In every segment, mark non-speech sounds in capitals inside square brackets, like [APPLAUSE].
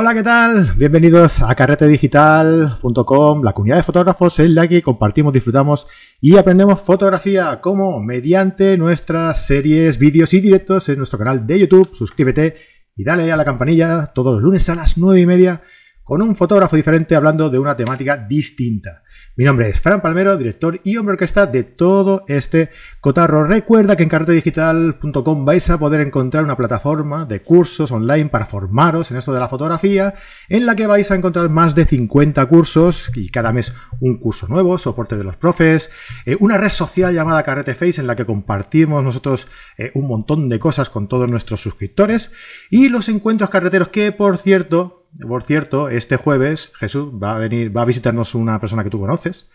Hola, ¿qué tal? Bienvenidos a carretedigital.com, la comunidad de fotógrafos en la que compartimos, disfrutamos y aprendemos fotografía como mediante nuestras series, vídeos y directos en nuestro canal de YouTube. Suscríbete y dale a la campanilla todos los lunes a las 9 y media con un fotógrafo diferente hablando de una temática distinta. Mi nombre es Fran Palmero, director y hombre orquesta de todo este cotarro. Recuerda que en carretedigital.com vais a poder encontrar una plataforma de cursos online para formaros en esto de la fotografía, en la que vais a encontrar más de 50 cursos y cada mes un curso nuevo, soporte de los profes, eh, una red social llamada Carrete Face en la que compartimos nosotros eh, un montón de cosas con todos nuestros suscriptores y los encuentros carreteros que, por cierto, por cierto, este jueves, Jesús, va a venir, va a visitarnos una persona que tú conoces.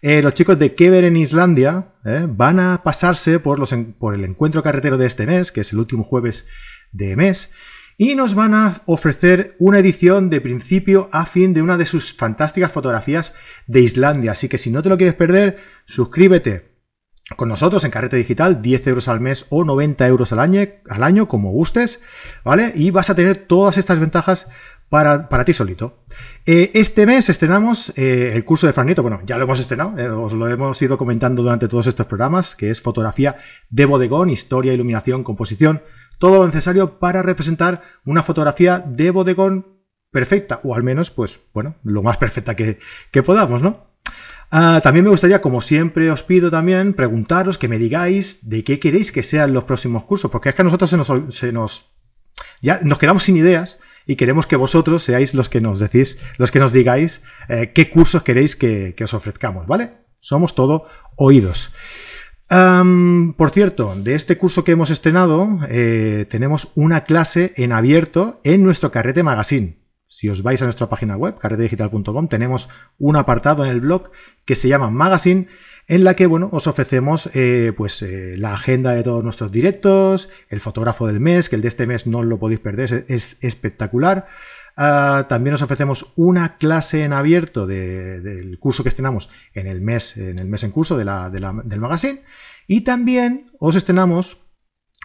Eh, los chicos de Kever en Islandia eh, van a pasarse por, los, por el encuentro carretero de este mes, que es el último jueves de mes, y nos van a ofrecer una edición de principio a fin de una de sus fantásticas fotografías de Islandia. Así que si no te lo quieres perder, suscríbete con nosotros en Carrete Digital, 10 euros al mes o 90 euros al año, al año, como gustes, ¿vale? Y vas a tener todas estas ventajas para, ti solito. Eh, este mes estrenamos eh, el curso de Franito, bueno, ya lo hemos estrenado, eh, os lo hemos ido comentando durante todos estos programas, que es fotografía de bodegón, historia, iluminación, composición, todo lo necesario para representar una fotografía de bodegón perfecta, o al menos, pues, bueno, lo más perfecta que, podamos, ¿no? Ah, también me gustaría, como siempre os pido también, preguntaros que me digáis de qué queréis que sean los próximos cursos, porque es que a nosotros se nos, se nos ya nos quedamos sin ideas y queremos que vosotros seáis los que nos decís, los que nos digáis eh, qué cursos queréis que, os ofrezcamos, ¿vale? Somos todo oídos. por cierto, de este curso que hemos estrenado, eh, tenemos una clase en abierto en nuestro Carrete Magazine. Si os vais a nuestra página web, carretedigital.com, tenemos un apartado en el blog que se llama Magazine en la que bueno, os ofrecemos eh, pues, eh, la agenda de todos nuestros directos, el fotógrafo del mes, que el de este mes no lo podéis perder, es, espectacular. Ah, también os ofrecemos una clase en abierto del curso que estrenamos en el mes en, el mes en curso del magazine. Y también os estrenamos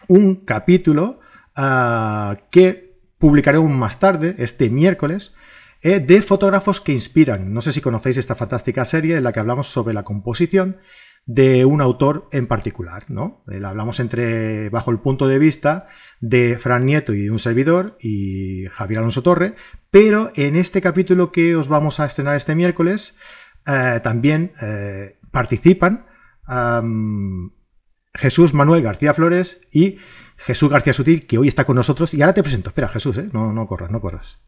un capítulo ah, que publicaremos más tarde, este miércoles, de fotógrafos que inspiran. No sé si conocéis esta fantástica serie en la que hablamos sobre la composición de un autor en particular, ¿no? Eh, la hablamos entre bajo el punto de vista de Fran Nieto y un servidor y Javier Alonso Torre, pero en este capítulo que os vamos a estrenar este miércoles eh, también participan Jesús Manuel García Flores y Jesús García Sutil, que hoy está con nosotros. Y ahora te presento. Espera, Jesús, no, no corras, no corras.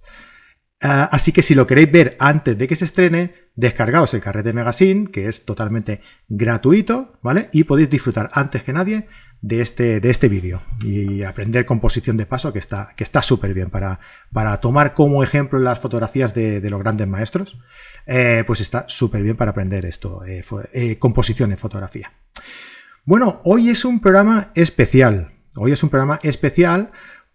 Ah, así que si lo queréis ver antes de que se estrene, descargaos el Carrete Magazine, que es totalmente gratuito, ¿vale? Y podéis disfrutar antes que nadie de este, de este vídeo y aprender composición de paso, que está que súper bien para, para tomar como ejemplo las fotografías de, los grandes maestros, eh, pues está súper bien para aprender esto, eh, eh, composición en fotografía. Bueno, hoy es un programa especial. Hoy es un programa especial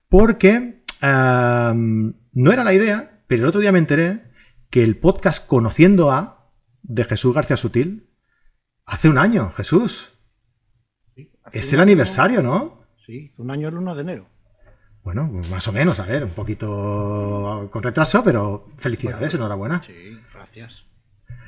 porque no era la idea, pero el otro día me enteré que el podcast Conociendo a de Jesús García Sutil hace un año, Jesús. es el aniversario, ¿no? Sí, un año el 1 de enero. Bueno, más o menos, a ver, un poquito con retraso, pero felicidades, enhorabuena. Sí, gracias.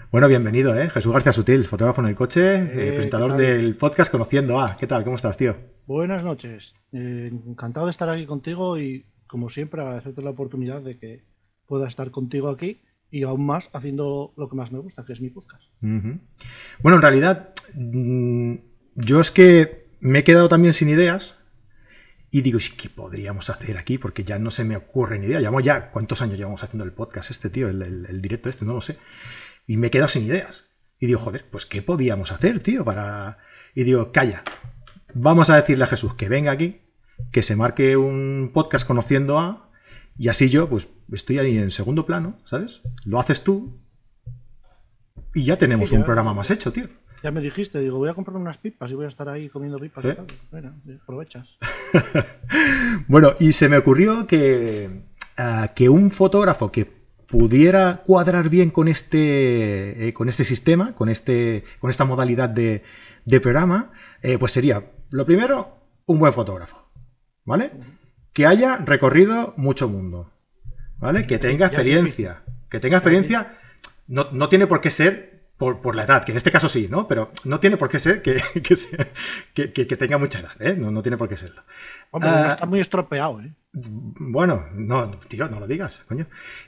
Bueno, bienvenido, ¿eh? Jesús García Sutil, fotógrafo en el coche, eh, eh, presentador del podcast Conociendo a. ¿Qué tal? ¿Cómo estás, tío? Buenas noches. Eh, encantado de estar aquí contigo y, como siempre, agradecerte la oportunidad de que pueda estar contigo aquí y aún más haciendo lo que más me gusta, que es mi podcast. Bueno, en realidad, mm, yo es que me he quedado también sin ideas y digo, ¿qué podríamos hacer aquí? Porque ya no se me ocurre ni idea. Llevamos ya, ¿cuántos años llevamos haciendo el podcast este, tío? El, directo este, no lo sé. Y me he quedado sin ideas. Y digo, joder, pues ¿qué podíamos hacer, tío? Para... Y digo, calla. Vamos a decirle a Jesús que venga aquí, que se marque un podcast conociendo a y así yo, pues estoy ahí en segundo plano, ¿sabes? Lo haces tú y ya tenemos un programa más hecho, tío. Ya me dijiste, digo, voy a comprar unas pipas y voy a estar ahí comiendo pipas. ¿Eh? aprovechas. [LAUGHS] bueno, y se me ocurrió que, ah, que un fotógrafo que pudiera cuadrar bien con este, eh, con este sistema, con, este, con esta modalidad de, programa, eh, pues sería, lo primero, un buen fotógrafo. ¿Vale? Que haya recorrido mucho mundo. ¿vale? Que tenga experiencia. Que tenga experiencia no, no tiene por qué ser por, la edad, que en este caso sí, ¿no? Pero no tiene por qué ser que, [LAUGHS] que, tenga mucha edad, ¿eh? No, tiene por qué serlo. Hombre, ah, está muy estropeado, ¿eh? Bueno, no, tío, no lo digas, coño.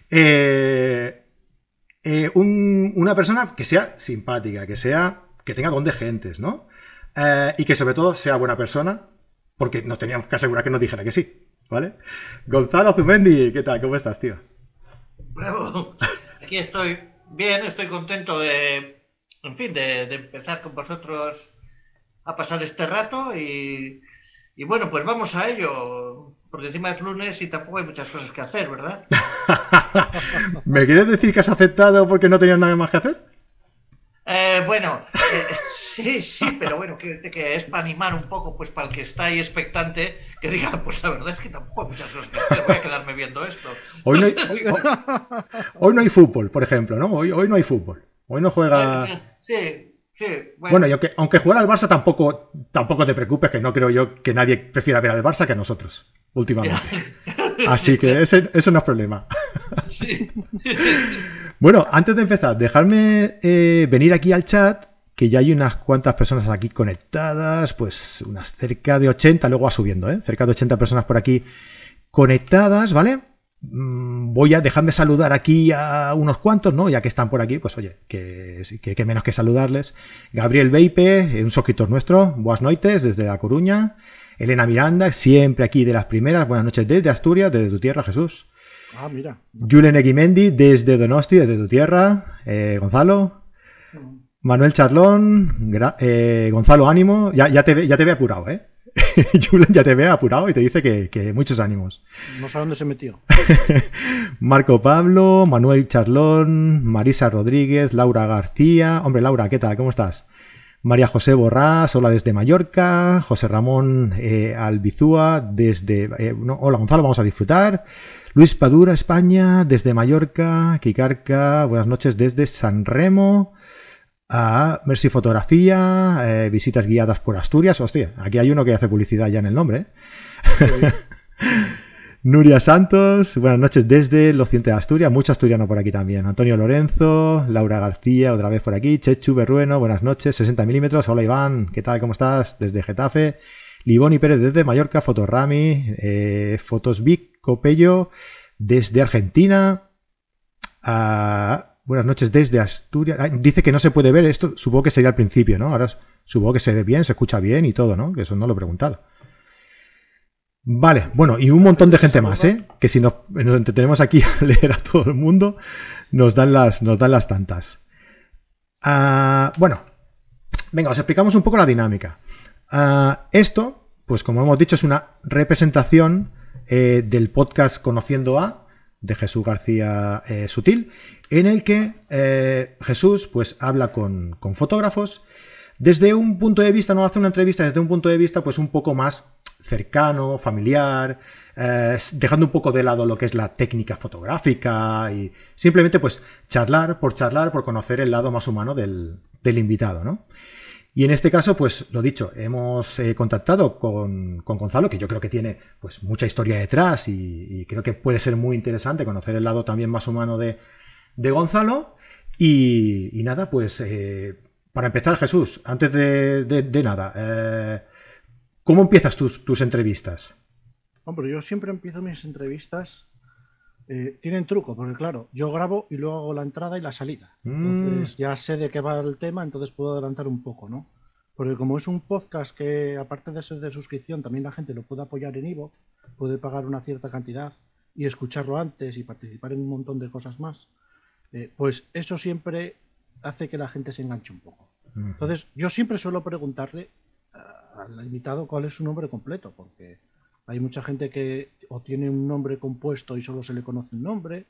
Eh, eh, una persona que sea simpática, que sea, que tenga don de gentes, ¿no? Eh, y que sobre todo sea buena persona, porque nos teníamos que asegurar que nos dijera que sí, ¿vale? Gonzalo Zumendi, ¿qué tal? ¿Cómo estás, tío? Bravo, aquí estoy bien, estoy contento de, en fin, de, empezar con vosotros a pasar este rato y, y, bueno, pues vamos a ello, porque encima es lunes y tampoco hay muchas cosas que hacer, ¿verdad? [LAUGHS] ¿Me quieres decir que has aceptado porque no tenías nada más que hacer? Eh, bueno, eh, sí, sí, pero bueno, que, es para animar un poco, pues para el que está ahí expectante, que diga, pues la verdad es que tampoco hay muchas cosas que hacer, voy a quedarme viendo esto. Hoy no hay, [LAUGHS] [LAUGHS] hoy, no hay fútbol, por ejemplo, ¿no? Hoy, hoy no hay fútbol. Hoy no juega. Sí, Sí, bueno, bueno y aunque, aunque jugara al Barça, tampoco, tampoco te preocupes, que no creo yo que nadie prefiera ver al Barça que a nosotros, últimamente. [LAUGHS] Así que ese, eso no es problema. Sí. Bueno, antes de empezar, dejarme eh, venir aquí al chat, que ya hay unas cuantas personas aquí conectadas, pues unas cerca de 80, luego va subiendo, ¿eh? Cerca de 80 personas por aquí conectadas, ¿vale? Mm, voy a dejarme saludar aquí a unos cuantos, ¿no? Ya que están por aquí, pues oye, que, menos que saludarles. Gabriel Beipe, un suscriptor nuestro, buenas noches desde La Coruña. Elena Miranda, siempre aquí de las primeras, buenas noches desde Asturias, desde tu tierra, Jesús. Ah, mira. Julen Eguimendi, desde Donosti, desde tu tierra. Eh, Gonzalo. Manuel Charlón. Eh, Gonzalo Ánimo. Ya, ya, te, ya te ve apurado, ¿eh? [LAUGHS] Julen ya te ve apurado y te dice que, muchos ánimos. No sé dónde se metió. [LAUGHS] Marco Pablo, Manuel Charlón, Marisa Rodríguez, Laura García. Hombre, Laura, ¿qué tal? ¿Cómo estás? María José Borrás, hola desde Mallorca. José Ramón eh, Albizúa, desde. hola Gonzalo, vamos a disfrutar. Luis Padura, España, desde Mallorca. Kikarka, buenas noches desde San Remo. A Mercy Fotografía, eh, visitas guiadas por Asturias. Hostia, aquí hay uno que hace publicidad ya en el nombre. ¿eh? [LAUGHS] Nuria Santos, buenas noches desde Los Cientes de Asturias, mucho asturiano por aquí también. Antonio Lorenzo, Laura García, otra vez por aquí. Chechu Berrueno, buenas noches, 60 milímetros. Hola Iván, ¿qué tal? ¿Cómo estás? Desde Getafe. Liboni Pérez desde Mallorca, Fotorami, eh, Fotos Vic, Copello desde Argentina. buenas noches desde Asturias. dice que no se puede ver esto, supongo que sería al principio, ¿no? Ahora supongo que se ve bien, se escucha bien y todo, ¿no? Que eso no lo he preguntado. Vale, bueno, y un montón de gente más, ¿eh? Que si nos, entretenemos aquí [LAUGHS] a leer a todo el mundo, nos dan las, nos dan las tantas. Ah, bueno, venga, os explicamos un poco la dinámica. Ah, esto, pues como hemos dicho, es una representación eh, del podcast Conociendo a de Jesús García eh, Sutil, en el que eh, Jesús pues habla con, fotógrafos desde un punto de vista, no hace una entrevista desde un punto de vista pues un poco más cercano, familiar, dejando un poco de lado lo que es la técnica fotográfica y simplemente pues charlar por charlar, por conocer el lado más humano del, del invitado, ¿no? Y en este caso, pues lo dicho, hemos eh, contactado con, Gonzalo, que yo creo que tiene pues mucha historia detrás y, creo que puede ser muy interesante conocer el lado también más humano de, Gonzalo. Y, nada, pues eh, para empezar, Jesús, antes de, nada, eh, ¿cómo empiezas tus, tus entrevistas? Hombre, yo siempre empiezo mis entrevistas eh, tienen truco, porque claro, yo grabo y luego hago la entrada y la salida. Entonces mm. ya sé de qué va el tema, entonces puedo adelantar un poco, ¿no? Porque como es un podcast que, aparte de ser de suscripción, también la gente lo puede apoyar en Ivo, puede pagar una cierta cantidad y escucharlo antes y participar en un montón de cosas más, eh, pues eso siempre hace que la gente se enganche un poco. Entonces, yo siempre suelo preguntarle al invitado cuál es su nombre completo, porque hay mucha gente que o tiene un nombre compuesto y solo se le conoce un nombre,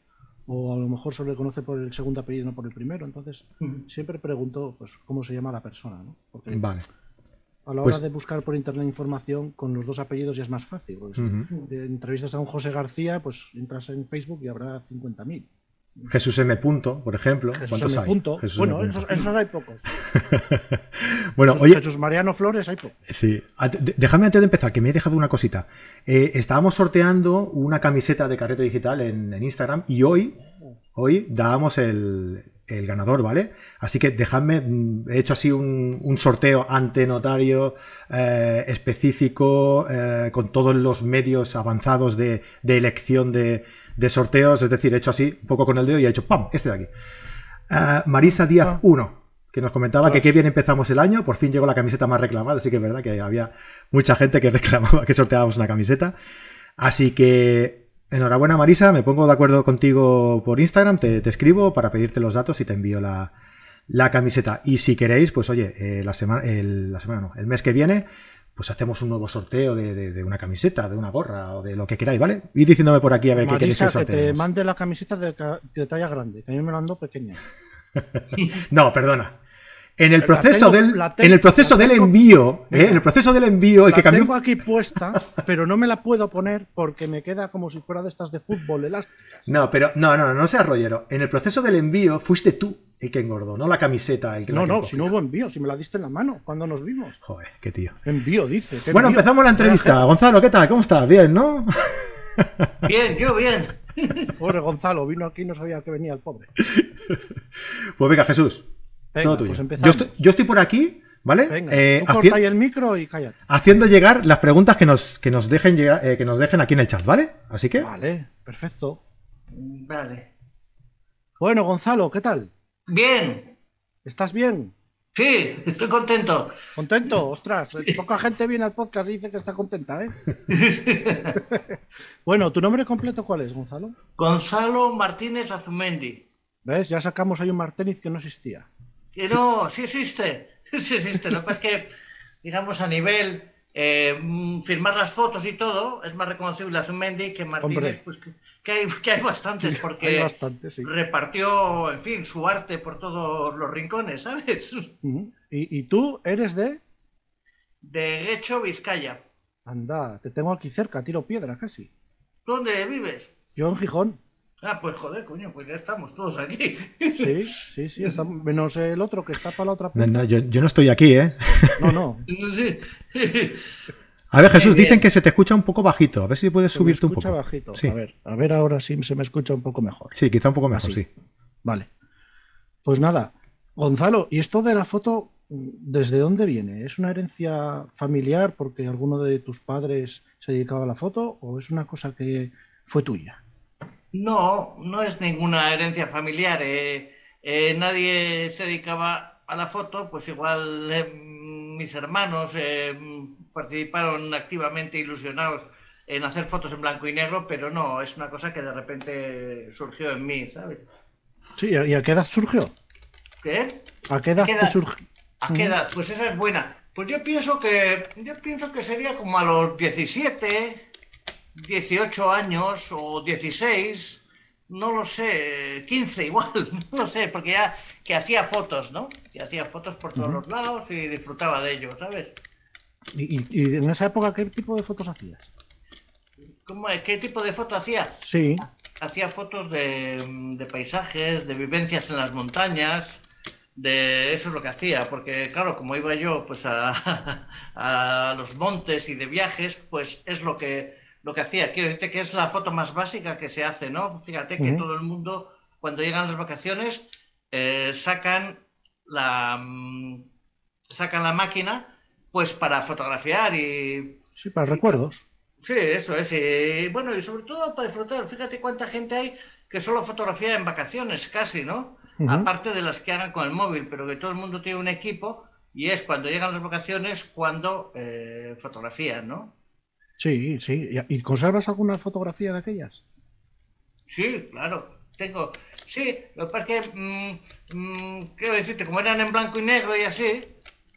o a lo mejor solo le conoce por el segundo apellido, no por el primero. Entonces, siempre pregunto pues, cómo se llama la persona, ¿no? Porque vale. a la hora pues de buscar por internet información, con los dos apellidos ya es más fácil. Pues, entrevistas a un José García, pues entras en Facebook y habrá 50.000. Jesús M. Punto, por ejemplo. Jesús ¿Cuántos M. hay? Punto. Jesús bueno, M. esos, esos hay pocos. [LAUGHS] bueno, Jesús- oye, Jesús Mariano Flores hay pocos. Sí, de- déjame antes de empezar, que me he dejado una cosita. Eh, estábamos sorteando una camiseta de carrete digital en, en Instagram y hoy, hoy dábamos el, el ganador, ¿vale? Así que dejadme, mm, he hecho así un, un sorteo ante notario eh, específico, eh, con todos los medios avanzados de, de elección de, de sorteos, es decir, he hecho así, un poco con el dedo y he hecho ¡pam! Este de aquí. Eh, Marisa Díaz Ah. 1, que nos comentaba que qué bien empezamos el año, por fin llegó la camiseta más reclamada, así que es verdad que había mucha gente que [LAUGHS] reclamaba que sorteábamos una camiseta. Así que enhorabuena Marisa, me pongo de acuerdo contigo por Instagram, te, te escribo para pedirte los datos y te envío la, la camiseta. Y si queréis, pues oye, eh, la semana, el, la semana no, el mes que viene, pues hacemos un nuevo sorteo de, de- de una camiseta, de una gorra o de lo que queráis, ¿vale? Y diciéndome por aquí a ver qué queréis que Marisa, que te sorteemos. mande la camiseta de, de talla grande, que a mí me la ando pequeña. [LAUGHS] No, perdona. En el proceso tengo- del, tengo- en el proceso del envío, ¿eh? en el proceso del envío, el la que cambió. tengo aquí puesta, [LAUGHS] pero no me la puedo poner porque me queda como si fuera de estas de fútbol elásticas. No, pero no, no, no seas rollero. En el proceso del envío fuiste tú el que engordó, no la camiseta el que la No, no, si no hubo envío, si me la diste en la mano cuando nos vimos. Joder, qué tío. Envío, dice. ¿qué Bueno, envío? empezamos la entrevista. Gonzalo, ¿qué tal? ¿Cómo estás? Bien, ¿no? [LAUGHS] Bien, yo bien. Pobre Gonzalo, vino aquí y no sabía que venía el pobre. Pues venga, Jesús. Venga, todo tuyo. pues yo, estoy, yo estoy por aquí, ¿vale? Venga, Eh, tú haci- el micro y cállate. haciendo llegar las preguntas que nos, que nos dejen llegar- eh, que nos dejen aquí en el chat, ¿vale? Así que, Vale, perfecto. Vale. Bueno, Gonzalo, ¿qué tal? Bien. ¿Estás bien? Sí, estoy contento. ¿Contento? Ostras, eh, poca gente viene al podcast y dice que está contenta, ¿eh? [LAUGHS] bueno, ¿tu nombre completo cuál es, Gonzalo? Gonzalo Martínez Azumendi. ¿Ves? Ya sacamos ahí un Martínez que no existía. Que no, sí existe. [LAUGHS] Sí existe. Lo que pasa es que, digamos, a nivel eh, mm, firmar las fotos y todo, es más reconocible Azumendi que Martínez, Hombre. pues que, que hay, que hay bastantes, [LAUGHS] porque Hay bastante, sí. repartió, en fin, su arte por todos los rincones, ¿sabes? [LAUGHS] ¿Y, y tú eres de...? De Hecho, Vizcaya. Anda, te tengo aquí cerca, tiro piedra casi. ¿Dónde vives? Yo en Gijón. Ah, pues joder, coño, pues ya estamos todos aquí. Sí, sí, sí, está- menos el otro que está para la otra no, punta. no, yo, yo no estoy aquí, ¿eh? No, no. [LAUGHS] Sí. A ver, Jesús, dicen que se te escucha un poco bajito. A ver si puedes Se me subirte un escucha poco. bajito. Sí. A ver, a ver ahora sí se me escucha un poco mejor. Sí, quizá un poco mejor, Así. sí. Vale. Pues nada, Gonzalo, ¿y esto de la foto, desde dónde viene? ¿Es una herencia familiar porque alguno de tus padres se dedicaba a la foto o es una cosa que fue tuya? No, no es ninguna herencia familiar. eh, eh, nadie se dedicaba a la foto, pues igual eh, mis hermanos eh, participaron activamente ilusionados en hacer fotos en blanco y negro, pero no, es una cosa que de repente surgió en mí, ¿sabes? Sí, ¿y a qué edad surgió? ¿Qué? ¿A qué edad qué te edad? surgió? ¿A qué edad? Pues esa es buena. Pues yo pienso que yo pienso que sería como a los 17, 18 años o 16, no lo sé, 15 igual, [LAUGHS] no lo sé, porque ya que hacía fotos, ¿no? Que hacía fotos por todos los lados y disfrutaba de ello, ¿sabes? ¿Y, y- y en esa época qué tipo de fotos hacías? ¿Cómo, ¿Qué tipo de foto hacía? Sí, Hacía fotos de, de paisajes, de vivencias en las montañas, de eso es lo que hacía, porque claro, como iba yo pues a, [LAUGHS] a los montes y de viajes, pues es lo que lo que hacía. Quiero decirte que es la foto más básica que se hace, ¿no? Fíjate que todo el mundo cuando llegan las vacaciones eh, sacan la mm, sacan la máquina pues para fotografiar y sí, para recuerdos. Sí, eso es. Y bueno, y sobre todo para disfrutar. Fíjate cuánta gente hay que solo fotografía en vacaciones, casi, ¿no? Aparte de las que hagan con el móvil, pero que todo el mundo tiene un equipo y es cuando llegan las vacaciones cuando eh, fotografían, ¿no? Sí, sí. ¿Y, conservas alguna fotografía de aquellas? Sí, claro. Tengo. Sí, lo que pasa es que. mm, mm, quiero decirte, como eran en blanco y negro y así.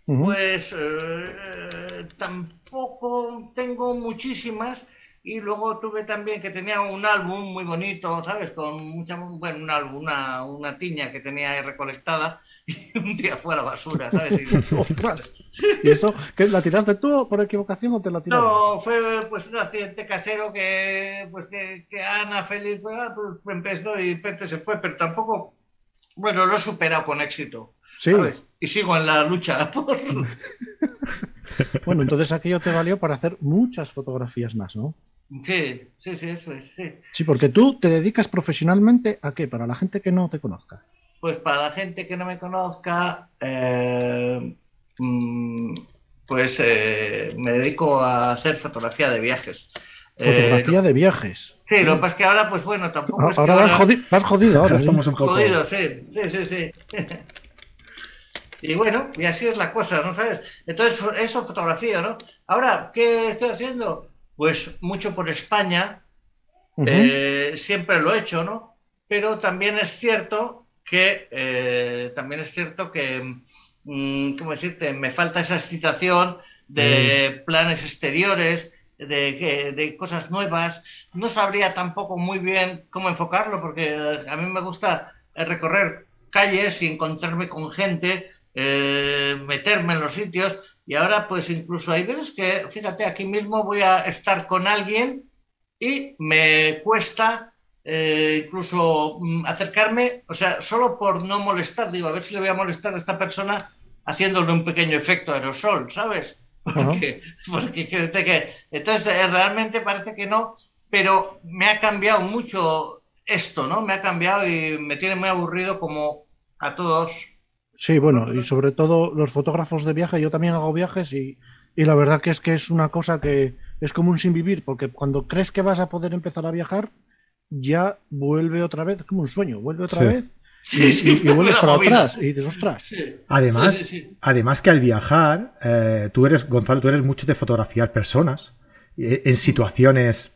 Pues eh, tampoco tengo muchísimas y luego tuve también que tenía un álbum muy bonito, ¿sabes? Con mucha, bueno, un álbum, una, una tiña que tenía ahí recolectada [LAUGHS] un día fue a la basura, ¿sabes? [LAUGHS] Y, eso? ¿qué, ¿La tiraste tú por equivocación o te la tiraste? No, fue pues un accidente casero que pues que, Ana feliz pues, ah, pues, empezó y Pete se fue, pero tampoco, bueno, lo he superado con éxito. Sí. Y sigo en la lucha [LAUGHS] por... bueno, entonces aquello te valió para hacer muchas fotografías más, ¿no? Sí, sí, sí, eso es, sí. Sí, porque tú te dedicas profesionalmente a qué, para la gente que no te conozca. Pues para la gente que no me conozca, eh, mm, pues eh, me dedico a hacer fotografía de viajes. Fotografía eh, de viajes. Sí, lo que pasa es que ahora, pues bueno, tampoco es ahora que vas, Jodido, vas jodido, ahora estamos un poco... Jodido, sí, sí, sí, sí. [LAUGHS] y bueno, y así es la cosa, ¿no sabes? Entonces, eso fotografía, ¿no? Ahora, ¿qué estoy haciendo? pues mucho por España, eh, siempre lo he hecho, ¿no? Pero también es cierto que, eh, también es cierto que, mm, ¿cómo decirte? Me falta esa excitación de planes exteriores, de, de, cosas nuevas. No sabría tampoco muy bien cómo enfocarlo, porque a mí me gusta recorrer calles y encontrarme con gente, eh, meterme en los sitios, y ahora, pues incluso hay veces que, fíjate, aquí mismo voy a estar con alguien y me cuesta eh, incluso mm, acercarme, o sea, solo por no molestar, digo, a ver si le voy a molestar a esta persona haciéndole un pequeño efecto aerosol, ¿sabes? [LAUGHS] Porque, porque que, entonces eh, realmente parece que no, pero me ha cambiado mucho esto, ¿no? Me ha cambiado y me tiene muy aburrido como a todos Sí, bueno, y sobre todo los fotógrafos de viaje, yo también hago viajes y, la verdad que es que es una cosa que es como un sin vivir, porque cuando crees que vas a poder empezar a viajar, ya vuelve otra vez, como un sueño, vuelve otra vez y, vuelves [LAUGHS] para atrás y dices, ostras. Además, además que al viajar, eh, tú eres, Gonzalo, tú eres mucho de fotografiar personas eh, en situaciones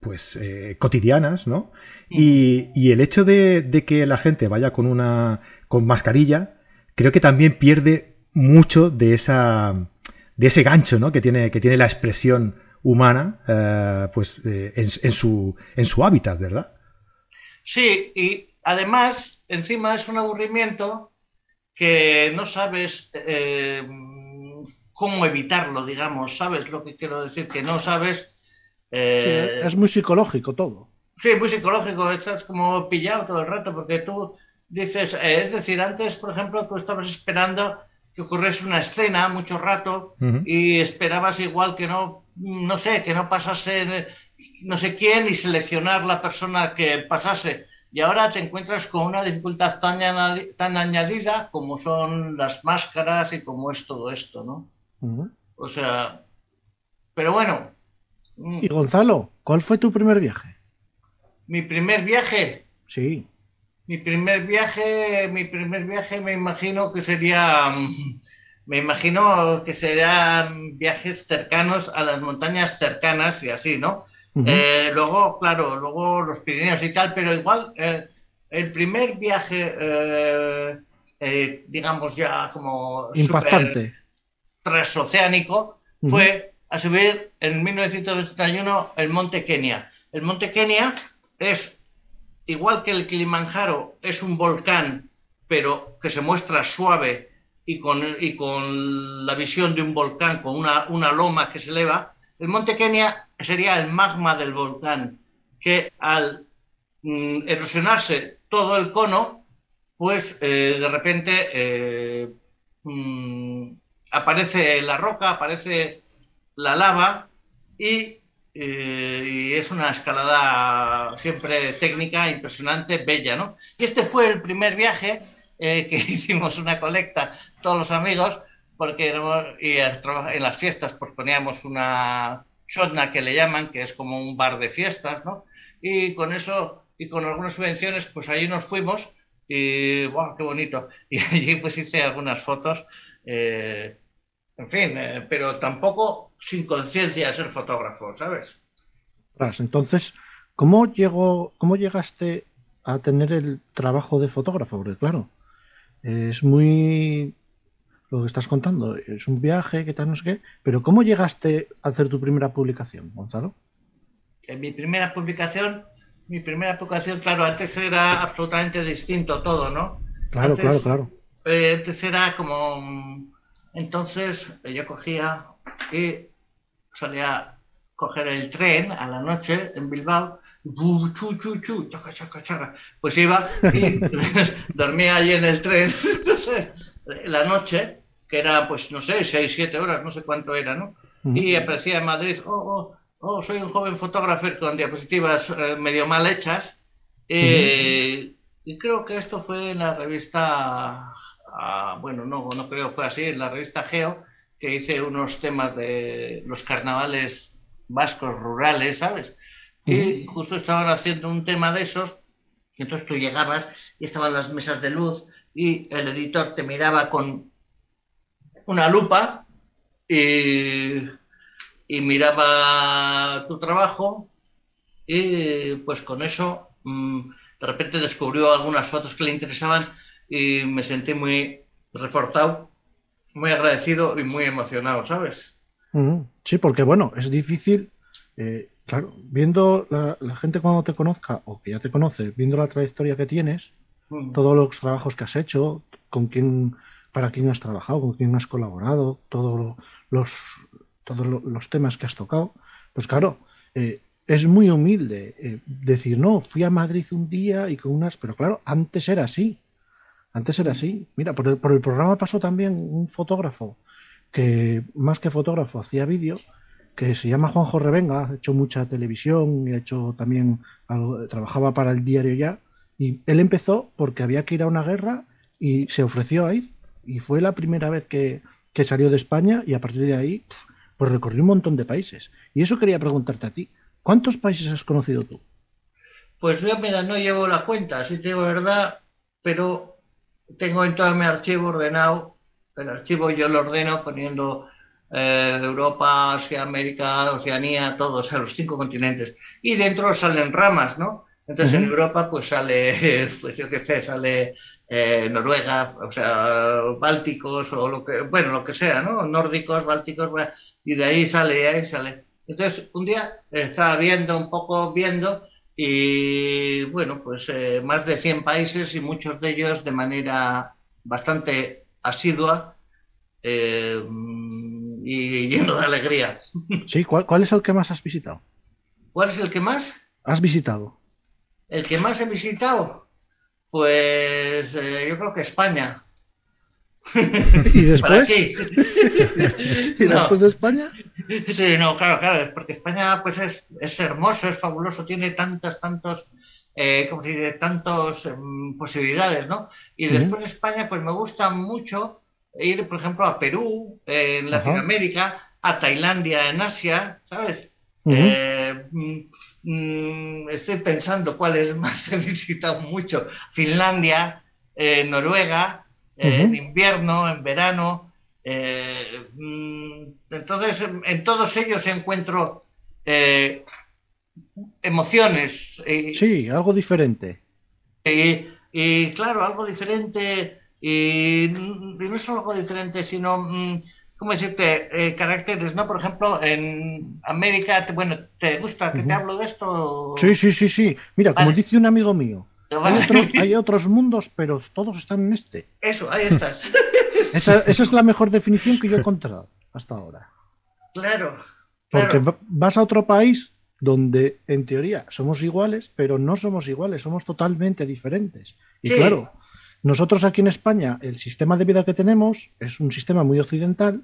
pues eh, cotidianas, ¿no? Y, y el hecho de, de, que la gente vaya con una con mascarilla creo que también pierde mucho de esa de ese gancho ¿no? que, tiene, que tiene la expresión humana eh, pues, eh, en, su, en su hábitat, ¿verdad? Sí, y además, encima es un aburrimiento que no sabes eh, cómo evitarlo, digamos, ¿sabes lo que quiero decir? Que no sabes... es muy psicológico todo. Sí, muy psicológico, estás como pillado todo el rato porque tú dices, eh, es decir, antes, por ejemplo, tú estabas esperando que ocurriese una escena mucho rato y esperabas igual que no, no sé, que no pasase no sé quién y seleccionar la persona que pasase. Y ahora te encuentras con una dificultad tan, tan añadida como son las máscaras y como es todo esto, ¿no? O sea, pero bueno. Mm. Y Gonzalo, ¿cuál fue tu primer viaje? Mi primer viaje. Sí. Mi primer viaje, mi primer viaje me imagino que sería, mm, me imagino que serían viajes cercanos a las montañas cercanas y así, ¿no? Eh, luego, claro, luego los Pirineos y tal, pero igual eh, el primer viaje, eh, digamos ya como impactante, transoceánico, fue a subir en 1981 el Monte Kenia. El Monte Kenia es igual que el Kilimanjaro es un volcán, pero que se muestra suave y con, y con la visión de un volcán, con una, una loma que se eleva, el monte Kenia sería el magma del volcán, que al mm, erosionarse todo el cono, pues eh, de repente eh, mm, aparece la roca, aparece la lava y eh, y es una escalada siempre técnica, impresionante, bella, ¿no? Y este fue el primer viaje eh, que [LAUGHS] hicimos una colecta todos los amigos, porque y en las fiestas pues poníamos una chotna que le llaman, que es como un bar de fiestas, ¿no? Y con eso y con algunas subvenciones, pues ahí nos fuimos y ¡wow! ¡Qué bonito! [LAUGHS] Y allí pues hice algunas fotos, eh, en fin, pero tampoco sin conciencia de ser fotógrafo, ¿sabes? Entonces, ¿cómo, llegó, ¿cómo llegaste a tener el trabajo de fotógrafo? Porque claro, es muy lo que estás contando, es un viaje, que tal, no sé qué, pero ¿cómo llegaste a hacer tu primera publicación, Gonzalo? En mi primera publicación, mi primera publicación, claro, antes era absolutamente distinto todo, ¿no? Claro, claro, claro. eh, entonces era como... Entonces yo cogía y salía coger el tren a la noche en Bilbao, chu, chu, chu, chaca, chaca, chaca. pues iba y [LAUGHS] dormía allí en el tren, [LAUGHS] no sé, la noche, que era pues no sé, seis, siete horas, no sé cuánto era, ¿no? Y aparecía en Madrid, oh, oh, oh, soy un joven fotógrafo con diapositivas eh, medio mal hechas. Eh, y creo que esto fue en la revista, ah, bueno, no, no creo fue así, en la revista Geo, que hice unos temas de los carnavales vascos rurales, ¿sabes? Y justo estaban haciendo un tema de esos, y entonces tú llegabas y estaban las mesas de luz y el editor te miraba con una lupa y, miraba tu trabajo y pues con eso mm, de repente descubrió algunas fotos que le interesaban y me sentí muy reforzado muy agradecido y muy emocionado, ¿sabes? Sí, porque bueno, es difícil, eh, claro, viendo la, gente cuando te conozca o que ya te conoce, viendo la trayectoria que tienes, todos los trabajos que has hecho, con quién, para quién has trabajado, con quién has colaborado, todos los, todos los temas que has tocado, pues claro, eh, es muy humilde eh, decir, no, fui a Madrid un día y con unas, pero claro, antes era así. Antes era así. Mira, por el, programa pasó también un fotógrafo que, más que fotógrafo, hacía vídeo, que se llama Juanjo Revenga, ha hecho mucha televisión y ha hecho también algo, trabajaba para el diario ya. Y él empezó porque había que ir a una guerra y se ofreció a ir. Y fue la primera vez que, salió de España y a partir de ahí, pues recorrió un montón de países. Y eso quería preguntarte a ti. ¿Cuántos países has conocido tú? Pues yo, mira, no llevo la cuenta, si te digo verdad, pero tengo en todo mi archivo ordenado, el archivo yo lo ordeno poniendo eh, Europa, Asia, América, Oceanía, todos, a los cinco continentes. Y dentro salen ramas, ¿no? Entonces en Europa pues sale, [LAUGHS] pues yo qué sé, sale eh, Noruega, o sea, Bálticos o lo que, bueno, lo que sea, ¿no? Nórdicos, Bálticos, y de ahí sale, ahí sale. Entonces un día estaba viendo un poco, viendo, y bueno, pues eh, más de 100 países y muchos de ellos de manera bastante asidua eh, y lleno de alegría. [LAUGHS] Sí, ¿cuál, es el que más has visitado? ¿Cuál es el que más? ¿Has visitado? El que más he visitado, pues eh, yo creo que España. [LAUGHS] ¿Y después? [LAUGHS] ¿Y después de España? Sí, no, claro, claro, es porque España pues es, es hermoso, es fabuloso, tiene tantas, tantos, eh, como se dice, tantas em, posibilidades, ¿no? Y después de España pues me gusta mucho ir, por ejemplo, a Perú, en Latinoamérica, a Tailandia, en Asia, ¿sabes? Eh, mm, mm, estoy pensando cuáles más [LAUGHS] he visitado mucho. Finlandia, eh, Noruega, en invierno, en verano. Eh, mm, entonces, en todos ellos encuentro eh, emociones. sí, algo diferente. Y, claro, algo diferente. Y, no es algo diferente, sino, mm, ¿cómo decirte? Eh, caracteres, ¿no? Por ejemplo, en América, bueno, ¿te gusta que te hablo de esto? Sí, sí, sí, sí. Mira, como dice un amigo mío, hay, [LAUGHS] otros mundos, pero todos están en este. Eso, ahí estás. [LAUGHS] Esa, es la mejor definición que yo he encontrado hasta ahora. Claro. Porque vas a otro país donde en teoría somos iguales, pero no somos iguales, somos totalmente diferentes. Y claro, nosotros aquí en España, el sistema de vida que tenemos es un sistema muy occidental.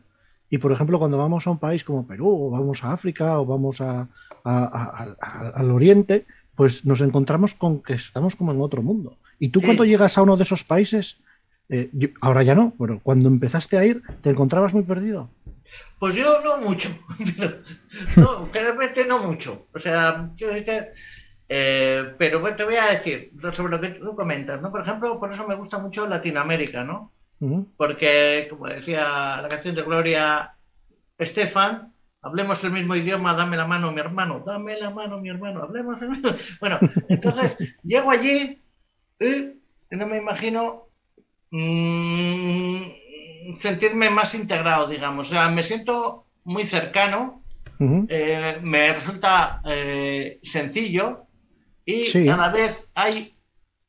Y por ejemplo, cuando vamos a un país como Perú, o vamos a África, o vamos a, al Oriente, pues nos encontramos con que estamos como en otro mundo. Y tú cuando llegas a uno de esos países, eh, ahora ya no, pero cuando empezaste a ir, ¿te encontrabas muy perdido? Pues yo no mucho, [LAUGHS] no, realmente no mucho. O sea, yo eh, pero bueno, te voy a decir sobre lo que tú comentas, ¿no? Por ejemplo, por eso me gusta mucho Latinoamérica, ¿no? Porque, como decía la canción de Gloria Estefan, hablemos el mismo idioma, dame la mano mi hermano, dame la mano mi hermano, hablemos el mismo. [LAUGHS] Bueno, entonces llego allí y no me imagino mm, sentirme más integrado, digamos. O sea, me siento muy cercano, eh, me resulta eh, sencillo y cada vez hay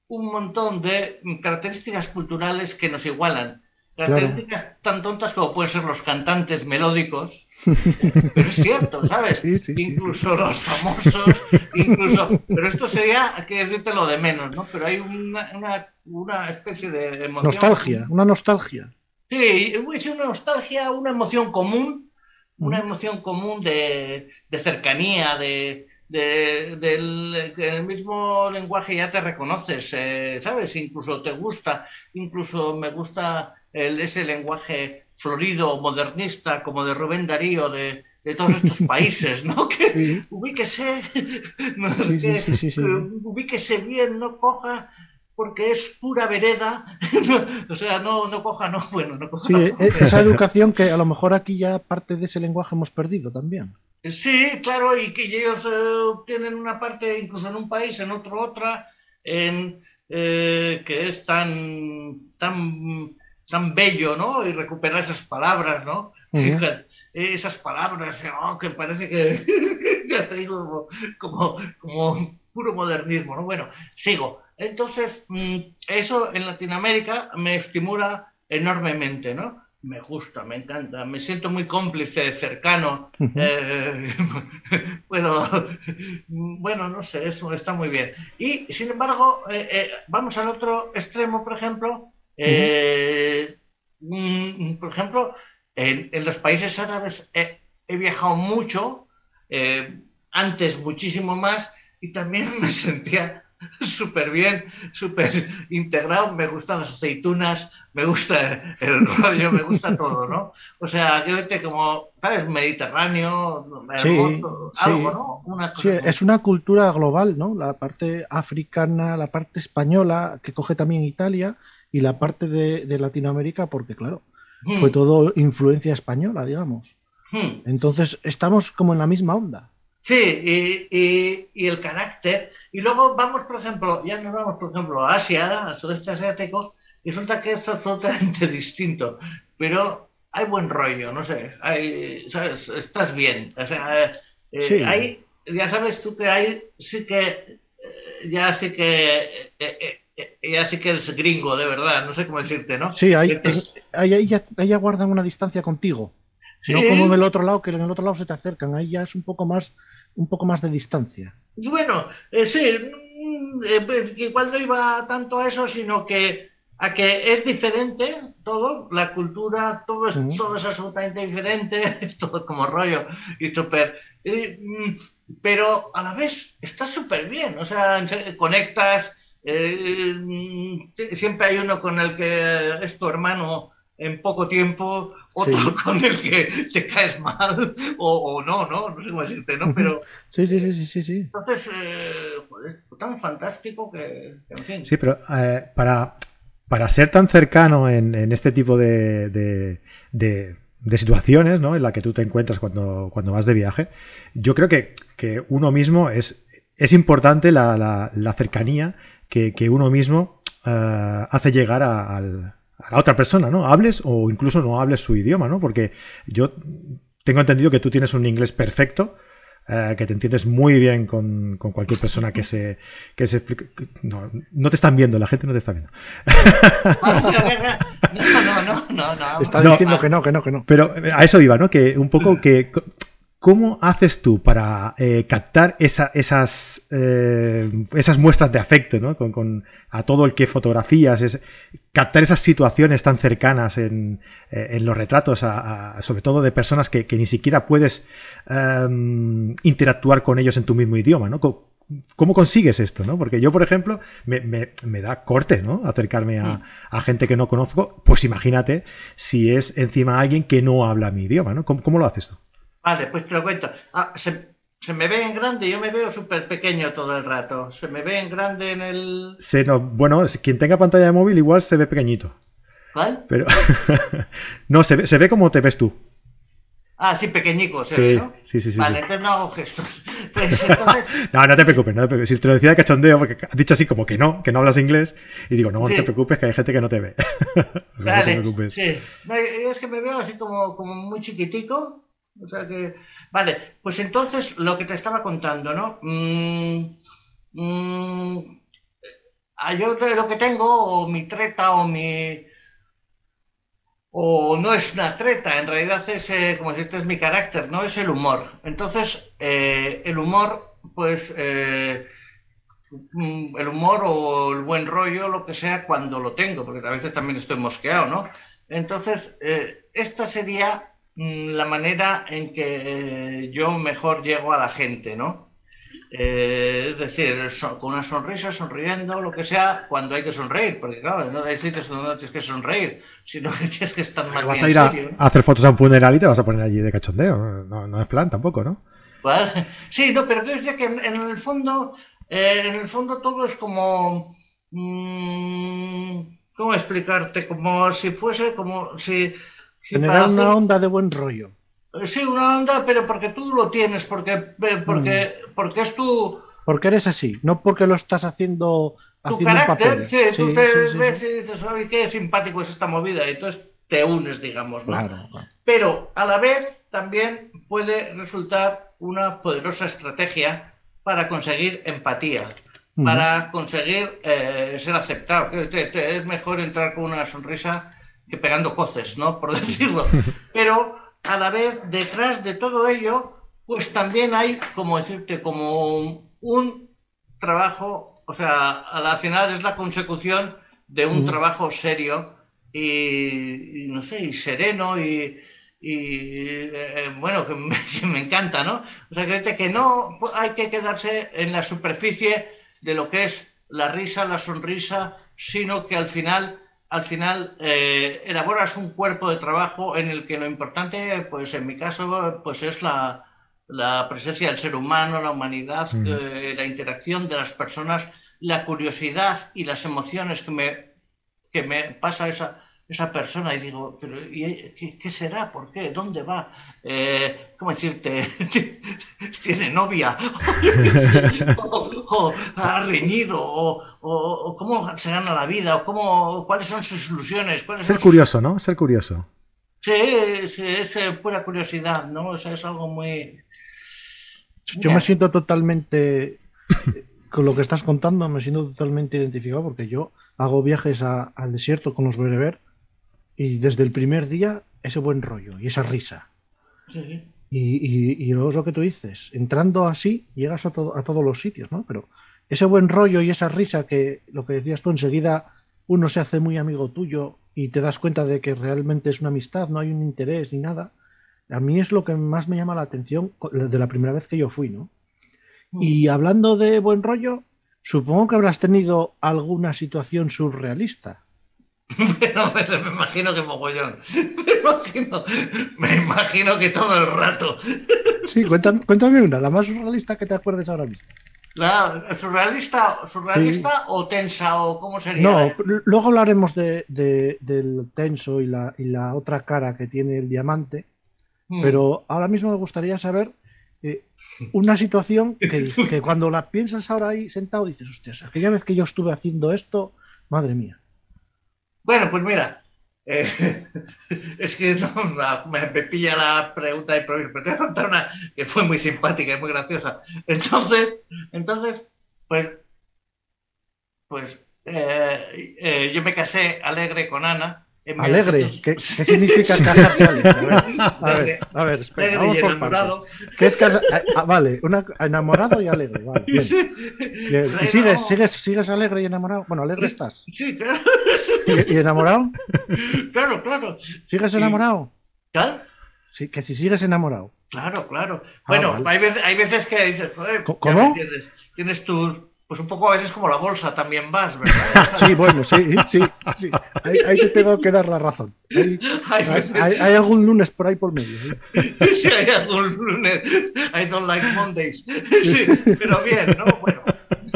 un montón de características culturales que nos igualan. Características tan tontas como pueden ser los cantantes melódicos, [LAUGHS] pero es cierto, ¿sabes? incluso los famosos, incluso, pero esto sería que decirte lo de menos, ¿no? Pero hay una, una, especie de emoción. Nostalgia, una nostalgia. Sí, es una nostalgia, una emoción común, una emoción común de, de cercanía, de, del en el mismo lenguaje ya te reconoces, eh, ¿sabes? Incluso te gusta, incluso me gusta el, ese lenguaje florido, modernista, como de Rubén Darío, de, todos estos [LAUGHS] países, ¿no? Que ubíquese, ubíquese bien, no coja porque es pura vereda, [LAUGHS] o sea, no, no coja, no, bueno, no coja. Sí, esa educación que a lo mejor aquí ya parte de ese lenguaje hemos perdido también. Sí, claro, y que ellos eh, tienen una parte, incluso en un país, en otro otra, en, eh, que es tan, tan, tan bello, ¿no? Y recuperar esas palabras, ¿no? [LAUGHS] Esas palabras, oh, que parece que, [LAUGHS] ya te digo, como, como, puro modernismo, ¿no? Bueno, sigo. Entonces, mm, eso en Latinoamérica me estimula enormemente, ¿no? me gusta, me encanta, me siento muy cómplice, cercano, eh, [LAUGHS] puedo, bueno, no sé, eso está muy bien. Y sin embargo, eh, eh, vamos al otro extremo, por ejemplo, mm, por ejemplo, en, los países árabes he viajado mucho, antes muchísimo más, y también [LAUGHS] me sentía súper bien, súper integrado, me gustan las aceitunas, me gusta el rollo, me gusta todo, ¿no? O sea, que como, ¿sabes? Mediterráneo, hermoso, algo, ¿no? Una sí, es una cultura global, ¿no? La parte africana, la parte española, que coge también Italia, y la parte de, Latinoamérica, porque claro, hmm. fue todo influencia española, digamos. Hmm. Entonces, estamos como en la misma onda. Sí, y, y, el carácter. Y luego vamos, por ejemplo, ya nos vamos, por ejemplo, a Asia, al sudeste asiático, y resulta que es absolutamente [LAUGHS] distinto. Pero hay buen rollo, no sé, hay, ¿sabes? Estás bien. O sea, eh, hay, ya sabes tú que hay, sí que, eh, ya sí que, eh, ya sí que eres gringo, de verdad, no sé cómo decirte, ¿no? Sí, ahí, ahí, ya, ahí ya guardan una distancia contigo. No como en el otro lado, que en el otro lado se te acercan, ahí ya es un poco más un poco más de distancia. Bueno, eh, sí, mm, eh, pues, igual no iba tanto a eso, sino que a que es diferente todo, la cultura, todo es, todo es absolutamente diferente, [LAUGHS] es todo como rollo y súper... Mm, pero a la vez está súper bien, o sea, conectas, eh, mm, siempre hay uno con el que es tu hermano en poco tiempo, otro [LAUGHS] con el que te caes mal, o, no, no, no sé cómo decirte, ¿no? Pero. Sí, sí, sí, sí, sí. Entonces, eh, tan fantástico que, en fin. Sí, pero eh, para, para ser tan cercano en, este tipo de, de, situaciones, ¿no? En la que tú te encuentras cuando, cuando vas de viaje, yo creo que, que uno mismo es. Es importante la, la, cercanía que, que, uno mismo eh, hace llegar al, a la otra persona, ¿no? Hables o incluso no hables su idioma, ¿no? Porque yo tengo entendido que tú tienes un inglés perfecto, eh, que te entiendes muy bien con, cualquier persona que se, que se explique. No, no te están viendo, la gente no te está viendo. [LAUGHS] No, no, no, no, no. Está diciendo que no, que no, que no. Pero a eso iba, ¿no? Que un poco que ¿Cómo haces tú para eh, captar esas, eh, esas muestras de afecto ¿no? con, a todo el que fotografías? Es, captar esas situaciones tan cercanas en, eh, los retratos, sobre todo de personas que, ni siquiera puedes em, interactuar con ellos en tu mismo idioma. ¿no? ¿Cómo, consigues esto? ¿no? Porque yo, por ejemplo, me, da corte ¿no? acercarme a, a, gente que no conozco. Pues imagínate si es encima alguien que no habla mi idioma. ¿no? ¿Cómo, cómo lo haces tú? Vale, pues te lo cuento. Ah, se, me ve en grande, yo me veo súper pequeño todo el rato. Se me ve en grande en el. Se no, bueno, quien tenga pantalla de móvil igual se ve pequeñito. ¿Cuál? Pero. [LAUGHS] no, se ve, se ve como te ves tú. Ah, sí, pequeñico, se ve, ¿no? Sí, sí, sí. Vale, entonces no hago gestos. [LAUGHS] Pues entonces... [LAUGHS] no, no te preocupes, no te preocupes. Si te lo decía de cachondeo, porque has dicho así como que no, que no hablas inglés, y digo, no, no te preocupes, que hay gente que no te ve. no te preocupes. Sí. No, es que me veo así como, como muy chiquitico, o sea que, vale, pues entonces lo que te estaba contando, ¿no? Mm, mm, yo lo que tengo, o mi treta, o mi... O no es una treta, en realidad es, eh, como decirte, es mi carácter, no es el humor. Entonces, eh, el humor, pues, eh, mm, el humor o el buen rollo, lo que sea, cuando lo tengo, porque a veces también estoy mosqueado, ¿no? Entonces, esta sería la manera en que yo mejor llego a la gente, ¿no? Eh, es decir, con una sonrisa, sonriendo, lo que sea, cuando hay que sonreír, porque claro, no hay sitios donde no tienes que sonreír, sino que [LAUGHS] tienes que estar más Vas a ir a, hacer fotos a un funeral y te vas a poner allí de cachondeo, no, es plan tampoco, ¿no? [LAUGHS] Sí, no, pero es que en, el fondo, eh, en el fondo todo es como, mmm, ¿cómo explicarte? Como si fuese, como si... Generar una onda de buen rollo. Sí, una onda, pero porque tú lo tienes, porque, porque, mm. porque es tu... Porque eres así, no porque lo estás haciendo... Tu carácter, sí, tú te ves y dices, ay, qué simpático es esta movida, y entonces te unes, digamos, ¿no? Claro, Pero a la vez también puede resultar una poderosa estrategia para conseguir empatía, para conseguir eh, ser aceptado. es mejor entrar con una sonrisa que pegando coces, ¿no? Por [LAUGHS] decirlo. Pero a la vez, detrás de todo ello, pues también hay, como decirte, como un trabajo, o sea, a la final es la consecución de un trabajo serio y, no sé, y sereno y, eh, bueno, [LAUGHS] que me, encanta, ¿no? O sea, que, que no hay que quedarse en la superficie de lo que es la risa, la sonrisa, sino que al final al final eh, elaboras un cuerpo de trabajo en el que lo importante, pues en mi caso, pues es la, presencia del ser humano, la humanidad, eh, la interacción de las personas, la curiosidad y las emociones que me, que me pasa esa, esa persona y digo, pero qué, será? ¿Por qué? ¿Dónde va? Eh, ¿Cómo decirte? [LAUGHS] ¿Tiene novia? [LAUGHS] ¿O, ha reñido? O, cómo se gana la vida? ¿O cómo, cuáles son sus ilusiones? Ser curioso, ¿no? Ser curioso. Sí, es eh, pura curiosidad, ¿no? O sea, es algo muy... Yo me siento totalmente, con lo que estás contando, me siento totalmente identificado porque yo hago viajes al desierto con los bereber y desde el primer día, ese buen rollo y esa risa. Y, y, luego es lo que tú dices, entrando así, llegas a, a todos los sitios, ¿no? Pero ese buen rollo y esa risa que, lo que decías tú, enseguida uno se hace muy amigo tuyo y te das cuenta de que realmente es una amistad, no hay un interés ni nada. A mí es lo que más me llama la atención de la primera vez que yo fui, ¿no? Mm. Y hablando de buen rollo, supongo que habrás tenido alguna situación surrealista. [LAUGHS] Pero me, me imagino que mogollón. [LAUGHS] Me imagino, me imagino que todo el rato. [LAUGHS] Sí, cuéntame, cuéntame una, la más surrealista que te acuerdes ahora mismo. La, ¿Surrealista, surrealista o tensa o cómo sería? No, luego hablaremos de, del tenso y la, y la otra cara que tiene el diamante, hmm. pero ahora mismo me gustaría saber eh, una situación que, que, cuando la piensas ahora ahí sentado dices, hostias, aquella vez que yo estuve haciendo esto, madre mía. Bueno, pues mira, eh, [LAUGHS] es que me, pilla la pregunta de improviso, pero te voy a contar una que fue muy simpática y muy graciosa. Entonces, entonces, pues, pues eh, eh, yo me casé alegre con Ana Alegre, ¿Qué, significa casarse [LAUGHS] alegre? A ver, a ver, espera, vamos por enamorado. ¿Qué es casa... Ah, ah, vale, una... enamorado y alegre, vale. ¿Y sigues, sigues, sigues alegre y enamorado? Bueno, alegre estás. Sí, claro. ¿Y, enamorado? Claro, claro. ¿Sigues enamorado? ¿Tal? Sí, que si sigues enamorado. Claro, claro. Ah, bueno, hay, veces, hay veces que dices, ¿cómo? Tienes tus pues un poco a veces como la bolsa también vas, ¿verdad? [LAUGHS] sí, bueno, sí, sí, sí. Ahí, te tengo que dar la razón. [LAUGHS] Hay, algún lunes por ahí por medio. ¿eh? [LAUGHS] Sí, hay algún lunes. I don't like Mondays. Sí, pero bien, ¿no? Bueno.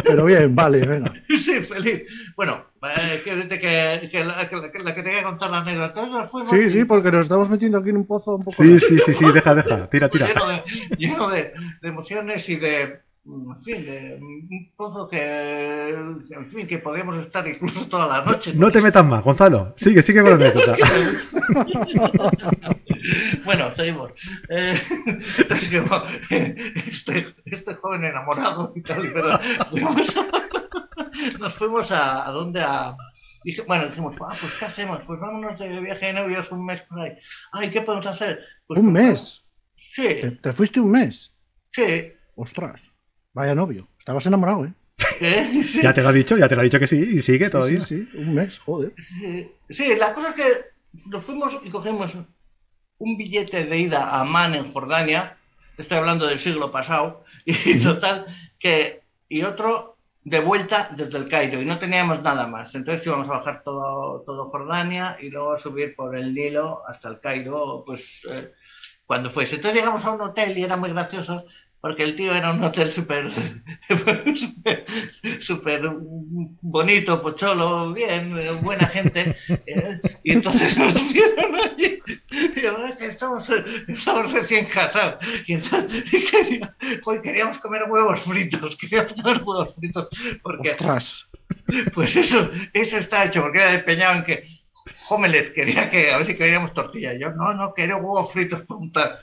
Pero bien, vale, venga. Sí, feliz. Bueno, eh, que, que, que, la, que, la que te contar la anécdota fue Sí, sí, porque nos estamos metiendo aquí en un pozo un poco. Sí, sí, sí, sí, deja, deja, tira, tira. Lleno de, lleno de emociones y de en fin, de un pozo que, en fin, que podíamos estar incluso toda la noche. No te metas más, Gonzalo. Sigue, sigue con la anécdota. [LAUGHS] bueno, seguimos. Eh, [LAUGHS] entonces, bueno, este, este joven enamorado y tal, pero fuimos a- [LAUGHS] nos fuimos a, a dónde a bueno, dijimos, ah, pues ¿qué hacemos? Pues vámonos de viaje de novios un mes por ahí. Ay, ¿qué podemos hacer? Pues, Un pues, mes. Sí, ¿Te, te fuiste un mes? sí. Ostras. Vaya novio. Estabas enamorado, ¿eh? ¿eh? Sí. Ya te lo ha dicho, ya te lo ha dicho que sí, y sigue todavía. sí, sí. Un mes, joder. Sí, sí, la cosa es que nos fuimos y cogimos un billete de ida a Amán en Jordania, estoy hablando del siglo pasado, y total, que, y otro de vuelta desde el Cairo, y no teníamos nada más. Entonces íbamos a bajar todo, todo Jordania y luego a subir por el Nilo hasta el Cairo, pues eh, cuando fuese. Entonces llegamos a un hotel y era muy gracioso. Porque el tío era un hotel súper súper [LAUGHS] bonito, pocholo, bien, buena gente. eh, y entonces nos dieron allí. Y yo, "Es que estamos, estamos recién casados. Y entonces y quería- hoy queríamos comer huevos fritos. [LAUGHS] Queríamos comer huevos fritos. Porque Ostras. pues eso, eso está hecho, porque era empeñado en que Homelet quería que, a ver si queríamos tortilla. Yo, no, no, quiero huevos fritos [LAUGHS] punta.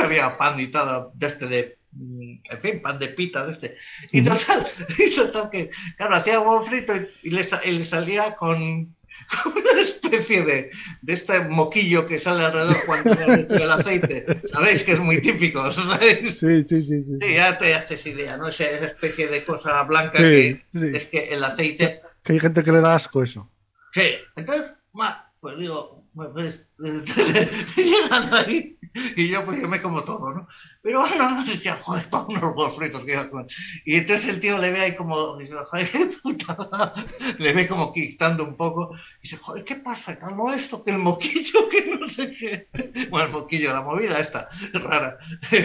Había pan y todo, de este de, en fin, pan de pita de este. Y total, [LAUGHS] y total que, claro, hacía huevo frito y, y le, sa- y le salía con, [LAUGHS] con una especie de, de este moquillo que sale alrededor cuando le hecho el aceite. Sabéis que es muy típico, ¿sabéis? Sí, sí, sí. sí. Sí, ya te haces idea, ¿no? Esa, esa especie de cosa blanca Sí, que sí. es que el aceite Que hay gente que le da asco eso. Sí, entonces, ma, pues digo, pues, [LAUGHS] llegando ahí, [LAUGHS] y yo pues yo me como todo, ¿no? Pero bueno, decía, joder, todos unos huevos fritos que iba a comer. Y entonces el tío le ve ahí como, [LAUGHS] le ve como quitando un poco, y dice, joder, ¿qué pasa? Calmo esto, que el moquillo, [LAUGHS] que no sé qué. Bueno, el moquillo, la movida esta, rara,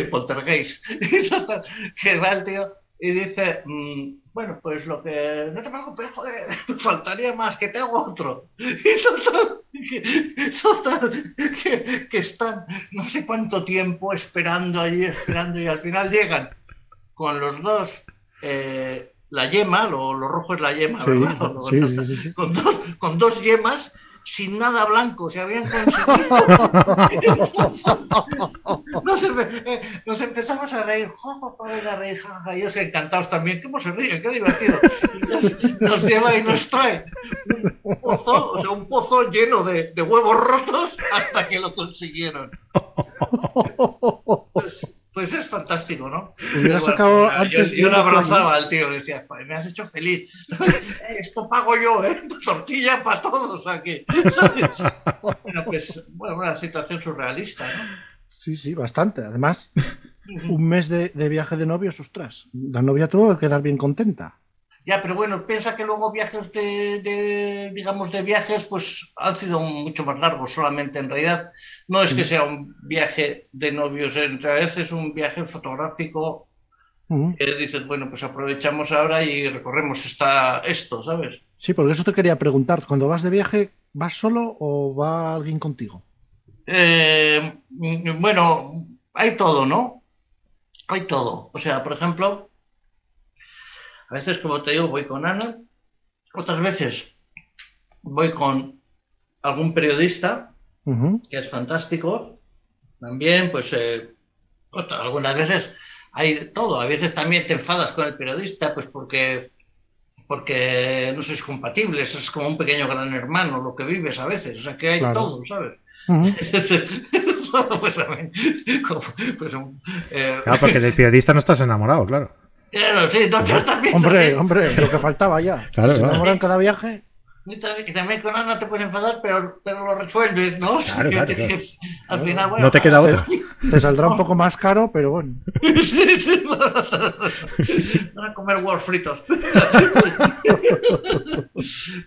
poltergeist. Que va el tío y dice, mm, bueno, pues lo que, no te preocupes, joder, [LAUGHS] faltaría más, que te hago otro. [LAUGHS] Y total, que, total, que, que están no sé cuánto tiempo esperando allí, esperando, y al final llegan con los dos, eh, la yema, lo, lo rojo es la yema, Sí, ¿verdad? [LAUGHS] Sí, sí. Con, dos, con dos yemas, sin nada blanco, se habían conseguido. [LAUGHS] nos, empe- eh, nos empezamos a reír, jo, jo, jo, a reír, ja, ja, ellos encantados también, ¿cómo se ríen? ¡Qué divertido! Nos, lleva y nos trae un pozo, o sea, un pozo lleno de, huevos rotos hasta que lo consiguieron. [LAUGHS] pues es fantástico, ¿no? Hubiera Bueno, sacado yo- antes yo, playa. abrazaba al tío, le decía, "Joder, me has hecho feliz. Eh, Esto pago yo, ¿eh? [LAUGHS] Tortilla para todos aquí. ¿sabes? Bueno, pues, bueno, una situación surrealista, ¿no? Sí, sí, bastante. Además, un mes de, de viaje de novios, ostras. La novia tuvo que quedar bien contenta. Ya, pero bueno, piensa que luego viajes de, de, digamos, de viajes, pues han sido mucho más largos solamente. En realidad, no es que sea un viaje de novios, en realidad es un viaje fotográfico que dices, bueno, pues aprovechamos ahora y recorremos esta, esto, ¿sabes? Sí, porque eso te quería preguntar. Cuando vas de viaje, ¿vas solo o va alguien contigo? Eh, mm, bueno, hay todo, ¿no? Hay todo. O sea, por ejemplo, a veces, como te digo, voy con Ana, otras veces voy con algún periodista, Ujú. que es fantástico. También, pues, eh, algunas veces hay de todo. A veces también te enfadas con el periodista, pues porque, porque no sois compatibles. Es como un pequeño gran hermano lo que vives a veces. O sea, que hay Claro. todo, ¿sabes? Ujú. [LAUGHS] [LAUGHS] pues también, como, pues, eh, Claro, porque del periodista no estás enamorado, claro. claro, sí, no, yo también, Hombre, también, hombre, lo que faltaba ya. Claro, Se enamoran cada viaje. Y también, con Ana te puedes enfadar, pero, pero lo resuelves, ¿no? Claro, claro, [LAUGHS] claro. al final, bueno, No te queda otra. [LAUGHS] Te saldrá un poco más caro, pero bueno. [LAUGHS] Sí, sí, Van a comer huevos fritos.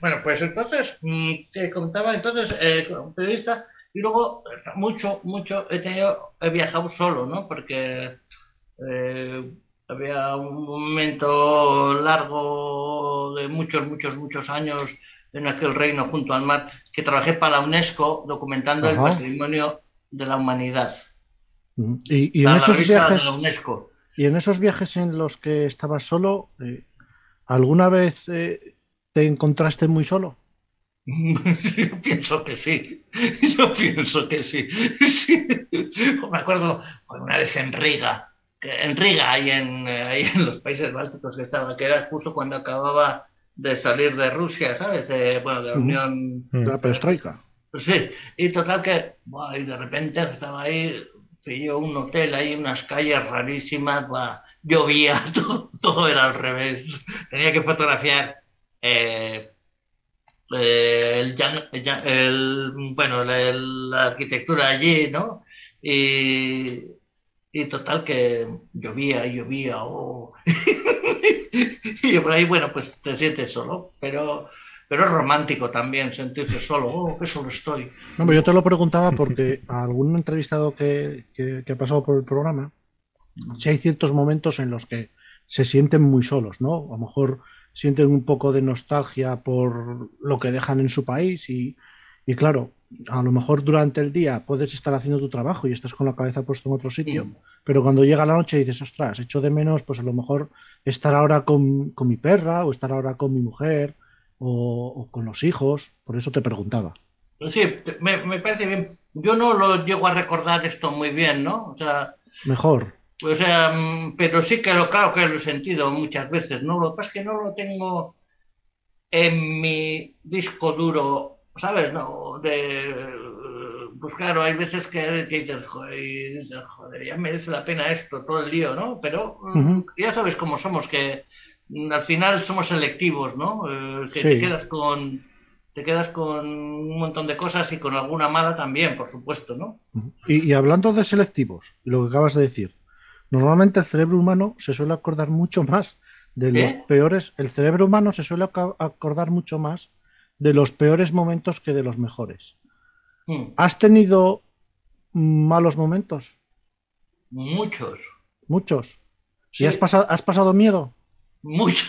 bueno, pues entonces, mm, te contaba entonces, eh, periodista, y luego mucho, mucho he tenido, he viajado solo, ¿no? Porque eh, había un momento largo de muchos, muchos, muchos años en aquel reino junto al mar que trabajé para la UNESCO documentando el patrimonio de la humanidad. Y, y en esos de viajes, la UNESCO. y en esos viajes en los que estabas solo, eh, ¿alguna vez eh, te encontraste muy solo? [LAUGHS] Yo pienso que sí. [LAUGHS] Yo pienso que sí. [LAUGHS] Me acuerdo una vez en Riga, en Riga, ahí en, ahí en los países bálticos que estaba, que era justo cuando acababa de salir de Rusia, ¿sabes? De, bueno, de la Unión. De la perestroika. Sí, y total que, y de repente estaba ahí, pilló un hotel ahí, unas calles rarísimas, llovía, [LAUGHS] todo, era al revés. Tenía que fotografiar eh, eh, el, bueno, la, arquitectura allí, ¿no? Y, y total que llovía, llovía, oh. [LAUGHS] y por ahí, bueno, pues te sientes solo, pero pero es romántico también sentirse solo. Oh, qué solo estoy. No, yo te lo preguntaba porque a algún entrevistado que, que, ha pasado por el programa, si hay ciertos momentos en los que se sienten muy solos, ¿no? A lo mejor sienten un poco de nostalgia por lo que dejan en su país y, y claro, a lo mejor durante el día puedes estar haciendo tu trabajo y estás con la cabeza puesta en otro sitio, pero cuando llega la noche dices, ostras, echo de menos, pues a lo mejor estar ahora con, con mi perra o estar ahora con mi mujer o, con los hijos, por eso te preguntaba. Sí, me, parece bien. Yo no lo llego a recordar esto muy bien, ¿no? O sea, Mejor. O sea, mm, pero sí que lo claro que lo he sentido muchas veces, ¿no? Lo que pasa es que no lo tengo en mi disco duro, ¿sabes? No, de pues claro, hay veces que, que dices, joder, ya merece la pena esto, todo el lío, ¿no? Pero mm, ya sabes cómo somos, que al final somos selectivos, ¿no? Eh, que te quedas con te quedas con un montón de cosas y con alguna mala también, por supuesto, ¿no? Y, hablando de selectivos, lo que acabas de decir, normalmente el cerebro humano se suele acordar mucho más de los ¿Eh? peores, el cerebro humano se suele acordar mucho más de los peores momentos que de los mejores. Hmm. ¿Has tenido malos momentos? Muchos. Muchos. ¿Y has pasado, has pasado miedo? Mucho.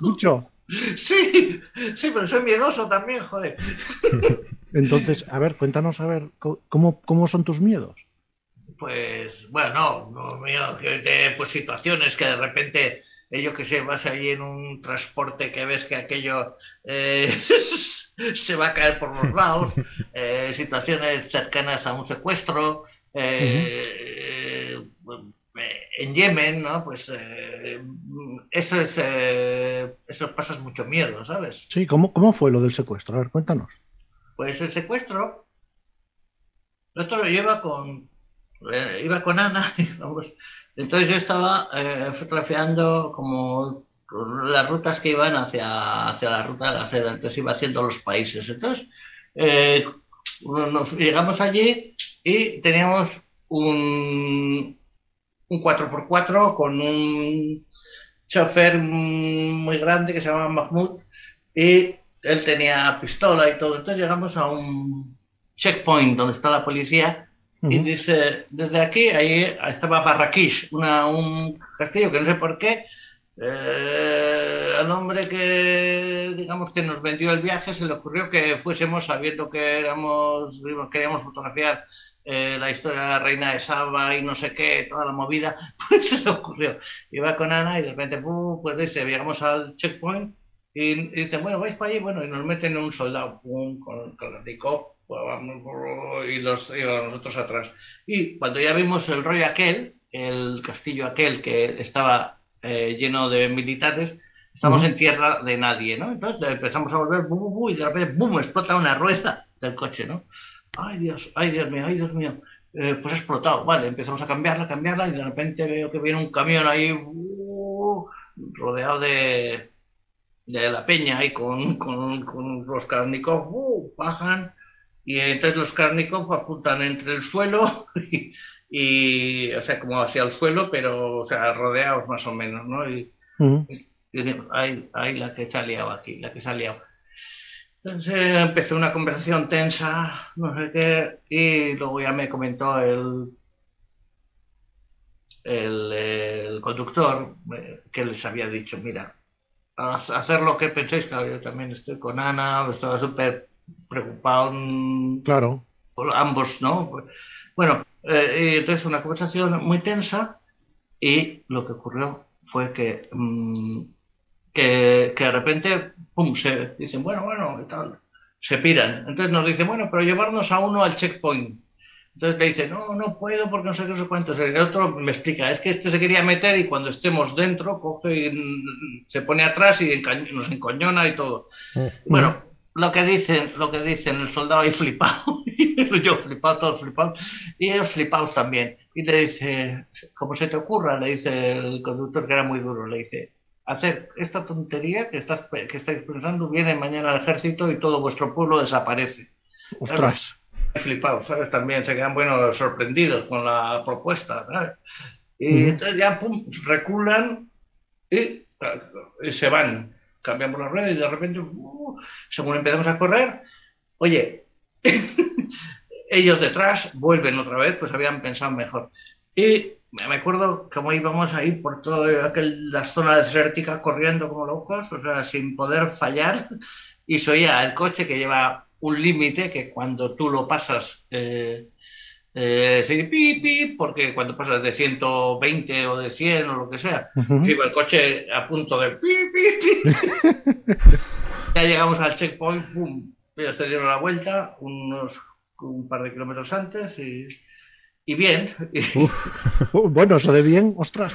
Mucho. [LAUGHS] Sí, sí, pero soy miedoso también, joder. [LAUGHS] Entonces, a ver, cuéntanos, a ver, ¿cómo, cómo son tus miedos? Pues, bueno, no, mío, que, pues situaciones que de repente, yo que sé, vas ahí en un transporte que ves que aquello eh, [LAUGHS] se va a caer por los [LAUGHS] lados, eh, situaciones cercanas a un secuestro, en Yemen, ¿no? Pues eh, eso es, eh, eso pasas mucho miedo, ¿sabes? Sí, ¿cómo, ¿cómo fue lo del secuestro? A ver, cuéntanos. Pues el secuestro, esto lo lleva con, eh, iba con Ana, [LAUGHS] entonces yo estaba fotografiando como las rutas que iban hacia, hacia la ruta de la seda, entonces iba haciendo los países. Entonces, nos llegamos allí y teníamos un, un 4x4 con un chofer muy grande que se llama Mahmoud y él tenía pistola y todo. Entonces llegamos a un checkpoint donde está la policía y dice, desde aquí, ahí estaba Barraquish, una, un castillo que no sé por qué, eh, al hombre que digamos que nos vendió el viaje se le ocurrió que fuésemos sabiendo que éramos queríamos fotografiar eh, la historia de la reina de Saba y no sé qué, toda la movida, [LAUGHS] pues se le ocurrió. Iba con Ana y de repente, pues dice, llegamos al checkpoint y, dice, bueno, vais para allí, bueno, y nos meten un soldado, pum, con, con el pues y, los, y nosotros atrás. Y cuando ya vimos el rollo aquel, el castillo aquel que estaba eh, lleno de militares, estamos en tierra de nadie, ¿no? Entonces empezamos a volver, y de repente, ¡bum!, explota una rueda del coche, ¿no? ay Dios, ay Dios mío, ay Dios mío, eh, pues ha explotado, vale, empezamos a cambiarla, cambiarla y de repente veo que viene un camión ahí uh, rodeado de, de la peña ahí con, con, los cárnicos, uh, bajan y entonces los cárnicos apuntan entre el suelo [LAUGHS] y, o sea, como hacia el suelo, pero, o sea, rodeados más o menos, ¿no? Y, decimos, ay, ay, la que se ha liado aquí, la que se ha liado. Entonces empezó una conversación tensa, no sé qué, y luego ya me comentó el, el, conductor eh, que les había dicho, mira, hacer lo que penséis, claro, yo también estoy con Ana, estaba súper preocupado. Claro. Por ambos, ¿no? Bueno, eh, entonces una conversación muy tensa y lo que ocurrió fue que mm, que, que de repente, pum, se dicen, bueno, bueno, y tal, se piran. Entonces nos dicen, bueno, pero llevarnos a uno al checkpoint. Entonces le dice, no, no puedo porque no sé qué, no sé cuántos. El otro me explica, es que este se quería meter y cuando estemos dentro coge y se pone atrás y nos encoñona y todo. Bueno, lo que dicen, lo que dicen el soldado ahí [LAUGHS] flipado, yo flipado, todos flipados, y ellos flipados también. Y le dice, como se te ocurra, le dice el conductor que era muy duro, le dice, hacer esta tontería que estás que estáis pensando, viene mañana el ejército y todo vuestro pueblo desaparece. Ostras. Flipados, ¿sabes? También se quedan, bueno, sorprendidos con la propuesta, ¿sabes? Y entonces ya, pum, reculan y, y se van cambiamos la rueda y de repente, uh, según empezamos a correr, oye, [LAUGHS] ellos detrás vuelven otra vez, pues habían pensado mejor. Y me acuerdo cómo íbamos ahí por toda la zona desértica corriendo como locos, o sea, sin poder fallar, [LAUGHS] y se oía el coche que lleva un límite que cuando tú lo pasas eh, eh, se pi, porque cuando pasas de 120 o de 100 o lo que sea, si va el coche a punto de pi, [LAUGHS] ya llegamos al checkpoint, pum, ya se dieron la vuelta unos un par de kilómetros antes y, y bien. [LAUGHS] bueno, eso de bien, ostras.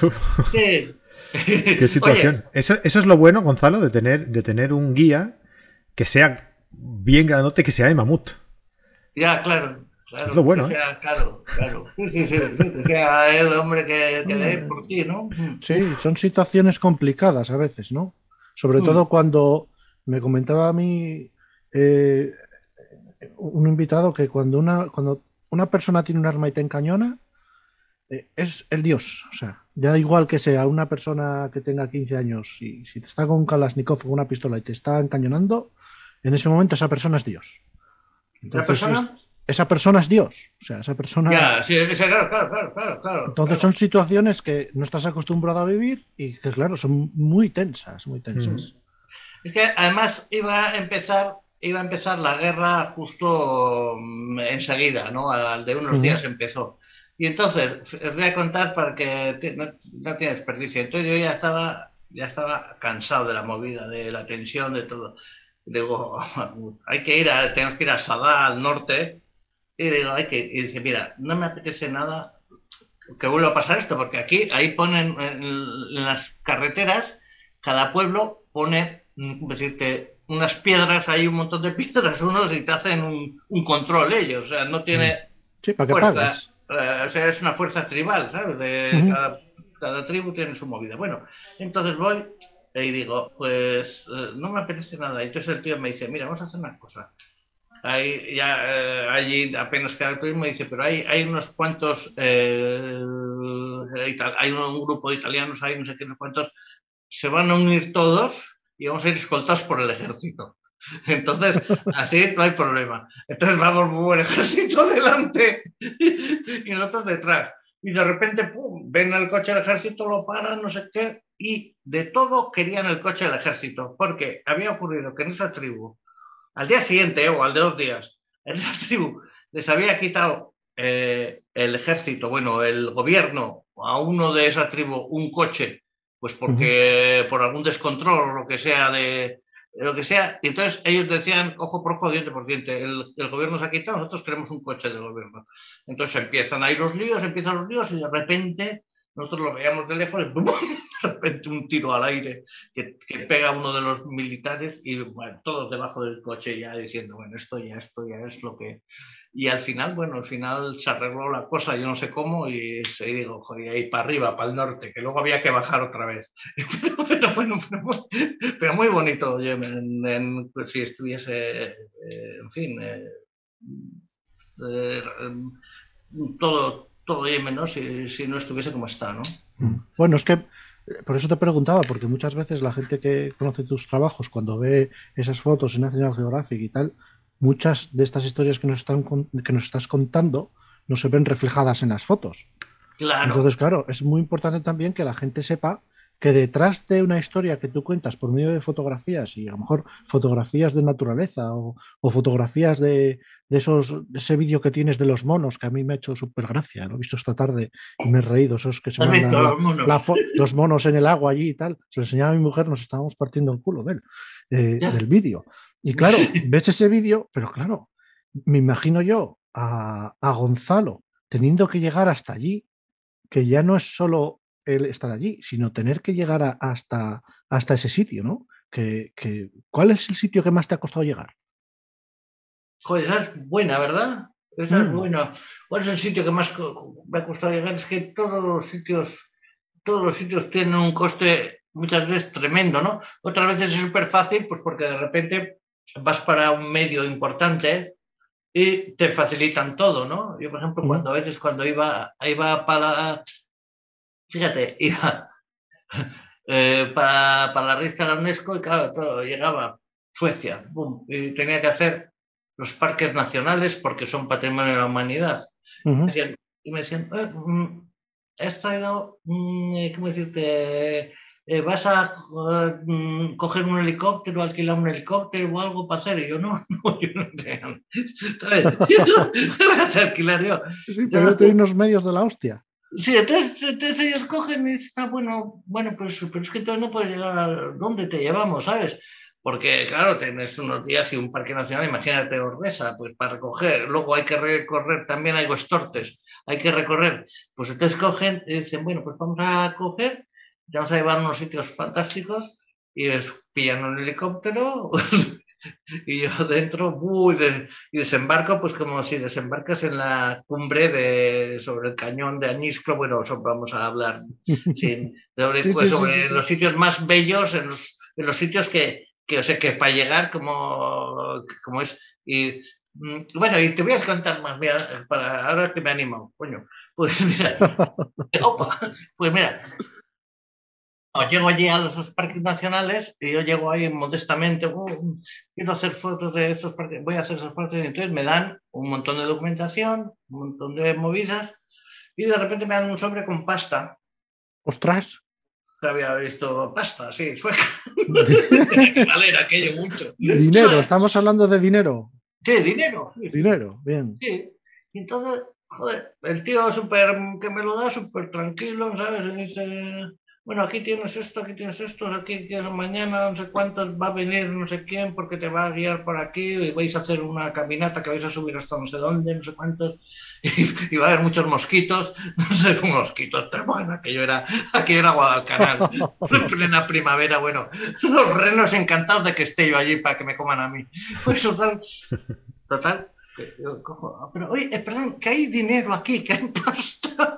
Sí. [LAUGHS] Qué situación. eso, eso, es lo bueno, Gonzalo, de tener, de tener un guía que sea bien grandote, que sea de mamut. Ya, claro. Claro, es lo bueno. Que ¿eh? claro, claro. Sí, sí, sí, que sea el hombre que, que dé por ti, ¿no? Sí, son situaciones complicadas a veces, ¿no? Sobre todo cuando me comentaba a mí eh, un invitado que cuando una, cuando una persona tiene un arma y te encañona, eh, es el dios. O sea, ya da igual que sea una persona que tenga 15 años y si te está con un Kalashnikov o una pistola y te está encañonando, en ese momento esa persona es dios. ¿La persona? Esa persona es Dios. O sea, esa persona. Ya, sí, claro, claro, claro, claro. Entonces son situaciones que no estás acostumbrado a vivir y que, claro, son muy tensas, muy tensas. Es que además iba a empezar. Iba a empezar la guerra justo mm, enseguida, ¿no? Al de unos días empezó. Y entonces, os voy a contar para que no, no tiene desperdicio. Entonces yo ya estaba, ya estaba cansado de la movida, de la tensión, de todo. Digo, [LAUGHS] hay que ir a, tenemos que ir a Sadá, al norte, y digo, hay que, y dice, mira, no me apetece nada que vuelva a pasar esto, porque aquí, ahí ponen en, las carreteras, cada pueblo pone, mm, decirte, unas piedras, hay un montón de [LAUGHS] piedras, unos y te hacen un, control ellos, o sea, no tiene sí, ¿para fuerza, eh, o sea, es una fuerza tribal, ¿sabes? De cada, cada, tribu tiene su movida. Bueno, entonces voy y digo, pues eh, no me apetece nada. Y entonces el tío me dice, mira, vamos a hacer una cosa hay ya eh, allí apenas queda turismo dice pero hay hay unos cuantos eh, hay un, grupo de italianos hay no sé qué unos cuantos se van a unir todos y vamos a ir escoltados por el ejército [LAUGHS] entonces así no hay problema. Entonces vamos muy buen ejército [LAUGHS] delante y nosotros detrás. Y de repente pum, ven el coche del ejército lo paran no sé qué y de todo querían el coche del ejército porque había ocurrido que en esa tribu al día siguiente o al de dos días, en la [LAUGHS] tribu les había quitado eh, el ejército, bueno, el gobierno a uno de esa tribu un coche, pues porque por algún descontrol o lo que sea de, lo que sea, y entonces ellos decían, ojo por ojo, diente por diente, el, el, gobierno se ha quitado, nosotros queremos un coche del gobierno. Entonces empiezan ahí los líos, empiezan los líos y de repente nosotros lo veíamos de lejos y ¡bum! [LAUGHS] de repente un tiro al aire que, pega a uno de los militares y bueno, todos debajo del coche ya diciendo, bueno, esto ya, esto ya es lo que... Y al final, bueno, al final se arregló la cosa, yo no sé cómo, y se digo, joder, ahí para arriba, para el norte, que luego había que bajar otra vez. [LAUGHS] pero, pero, muy, bonito, oye, si estuviese, eh, en fin, eh, eh, todo todo Yemen, ¿no? Si, si, no estuviese como está, ¿no? Bueno, es que por eso te preguntaba, porque muchas veces la gente que conoce tus trabajos, cuando ve esas fotos en National Geographic y tal, muchas de estas historias que nos, están, que nos estás contando no se ven reflejadas en las fotos. Claro. Entonces, claro, es muy importante también que la gente sepa que detrás de una historia que tú cuentas por medio de fotografías y a lo mejor fotografías de naturaleza o, fotografías de, esos de ese vídeo que tienes de los monos que a mí me ha hecho súper gracia, lo he visto esta tarde y me he reído, esos que se mandan los, monos? los monos en el agua allí y tal, se lo enseñaba a mi mujer, nos estábamos partiendo el culo de él, eh, del vídeo. Y claro, [LAUGHS] ves ese vídeo, pero claro, me imagino yo a, a Gonzalo teniendo que llegar hasta allí, que ya no es solo el estar allí, sino tener que llegar hasta, hasta ese sitio, ¿no? Que, ¿Cuál es el sitio que más te ha costado llegar? Joder, esa es buena, ¿verdad? Esa es mm. buena. ¿Cuál es el sitio que más me ha costado llegar? Es que todos los sitios, todos los sitios tienen un coste muchas veces tremendo, ¿no? Otras veces es súper fácil, pues porque de repente vas para un medio importante y te facilitan todo, ¿no? Yo, por ejemplo, mm. cuando a veces cuando iba, iba para fíjate, iba eh, para, para, la revista de la UNESCO y claro, todo, llegaba Suecia, boom, y tenía que hacer los parques nacionales porque son patrimonio de la humanidad. y me decían, eh, mm, has traído, mm, eh, ¿cómo decirte? vas a coger un helicóptero, alquilar un helicóptero o algo para hacer. Y yo, no, no, yo no. ¿Sabes? alquilar yo. Sí, pero yo unos medios de la hostia. Sí, entonces, ellos cogen y dicen, ah, bueno, bueno, pues, pero es que tú no puedes llegar a dónde te llevamos, ¿sabes? Porque, claro, tienes unos días y un parque nacional, imagínate Ordesa, pues para recoger. Luego hay que recorrer también, hay Tortes, hay que recorrer. Pues entonces cogen y dicen, bueno, pues vamos a coger, te vamos a llevar a unos sitios fantásticos y les pillan un helicóptero [LAUGHS] [LAUGHS] y yo dentro y desembarco, pues como si desembarcas en la cumbre de, sobre el cañón de Añisclo, bueno, vamos a hablar [LAUGHS] sobre, pues, sobre los sitios más bellos, en los, en los sitios que, que, o sea, que para llegar como, como es, y mm, bueno, y te voy a contar más, mira, para ahora que me animo, coño, pues mira, [LAUGHS] pues mira, llego allí a los parques nacionales y yo llego ahí modestamente, uh, quiero hacer fotos de esos parques, voy a hacer esos parques, y entonces me dan un montón de documentación, un montón de movidas, y de repente me dan un sobre con pasta. ¡Ostras! Que había visto pasta, sí, sueca. [LAUGHS] Valera, aquello mucho. Dinero, estamos hablando de dinero. Sí, dinero. dinero, bien. Sí, y entonces, joder, el tío súper, que me lo da súper tranquilo, ¿sabes? Y dice bueno, aquí tienes esto, aquí tienes esto, aquí mañana no sé cuántos va a venir no sé quién porque te va a guiar por aquí y vais a hacer una caminata que vais a subir hasta no sé dónde, no sé cuántos, [LAUGHS] y, va a haber muchos mosquitos, [LAUGHS] no sé, mosquitos, pero bueno, aquello era, aquello era Guadalcanal, [LAUGHS] en plena primavera, bueno, los renos encantados de que esté yo allí para que me coman a mí. Pues total, total, ah, pero oye, eh, perdón, que hay dinero aquí, que hay pasta.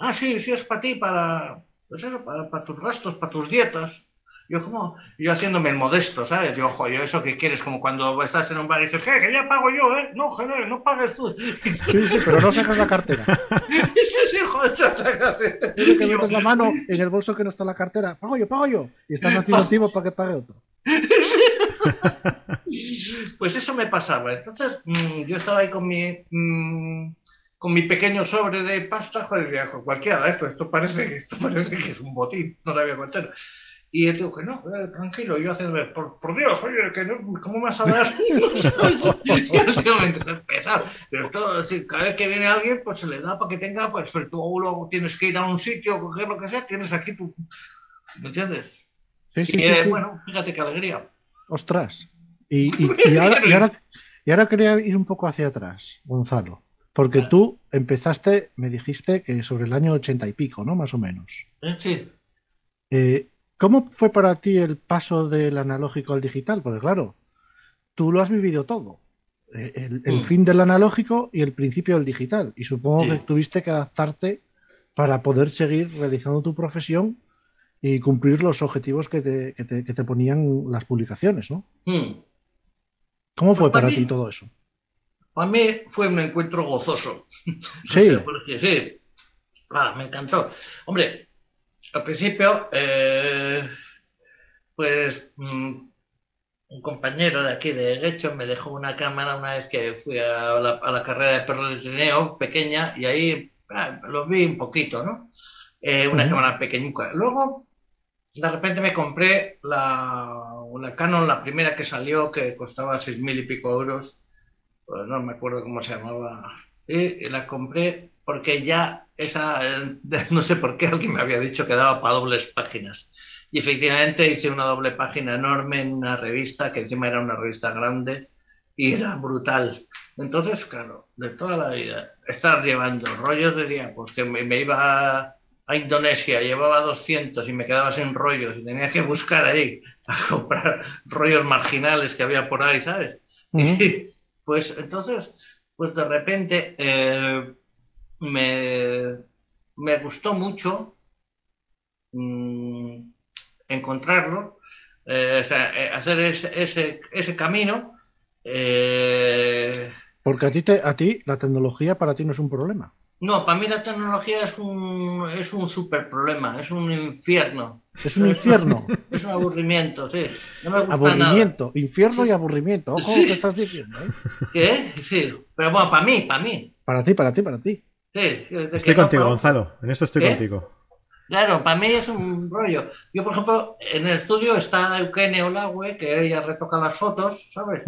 ah, sí, sí, es para ti, para pues eso, para, tus gastos, para tus dietas. Yo como, yo haciéndome el modesto, ¿sabes? Yo, ojo, yo eso que quieres, como cuando estás en un bar y dices, ¿qué? Que ya pago yo, ¿eh? No, joder, no pagues tú. Sí, sí, pero no sacas la cartera. [LAUGHS] sí, sí, joder, Tienes que metes la mano en el bolso que no está la cartera. Pago yo, pago yo. Y estás haciendo tiempo para que pague otro. [LAUGHS] pues eso me pasaba. Entonces, mm, yo estaba ahí con mi... Mm, con mi pequeño sobre de pasta, joder, decía, cualquiera de esto, esto parece, esto parece que es un botín, no te voy a contar. Y él digo que no, eh, tranquilo, yo haciendo, por, por Dios, oye, que no, ¿cómo me vas a dar? [LAUGHS] y el tío me dice, pesado. Pero esto, cada vez que viene alguien, pues se le da para que tenga, pues tú luego tienes que ir a un sitio, coger lo que sea, tienes aquí tu. ¿Me entiendes? Sí, sí, y, sí, Bueno, fíjate qué alegría. Ostras. Y, y, ahora, y, ahora, y ahora quería ir un poco hacia atrás, Gonzalo. Porque tú empezaste, me dijiste que sobre el año ochenta y pico, ¿no? Más o menos. Eh, sí. Eh, ¿Cómo fue para ti el paso del analógico al digital? Porque claro, tú lo has vivido todo. Eh, el, mm. fin del analógico y el principio del digital. Y supongo que tuviste que adaptarte para poder seguir realizando tu profesión y cumplir los objetivos que te, ponían las publicaciones, ¿no? Mm. ¿Cómo fue pues para ti todo eso? Para mí fue un encuentro gozoso. [LAUGHS] Sí. sí. Ah, me encantó. Hombre, al principio, eh, pues mm, un compañero de aquí de derecho me dejó una cámara una vez que fui a la, carrera de perro de trineo pequeña y ahí ah, lo vi un poquito, ¿no? Eh, una cámara pequeñita. Luego, de repente me compré la, la Canon, la primera que salió, que costaba seis mil y pico euros, pues no me acuerdo cómo se llamaba, y la compré porque ya esa, [LAUGHS] no sé por qué alguien me había dicho que daba para dobles páginas. Y efectivamente hice una doble página enorme en una revista, que encima era una revista grande, y era brutal. Entonces, claro, de toda la vida, estar llevando rollos de día, pues que me, me iba a Indonesia, llevaba 200 y me quedaba sin rollos y tenía que buscar ahí a comprar rollos marginales que había por ahí, ¿sabes? Y, pues entonces, pues de repente eh, me, me, gustó mucho mmm, encontrarlo, eh, eh, hacer ese, ese, ese camino. Eh... Porque a ti, te, a ti la tecnología para ti no es un problema. No, para mí la tecnología es un, es un super problema, es un infierno. Es un infierno. [LAUGHS] Es un aburrimiento, sí. No me gusta aburrimiento, nada. infierno y aburrimiento. Ojo Sí. lo que estás diciendo. ¿eh? [LAUGHS] ¿Qué? Sí, pero bueno, para mí, para mí. Para ti, para ti, para ti. Sí, Estoy no contigo, Gonzalo. En esto estoy contigo. Claro, para mí es un rollo. Yo, por ejemplo, en el estudio está Eukene Olague, que ella retoca las fotos, ¿sabes?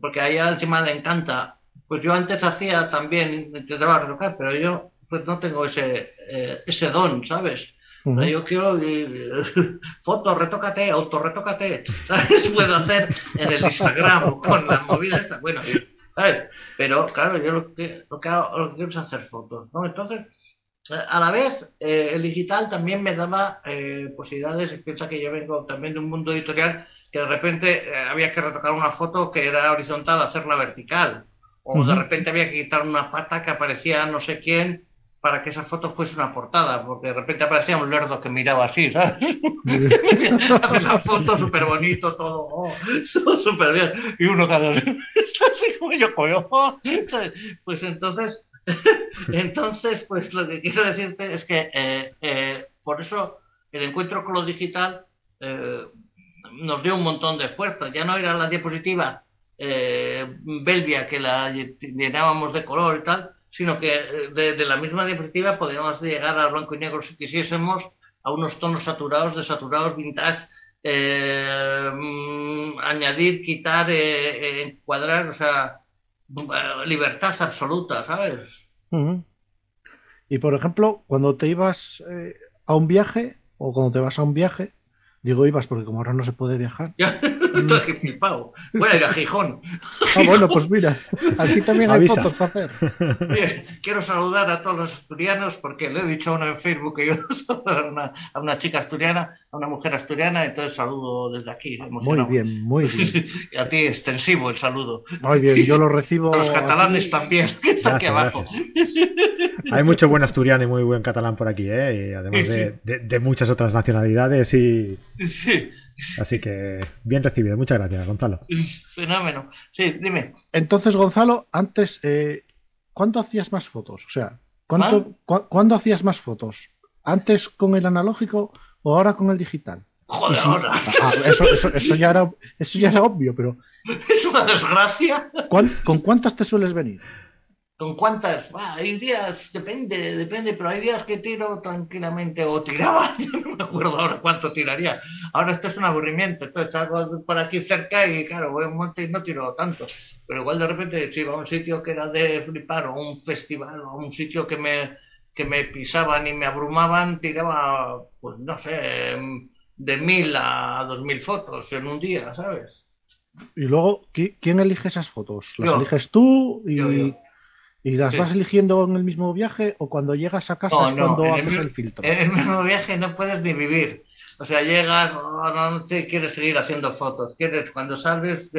Porque a ella encima le encanta. Pues yo antes hacía también, intentaba retocar, pero yo pues no tengo ese, eh, ese don, ¿sabes? Ujú. Pero Yo quiero eh, [LAUGHS] foto, retócate, autorretócate, [LAUGHS] ¿sabes? Puedo hacer en el Instagram o con la movida esta, bueno, ¿sabes? Pero claro, yo lo que, lo que, hago- lo que quiero es hacer fotos, ¿no? Entonces, a la vez, eh, el digital también me daba eh, posibilidades, piensa que yo vengo también de un mundo editorial que de repente eh, había que retocar una foto que era horizontal, hacerla vertical, o de Ujú. repente había que quitar una pata que aparecía no sé quién para que esa foto fuese una portada, porque de repente aparecía un lerdo que miraba así, ¿sabes? [LAUGHS] Hace la foto súper bonito, todo, oh, [LAUGHS] súper bien. Y uno cada vez, [LAUGHS] está así como yo, coño, oh". Pues entonces, entonces, pues lo que quiero decirte es que eh, eh, por eso el encuentro con lo digital eh, nos dio un montón de fuerza. Ya no era la diapositiva eh, Belvia que la llenábamos de color y tal, sino que eh, de, de la misma diapositiva podíamos llegar al blanco y negro si quisiésemos a unos tonos saturados, desaturados, vintage, eh, mm, añadir, quitar, eh, eh, encuadrar, o sea, libertad absoluta, ¿sabes? Y por ejemplo, cuando te ibas a un viaje, o cuando te vas a un viaje, digo ibas porque como ahora no se puede viajar. [LAUGHS] Ya, estoy flipado. Voy a ir a Gijón. Ah, bueno, pues mira, aquí también hay Avisa. fotos para hacer. [LAUGHS] Oye, quiero saludar a todos los asturianos porque le he dicho a uno en Facebook que yo [LAUGHS] a una, a una chica asturiana, a una mujer asturiana, entonces saludo desde aquí. Muy emocionado. bien, muy bien. Y a ti extensivo el saludo. Muy bien, yo lo recibo. A los catalanes aquí. también, que está aquí Gracias, abajo. Hay mucho buen asturiano y muy buen catalán por aquí, ¿eh? Y además Sí, sí. de, de- de muchas otras nacionalidades y [LAUGHS] Sí, así que bien recibido. Muchas gracias, Gonzalo. [LAUGHS] fenómeno. Sí, dime. Entonces, Gonzalo, antes, eh, ¿cuándo hacías más fotos? O sea, ¿cuánto, cu- ¿cuándo hacías más fotos? ¿Antes con el analógico o ahora con el digital? Joder, si- ahora. Ah, eso, eso- eso ya era, eso ya era obvio, pero [LAUGHS] Es una desgracia. ¿cuán- ¿con cuántas te sueles venir? ¿Con cuántas? Va, hay días, depende, depende, pero hay días que tiro tranquilamente o tiraba, [LAUGHS] yo no me acuerdo ahora cuánto tiraría. Ahora esto es un aburrimiento, entonces salgo por aquí cerca y claro, voy a un monte y no tiro tanto. Pero igual de repente si iba a un sitio que era de flipar o un festival o un sitio que me, que me pisaban y me abrumaban, tiraba, pues no sé, de mil a dos mil fotos en un día, ¿sabes? Y luego, ¿qui- ¿quién elige esas fotos? ¿Las Yo. eliges tú y, Yo, yo. Y las Sí. vas eligiendo en el mismo viaje o cuando llegas a casa No, es no, cuando el haces el filtro? En el mismo viaje no puedes ni vivir. O sea, llegas, oh, no, no sé, quieres seguir haciendo fotos. Quieres, cuando sales,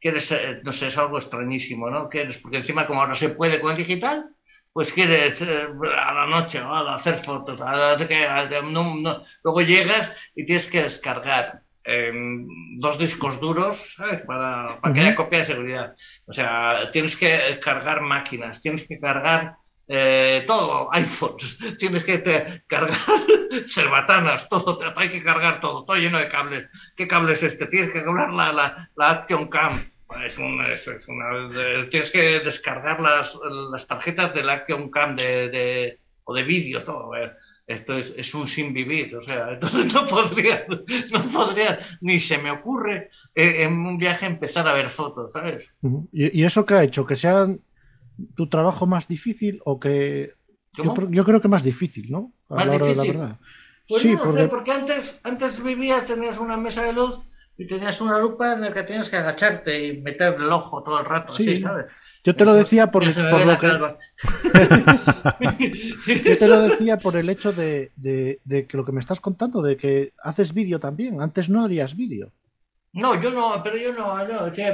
quieres, eh, no sé, es algo extrañísimo, ¿no? Quieres, porque encima como ahora se puede con el digital, pues quieres eh, a la noche oh, hacer fotos. a la- a- no. Luego llegas y tienes que descargar dos discos duros, ¿sabes? Para, para que Ujú. haya copia de seguridad. O sea, tienes que cargar máquinas, tienes que cargar eh, todo, iPhones, [LAUGHS] tienes que te- cargar [LAUGHS] cerbatanas, todo, te- hay que cargar todo, todo lleno de cables. ¿Qué cable es este? Tienes que cargar la, la, la Action Cam. Es una, es, es una- de- tienes que descargar las, las tarjetas del Action Cam de, de- o de vídeo, todo. eh. Esto es, un sin vivir, o sea, [LAUGHS] entonces no podría, no podría, ni se me ocurre eh, en un viaje empezar a ver fotos, ¿sabes? ¿Y, eso qué ha hecho? ¿Que sea tu trabajo más difícil o que... Yo, creo que más difícil, ¿no? A la hora de la verdad. Pues sí, no, porque... porque antes, antes vivías, tenías una mesa de luz y tenías una lupa en la que tenías que agacharte y meter el ojo todo el rato, sí, ¿sabes? Yo te lo decía por, lo que... [LAUGHS] Yo te lo decía por el hecho de, que lo que me estás contando, de que haces vídeo también. Antes no harías vídeo. No, yo no, pero yo no,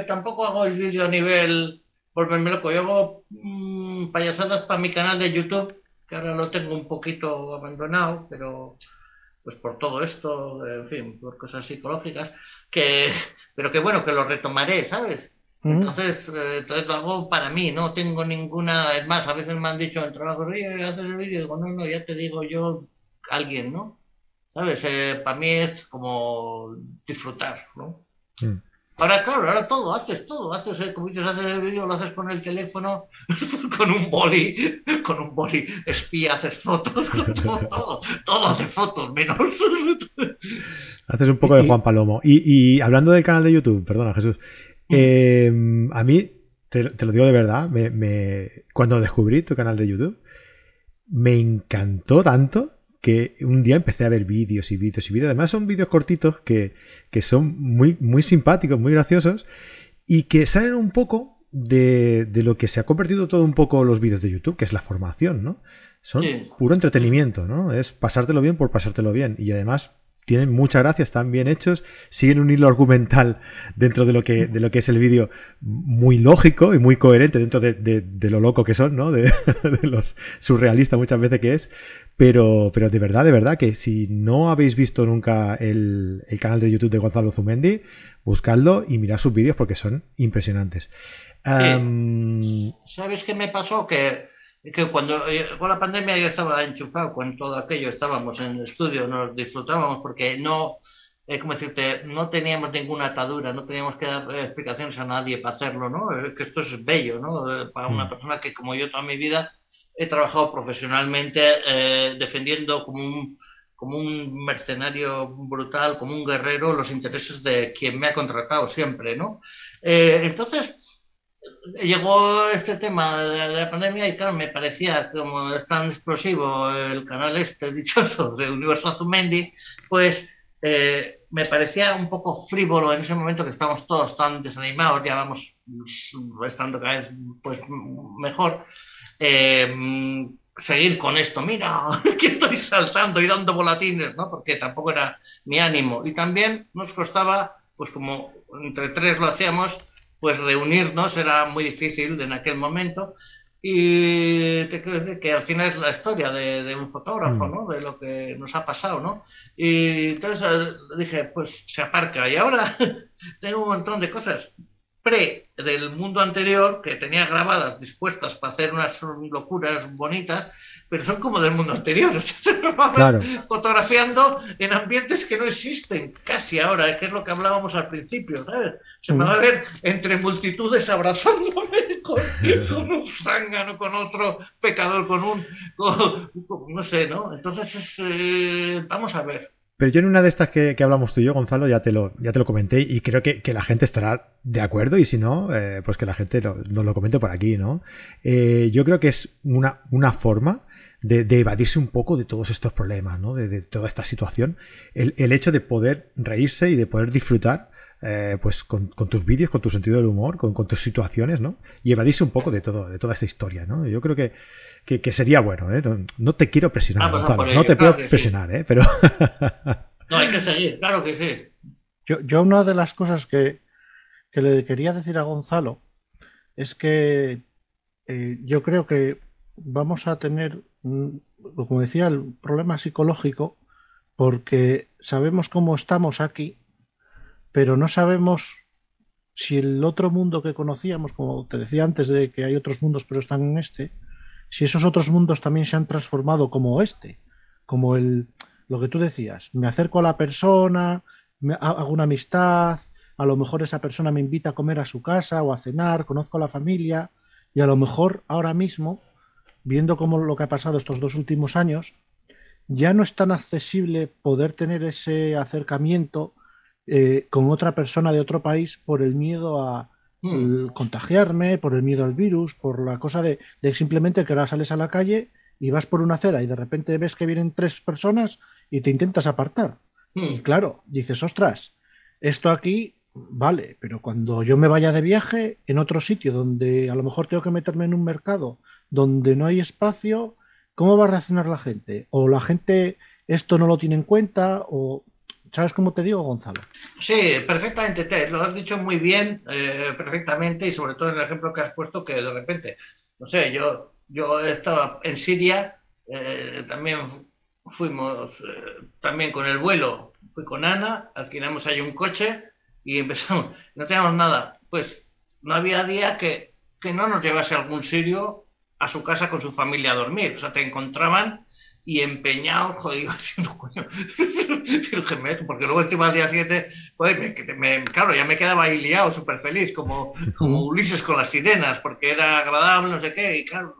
tampoco hago el vídeo a nivel volverme loco. Yo hago mm, payasadas para mi canal de YouTube, que ahora lo tengo un poquito abandonado, pero pues por todo esto, en fin, por cosas psicológicas, que, pero que bueno, que lo retomaré, ¿sabes? Entonces, eh, entonces lo hago para mí, no tengo ninguna. Es más, a veces me han dicho en trabajo, oye, haces el vídeo. Digo, no, no, ya te digo yo, alguien, ¿no? ¿Sabes? Eh, para mí es como disfrutar, ¿no? Mm. Ahora, claro, ahora todo, haces todo, haces, eh, como dices, haces el vídeo, lo haces con el teléfono, [LAUGHS] con un boli, con un boli espía, haces fotos, [LAUGHS] todo, todo, todo hace fotos, menos. Haces un poco de Juan Palomo. Y, y hablando del canal de YouTube, perdona Jesús, Em, a mí, te, lo digo de verdad, me, cuando descubrí tu canal de YouTube, me encantó tanto que un día empecé a ver vídeos y vídeos y vídeos. Además son vídeos cortitos que, son muy, muy simpáticos, muy graciosos y que salen un poco de, lo que se ha convertido todo un poco los vídeos de YouTube, que es la formación, ¿no? Son puro entretenimiento, ¿no? Es pasártelo bien por pasártelo bien. Y además tienen mucha gracia, están bien hechos, siguen un hilo argumental dentro de lo que, de lo que es el vídeo muy lógico y muy coherente dentro de, lo loco que son, ¿no? [LAUGHS] De, los surrealistas muchas veces que es. Pero, pero de verdad, de verdad, que si no habéis visto nunca el, canal de YouTube de Gonzalo Zumendi, buscadlo y mirad sus vídeos porque son impresionantes. ¿Sabes qué me pasó? Que que cuando eh, con la pandemia yo estaba enchufado con todo aquello, estábamos en el estudio, nos disfrutábamos porque no, eh, como decirte, no teníamos ninguna atadura, no teníamos que dar eh, explicaciones a nadie para hacerlo, ¿no? que esto es bello, ¿no? Para una mm. persona que como yo toda mi vida he trabajado profesionalmente defendiendo como un, como un mercenario brutal, como un guerrero, los intereses de quien me ha contratado siempre, ¿no? entonces, llegó este tema de la pandemia y claro, me parecía como es tan explosivo el canal este dichoso [LAUGHS] de Universo Azumendi, pues eh, me parecía un poco frívolo en ese momento que estamos todos tan desanimados, ya vamos estando cada vez pues, mejor. Eh, seguir con esto, mira, [LAUGHS] que estoy saltando y dando volatines, ¿no? Porque tampoco era mi ánimo. Y también nos costaba, pues como entre tres lo hacíamos, pues reunirnos era muy difícil en aquel momento. Y te quiero decir que al final es la historia de, un fotógrafo, mm. ¿no? De lo que nos ha pasado, ¿no? Y entonces eh, dije, pues se aparca. Y ahora [LAUGHS] tengo un montón de cosas pre del mundo anterior que tenía grabadas dispuestas para hacer unas locuras bonitas pero son como del mundo anterior. [LAUGHS] fotografiando en ambientes que no existen casi ahora, que es lo que hablábamos al principio, ¿sabes? Se me va a ver entre multitudes abrazándome [LAUGHS] con, un zángano, con otro pecador, con un. no sé, ¿no? Entonces, eh, vamos a ver. Pero yo en una de estas que, hablamos tú y yo, Gonzalo, ya te lo, ya te lo comenté y creo que, la gente estará de acuerdo y si no, eh, pues que la gente nos lo comente por aquí, ¿no? Eh, yo creo que es una, una forma de, evadirse un poco de todos estos problemas, ¿no? de, toda esta situación. El, hecho de poder reírse y de poder disfrutar eh, pues con, tus vídeos, con tu sentido del humor, con, tus situaciones, ¿no? Y evadirse un poco de todo, de toda esta historia, ¿no? Yo creo que, que, sería bueno, ¿eh? No, te quiero presionar, no te puedo presionar, ¿eh? Pero... no, hay que seguir, claro que sí. Yo, yo una de las cosas que, que le quería decir a Gonzalo es que eh, yo creo que vamos a tener como decía, el problema psicológico, porque sabemos cómo estamos aquí, pero no sabemos si el otro mundo que conocíamos, como te decía antes de que hay otros mundos pero están en este, si esos otros mundos también se han transformado como este, como el, lo que tú decías, me acerco a la persona, me, hago una amistad, a lo mejor esa persona me invita a comer a su casa o a cenar, conozco a la familia y a lo mejor ahora mismo viendo cómo lo que ha pasado estos dos últimos años, ya no es tan accesible poder tener ese acercamiento eh, con otra persona de otro país por el miedo a hmm. contagiarme, por el miedo al virus, por la cosa de, simplemente que ahora sales a la calle y vas por una acera y de repente ves que vienen tres personas y te intentas apartar. Hmm. Y claro, dices, ostras, esto aquí vale, pero cuando yo me vaya de viaje en otro sitio donde a lo mejor tengo que meterme en un mercado donde no hay espacio, ¿cómo va a reaccionar la gente? ¿O la gente esto no lo tiene en cuenta? ¿O sabes cómo te digo, Gonzalo? Sí, perfectamente, te lo has dicho muy bien, eh, perfectamente, y sobre todo en el ejemplo que has puesto que de repente, no sé, yo, yo estaba en Siria, eh, también fuimos, eh, también con el vuelo, fui con Ana, alquilamos ahí un coche, y empezamos, [LAUGHS] no teníamos nada. Pues no había día que, que no nos llevase algún sirio a su casa con su familia a dormir. O sea, te encontraban y empeñados, joder, [LAUGHS] coño, [LAUGHS] porque luego encima al día siguiente, pues, me, claro, ya me quedaba ahí liado, súper feliz, como, [LAUGHS] como Ulises con las sirenas, porque era agradable, no sé qué, y claro,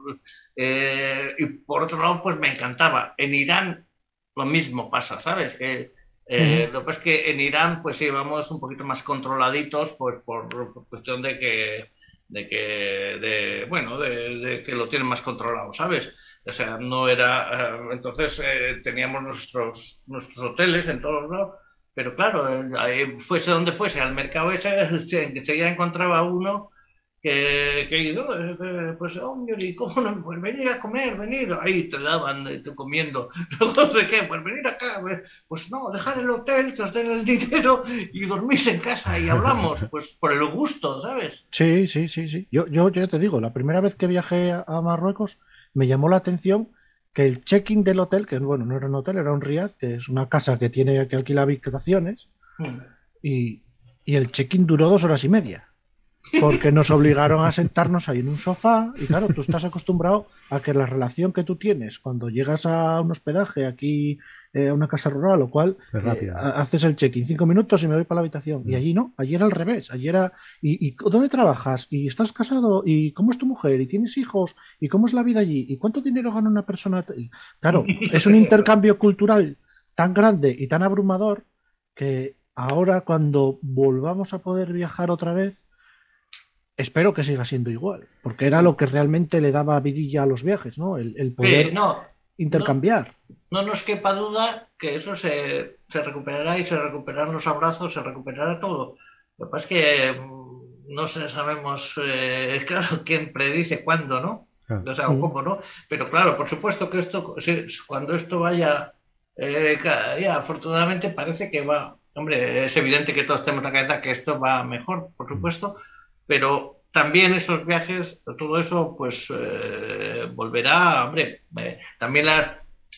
eh, y por otro lado, pues me encantaba. En Irán lo mismo pasa, ¿sabes? Que eh, lo que pasa es que en Irán, pues sí, vamos un poquito más controladitos pues, por, cuestión de que, de que, de, bueno, de, que lo tienen más controlado, ¿sabes? O sea, no era. Eh, entonces eh, teníamos nuestros, nuestros hoteles en todos lados, pero claro, fuese donde fuese, al mercado ese, [LAUGHS] enseguida encontraba uno que, que pues hombre, ¿y cómo no? Pues venir a comer, venir, ahí te daban, eh, te comiendo, [LAUGHS] no sé qué, pues venir acá, pues no, dejar el hotel, que os den el dinero y dormís en casa y hablamos, pues por el gusto, ¿sabes? Sí, sí, sí, sí. Yo, yo, yo te digo, la primera vez que viajé a Marruecos me llamó la atención que el check-in del hotel, que bueno, no era un hotel, era un riad, que es una casa que tiene que alquilar habitaciones, mm. y, y el check-in duró dos horas y media porque nos obligaron a sentarnos ahí en un sofá y claro, tú estás acostumbrado a que la relación que tú tienes cuando llegas a un hospedaje aquí eh, a una casa rural o cual eh, haces el check-in cinco minutos y me voy para la habitación y mm. allí no, allí era al revés, allí era ¿y, dónde trabajas? ¿y estás casado? ¿y cómo es tu mujer? ¿y tienes hijos? ¿y cómo es la vida allí? ¿y cuánto dinero gana una persona? claro, es un intercambio cultural tan grande y tan abrumador que ahora cuando volvamos a poder viajar otra vez espero que siga siendo igual, porque era lo que realmente le daba vidilla a los viajes, ¿no? El, poder intercambiar. No, nos quepa duda que eso se, recuperará y se recuperarán los abrazos, se recuperará todo. Lo que pasa es que mm, no sabemos, eh, [LAUGHS] claro, quién predice cuándo, ¿no? O sea, cómo, ¿no? Pero claro, por supuesto que esto, cuando esto vaya, eh, ya afortunadamente parece que va, hombre, es evidente que todos tenemos la cabeza que esto va mejor, por supuesto, pero también esos viajes, todo eso, pues eh, volverá, hombre, eh, también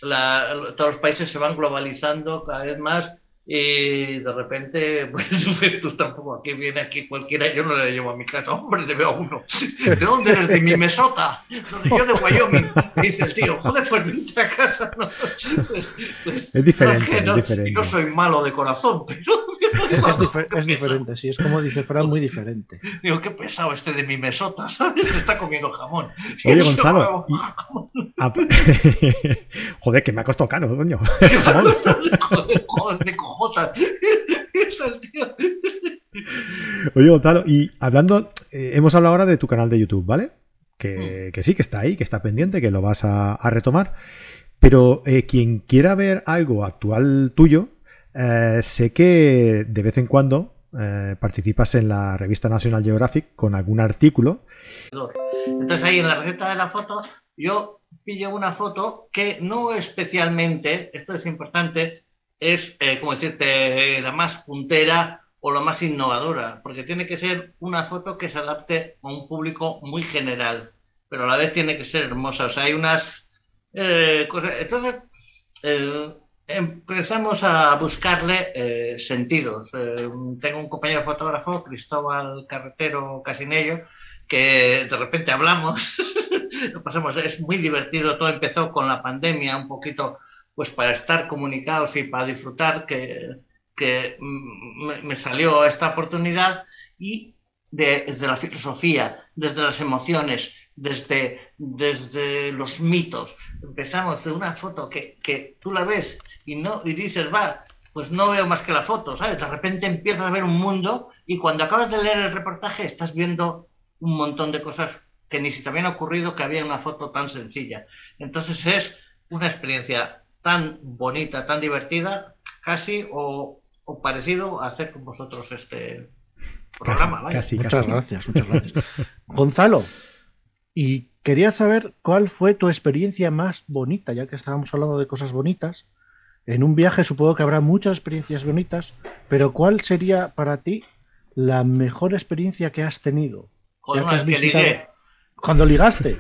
todos los países se van globalizando cada vez más y de repente, [LAUGHS] pues, pues, tú tampoco, aquí viene aquí cualquiera, yo no le llevo a mi casa, hombre, le veo a uno. ¿De dónde eres? De Minnesota, donde yo de Wyoming. dice el tío, joder, pues vente a casa. Pues, pues, es diferente, no, es diferente. Y no soy malo de corazón, pero... [LAUGHS] Es, diferente, sí, es como dice Fran, muy diferente. Digo, qué pesado este de Minnesota, ¿sabes? Está comiendo jamón. [LAUGHS] Oye, Gonzalo. joder, que me ha costado caro, coño. joder, joder, de Oye, Gonzalo, y hablando, eh, hemos hablado ahora de tu canal de YouTube, ¿vale? Que, mm. sí, que está ahí, que está pendiente, que lo vas a, retomar. Pero eh, quien quiera ver algo actual tuyo, eh, sé que de vez en cuando participas en la revista National Geographic con algún artículo. Entonces ahí en la receta de la foto yo pillo una foto que no especialmente, esto es importante, es, eh, como decirte, la más puntera o la más innovadora, porque tiene que ser una foto que se adapte a un público muy general, pero a la vez tiene que ser hermosa. O sea, hay unas eh, cosas. Entonces, eh, empezamos a buscarle sentidos. tengo un compañero fotógrafo, Cristóbal Carretero Casinello, que de repente hablamos, [LAUGHS] lo pasamos, es muy divertido, todo empezó con la pandemia, un poquito pues para estar comunicados y para disfrutar que, me, salió esta oportunidad y desde la filosofía, desde las emociones, desde, desde los mitos. Empezamos de una foto que, que tú la ves y, no, y dices, va, pues no veo más que la foto, ¿sabes? De repente empiezas a ver un mundo y cuando acabas de leer el reportaje estás viendo un montón de cosas que ni si te habían ocurrido que había una foto tan sencilla. Entonces es una experiencia tan bonita, tan divertida, casi o, o parecido a hacer con vosotros este programa. Casi, muchas gracias, muchas gracias. [LAUGHS] Gonzalo, y quería saber cuál fue tu experiencia más bonita, ya que estábamos hablando de cosas bonitas. En un viaje supongo que habrá muchas experiencias bonitas, pero ¿cuál sería para ti la mejor experiencia que has tenido? Joder, que has visitado... Cuando ligaste. [LAUGHS]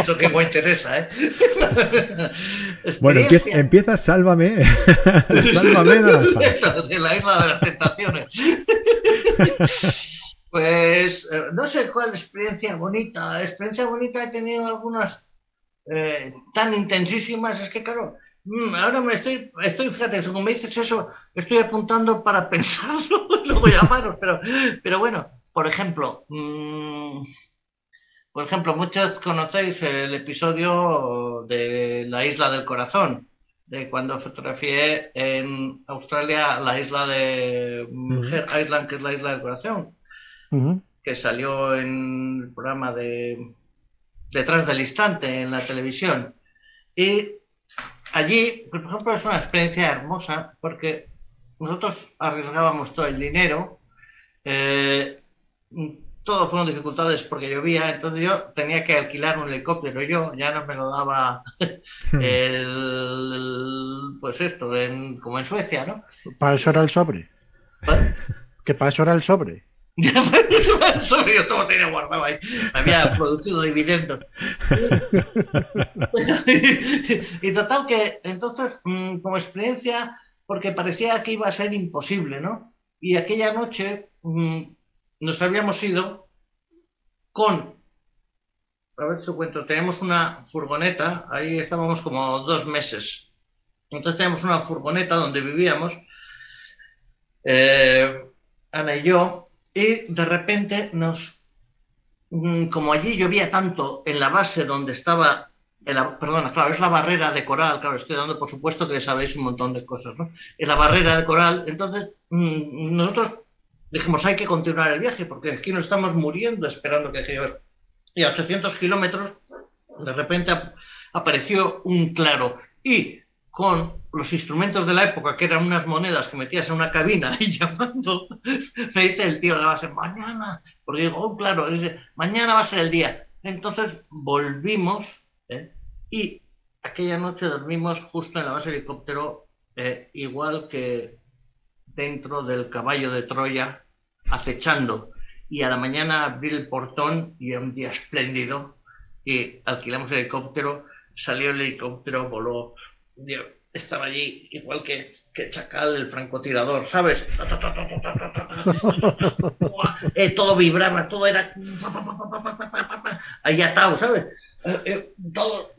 Eso que me interesa, ¿eh? [LAUGHS] bueno, empieza, empieza Sálvame. [LAUGHS] sálvame. En la isla de las tentaciones. pues eh, no sé cuál experiencia bonita. Experiencia bonita he tenido algunas eh, tan intensísimas. Es que, claro, mm, ahora me estoy, estoy, fíjate, según me dices eso, estoy apuntando para pensarlo y luego llamaros, pero, pero bueno por ejemplo, mm, por ejemplo, muchos conocéis el episodio de la isla del corazón, de cuando fotografié en Australia la isla de Mujer Island, que es la isla del corazón, que salió en el programa de Detrás del Instante en la televisión. Y allí, por ejemplo, es una experiencia hermosa porque nosotros arriesgábamos todo el dinero. Eh, todo fueron dificultades porque llovía, entonces yo tenía que alquilar un helicóptero, yo ya no me lo daba hmm. el, pues esto, como en Suecia, ¿no? Para eso era el sobre. Que para eso era el sobre. el [LAUGHS] sobre yo todo tenía guardado ahí, había [LAUGHS] producido dividendos. [LAUGHS] y, total que entonces, mm, como experiencia, porque parecía que iba a ser imposible, ¿no? Y aquella noche mm, nos habíamos ido con, a ver si cuento, teníamos una furgoneta, ahí estábamos como dos meses. Entonces teníamos una furgoneta donde vivíamos, eh, Ana y yo, y de repente nos, mm, como allí llovía tanto en la base donde estaba, perdona, claro, es la barrera de coral, claro, estoy dando por supuesto que sabéis un montón de cosas, ¿no? Es la barrera de coral, entonces mm, nosotros dijimos, hay que continuar el viaje, porque aquí nos estamos muriendo esperando que llegue. Y a 800 kilómetros, de repente apareció un claro. Y con los instrumentos de la época, que eran unas monedas que metías en una cabina [LAUGHS] y llamando, me dice el tío de la base, mañana, porque digo, oh, claro, dice, mañana va a ser el día. Entonces volvimos ¿eh? y aquella noche dormimos justo en la base helicóptero, eh, igual que dentro del caballo de Troya acechando. Y a la mañana abrí el portón y era un día espléndido y alquilamos el helicóptero, salió el helicóptero, voló. estaba allí igual que, que Chacal, el francotirador, ¿sabes? Eh, todo vibraba, todo era ahí atado, ¿sabes? Eh, todo,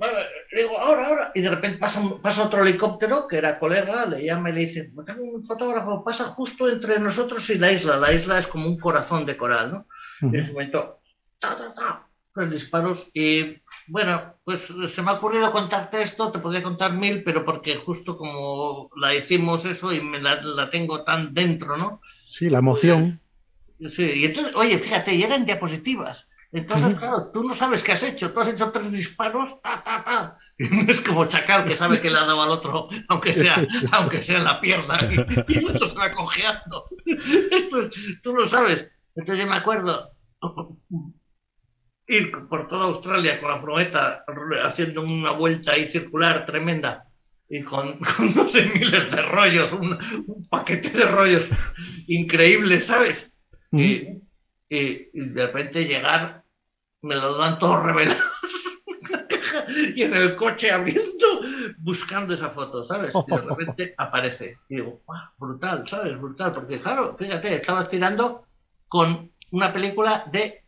digo, ahora, ahora, y de repente pasa, pasa otro helicóptero que era colega, le llama y le dice, tengo un fotógrafo, pasa justo entre nosotros y la isla, la isla es como un corazón de coral, ¿no? Y en ese momento, ta, ta, ta, con disparos, y bueno, pues se me ha ocurrido contarte esto, te podría contar mil, pero porque justo como la hicimos eso y me la, tengo tan dentro, ¿no? Sí, la emoción. Pues, sí, y entonces, oye, fíjate, y eran diapositivas. Entonces, claro, tú no sabes qué has hecho, tú has hecho tres disparos, ta, ta, ta. Y no es como Chacal que sabe que le ha dado al otro, aunque sea, [LAUGHS] aunque sea en la pierna, y, el otro se va cojeando. [LAUGHS] Esto tú lo sabes. Entonces yo me acuerdo [LAUGHS] ir por toda Australia con la furgoneta haciendo una vuelta ahí circular tremenda y con, no sé miles de rollos, un, paquete de rollos increíble, ¿sabes? y, y, de repente llegar, me lo dan todos revelados y en el coche abriendo, buscando esa foto, ¿sabes? Y de repente [LAUGHS] aparece. Y digo, brutal, ¿sabes? Brutal, porque claro, fíjate, estabas tirando con una película de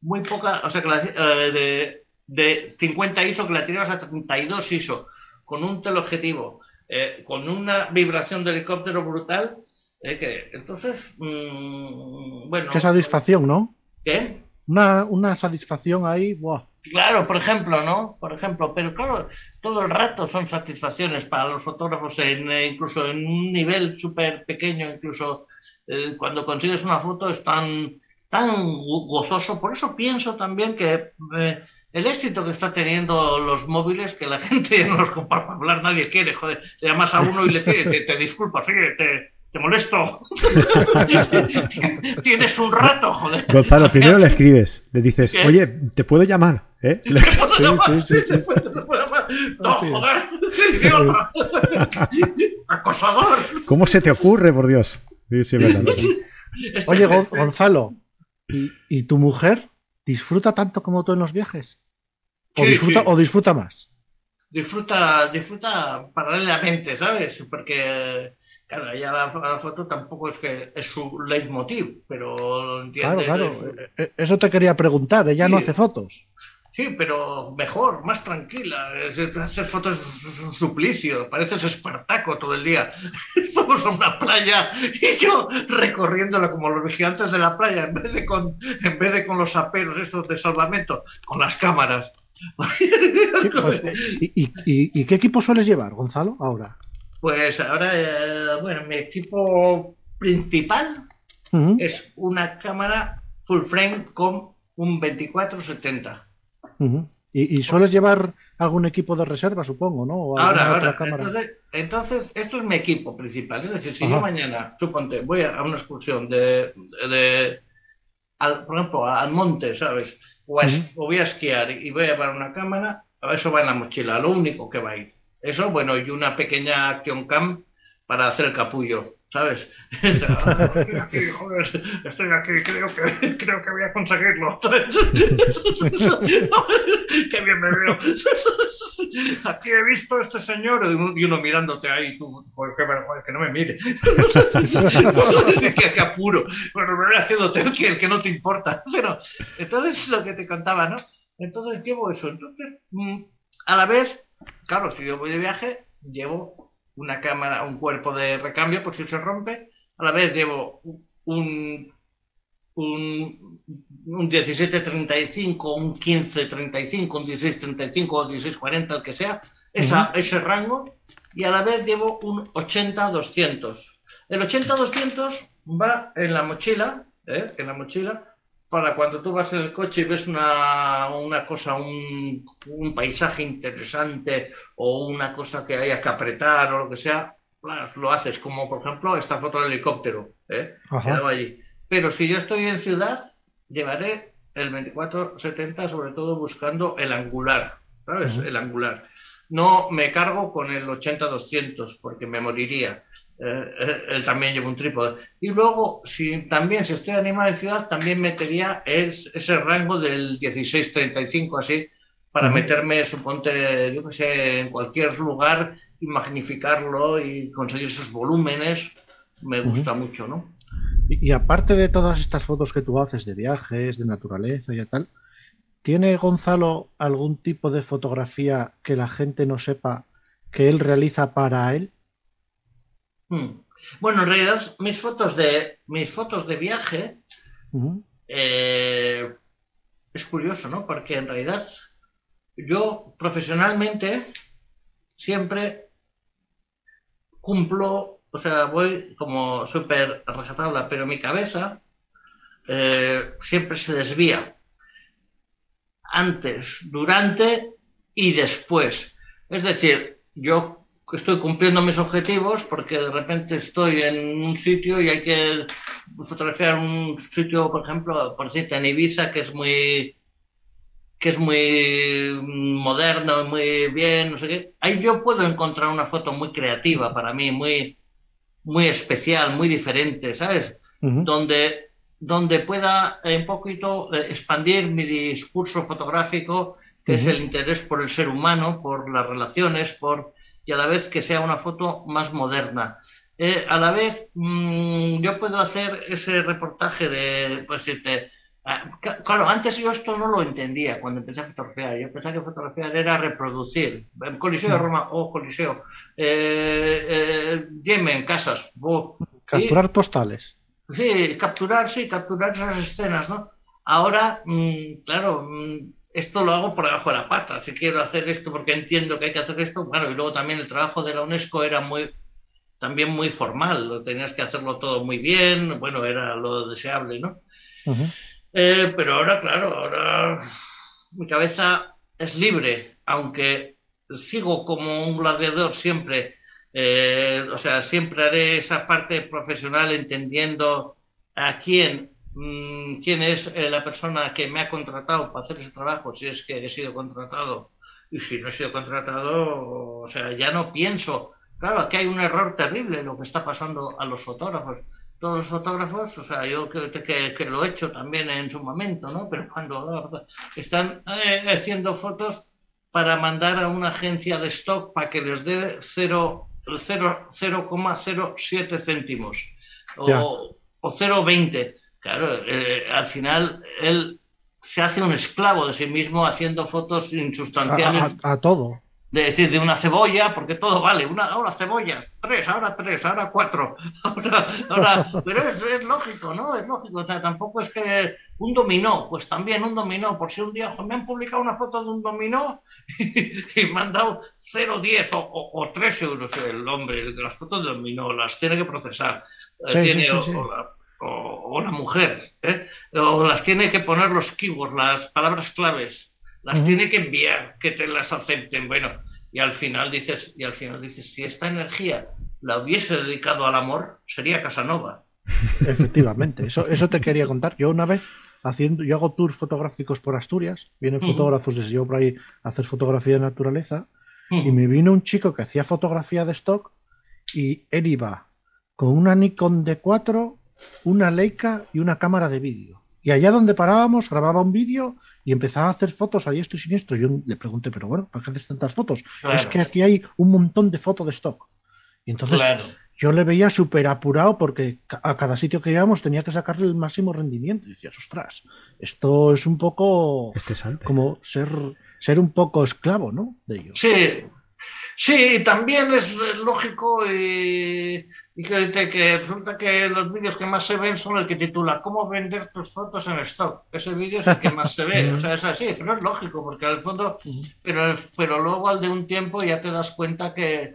muy poca, o sea, que eh, de, de 50 ISO que la tirabas a 32 ISO, con un teleobjetivo, eh, con una vibración de helicóptero brutal, que, entonces, mm, bueno. Qué satisfacción, ¿no? ¿Qué? Una, una satisfacción ahí, ¡buah! Claro, por ejemplo, ¿no? Por ejemplo, pero claro, todo el rato son satisfacciones para los fotógrafos, en, eh, incluso en un nivel súper pequeño, incluso eh, cuando consigues una foto es tan, tan gozoso. Por eso pienso también que eh, el éxito que está teniendo los móviles, que la [LAUGHS] gente no los compara para hablar, nadie quiere, joder, le llamas a uno y le pide, te, te disculpas, oye, te, te molesto. [LAUGHS] Tienes un rato, joder. Gonzalo, primero le escribes, le dices, oye, ¿te puedo llamar? ¿Eh? [LAUGHS] Le... Sí, sí, sí, No, joder, idiota. [LAUGHS] Acosador. ¿Cómo se te ocurre, por Dios? Sí, verdad, Oye, Gonzalo, ¿y, ¿y, tu mujer disfruta tanto como tú en los viajes? ¿O, disfruta, ¿o disfruta más? Disfruta, disfruta paralelamente, ¿sabes? Porque Claro, ella la, la, foto tampoco es que es su leitmotiv, pero entiende. Claro, claro. Es... E, eso te quería preguntar, ella sí. no hace fotos. Sí, pero mejor, más tranquila. Hacer fotos es un suplicio. Pareces Espartaco todo el día. [LAUGHS] Vamos a una playa y yo recorriéndola como los vigilantes de la playa, en vez de con, en vez de con los aperos estos de salvamento, con las cámaras. Sí, pues, ¿y, y, y, qué equipo sueles llevar, Gonzalo, ahora? Pues ahora, eh, bueno, mi equipo principal uh -huh. es una cámara full frame con un 2470. Uh -huh. ¿Y, ¿Y, sueles llevar algún equipo de reserva, supongo, no? Ahora, ahora. Entonces, entonces, esto es mi equipo principal. Es decir, si Ajá. yo mañana, suponte, voy a una excursión de, de al, por ejemplo, al monte, ¿sabes? O, a, uh -huh. o voy a esquiar y voy a llevar una cámara, eso va en la mochila, lo único que va a ir. Eso, bueno, y una pequeña action cam para hacer el capullo, ¿sabes? [LAUGHS] [LAUGHS] estoy aquí, joder, estoy aquí, creo que, creo que voy a conseguirlo. [LAUGHS] Qué bien me veo. Aquí he visto a este señor y uno mirándote ahí, tú, joder, qué vergüenza, que no me mire. qué, qué apuro. Bueno, me voy haciéndote el que, el que no te importa. Pero, entonces, lo que te contaba, ¿no? Entonces llevo eso. Entonces, mm, a la vez, claro, si yo voy de viaje, llevo una cámara, un cuerpo de recambio por si se rompe, a la vez llevo un, un, un 1735, un 1535, un 1635 o 1640, el que sea, esa, uh -huh. ese rango, y a la vez llevo un 80-200. El 80-200 va en la mochila, ¿eh? en la mochila, para cuando tú vas en el coche y ves una, una cosa, un, un, paisaje interesante o una cosa que haya que apretar o lo que sea, lo haces, como por ejemplo esta foto del helicóptero, ¿eh? allí. Pero si yo estoy en ciudad, llevaré el 2470 sobre todo buscando el angular, ¿sabes? Uh -huh. El angular. No me cargo con el 80-200 porque me moriría. Eh, eh, él también lleva un trípode. Y luego, si también si estoy animado en ciudad, también metería es, ese rango del 16-35 así, para uh -huh. meterme, suponte, yo que sé, en cualquier lugar y magnificarlo y conseguir esos volúmenes, me gusta uh -huh. mucho, ¿no? Y, y, aparte de todas estas fotos que tú haces de viajes, de naturaleza y tal, ¿tiene Gonzalo algún tipo de fotografía que la gente no sepa que él realiza para él? Hmm. Bueno, en realidad mis fotos de mis fotos de viaje uh -huh. eh, es curioso, ¿no? Porque en realidad yo profesionalmente siempre cumplo, o sea, voy como súper rajatabla, pero mi cabeza eh, siempre se desvía antes, durante y después. Es decir, yo estoy cumpliendo mis objetivos porque de repente estoy en un sitio y hay que fotografiar un sitio, por ejemplo, por decirte, en Ibiza, que es muy que es muy moderno, muy bien, no sé qué. Ahí yo puedo encontrar una foto muy creativa para mí, muy, muy especial, muy diferente, ¿sabes? Uh -huh. Donde, donde pueda un poquito expandir mi discurso fotográfico, que uh -huh. es el interés por el ser humano, por las relaciones, por y a la vez que sea una foto más moderna. Eh, a la vez, mmm, yo puedo hacer ese reportaje de, pues decirte, ah, claro, antes yo esto no lo entendía cuando empecé a fotografiar. Yo pensaba que fotografiar era reproducir. Coliseo de Roma, oh, Coliseo. Eh, eh, Yemen, casas. Oh, Capturar y, postales. Sí, capturar, sí, capturar esas escenas, ¿no? ahora, mm, claro, mm, esto lo hago por debajo de la pata. Si quiero hacer esto porque entiendo que hay que hacer esto, bueno, y luego también el trabajo de la UNESCO era muy también muy formal, tenías que hacerlo todo muy bien, bueno, era lo deseable, ¿no? Eh, pero ahora, claro, ahora mi cabeza es libre, aunque sigo como un gladiador siempre, eh, o sea, siempre haré esa parte profesional entendiendo a quién, mm, quién es eh, la persona que me ha contratado para hacer ese trabajo, si es que he sido contratado y si no he sido contratado, o sea, ya no pienso. Claro, aquí hay un error terrible lo que está pasando a los fotógrafos todos los fotógrafos, o sea, yo que, que, lo he hecho también en su momento, ¿no? Pero cuando están eh, haciendo fotos para mandar a una agencia de stock para que les dé 0,07 céntimos o, o 0,20. Claro, eh, al final él se hace un esclavo de sí mismo haciendo fotos insustanciales. a todo. De decir, de una cebolla, porque todo vale, una, ahora cebollas, tres, ahora tres, ahora cuatro, [LAUGHS] ahora, ahora, pero es, lógico, ¿no? Es lógico, o sea, tampoco es que un dominó, pues también un dominó, por si un día me han publicado una foto de un dominó [LAUGHS] y, me han dado 0,10 o, o, o 3 euros el hombre, las fotos de dominó, las tiene que procesar, eh, tiene, o, la, mujer, ¿eh? o las tiene que poner los keywords, las palabras claves las tiene que enviar, que te las acepten. Bueno, y al final dices, y al final dices, si esta energía la hubiese dedicado al amor, sería Casanova. Efectivamente, eso, eso te quería contar. Yo una vez haciendo, yo hago tours fotográficos por Asturias, vienen fotógrafos desde yo por ahí a hacer fotografía de naturaleza, y me vino un chico que hacía fotografía de stock y él iba con una Nikon D4, una Leica y una cámara de vídeo. Y allá donde parábamos grababa un vídeo y empezaba a hacer fotos a diestro y siniestro. Yo le pregunté, pero bueno, ¿para qué haces tantas fotos? Es que aquí hay un montón de fotos de stock. Y entonces yo le veía súper apurado porque a cada sitio que íbamos tenía que sacarle el máximo rendimiento. Y decías, ostras, esto es un poco como ser, ser un poco esclavo, ¿no? De ello. Sí, Sí, también es lógico y, que, resulta que los vídeos que más se ven son el que titula ¿Cómo vender tus fotos en stock? Ese vídeo es el que más se ve, o sea, es así, pero es lógico, porque al fondo, pero, pero luego al de un tiempo ya te das cuenta que,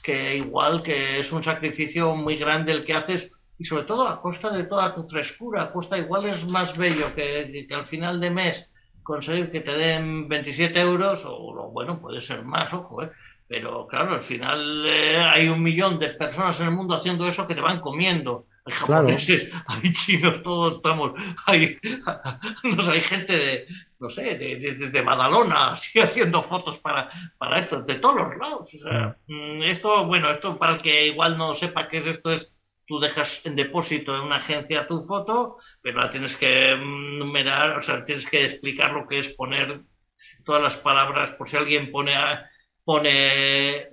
que igual que es un sacrificio muy grande el que haces y sobre todo a costa de toda tu frescura, a costa igual es más bello que, que al final de mes conseguir que te den 27 euros o bueno, puede ser más, ojo, ¿eh? Pero claro, al final eh, hay un millón de personas en el mundo haciendo eso que te van comiendo. Hay japoneses, [LAUGHS] hay chinos, todos estamos. Hay, [LAUGHS] no hay gente de, no sé, desde de, Badalona [LAUGHS] así, haciendo fotos para, para esto, de todos los lados. O sea, mm, esto, bueno, esto para el que igual no sepa qué es esto, es tú dejas en depósito en una agencia tu foto, pero la tienes que mm, numerar, o sea, tienes que explicar lo que es poner todas las palabras, por si alguien pone pone,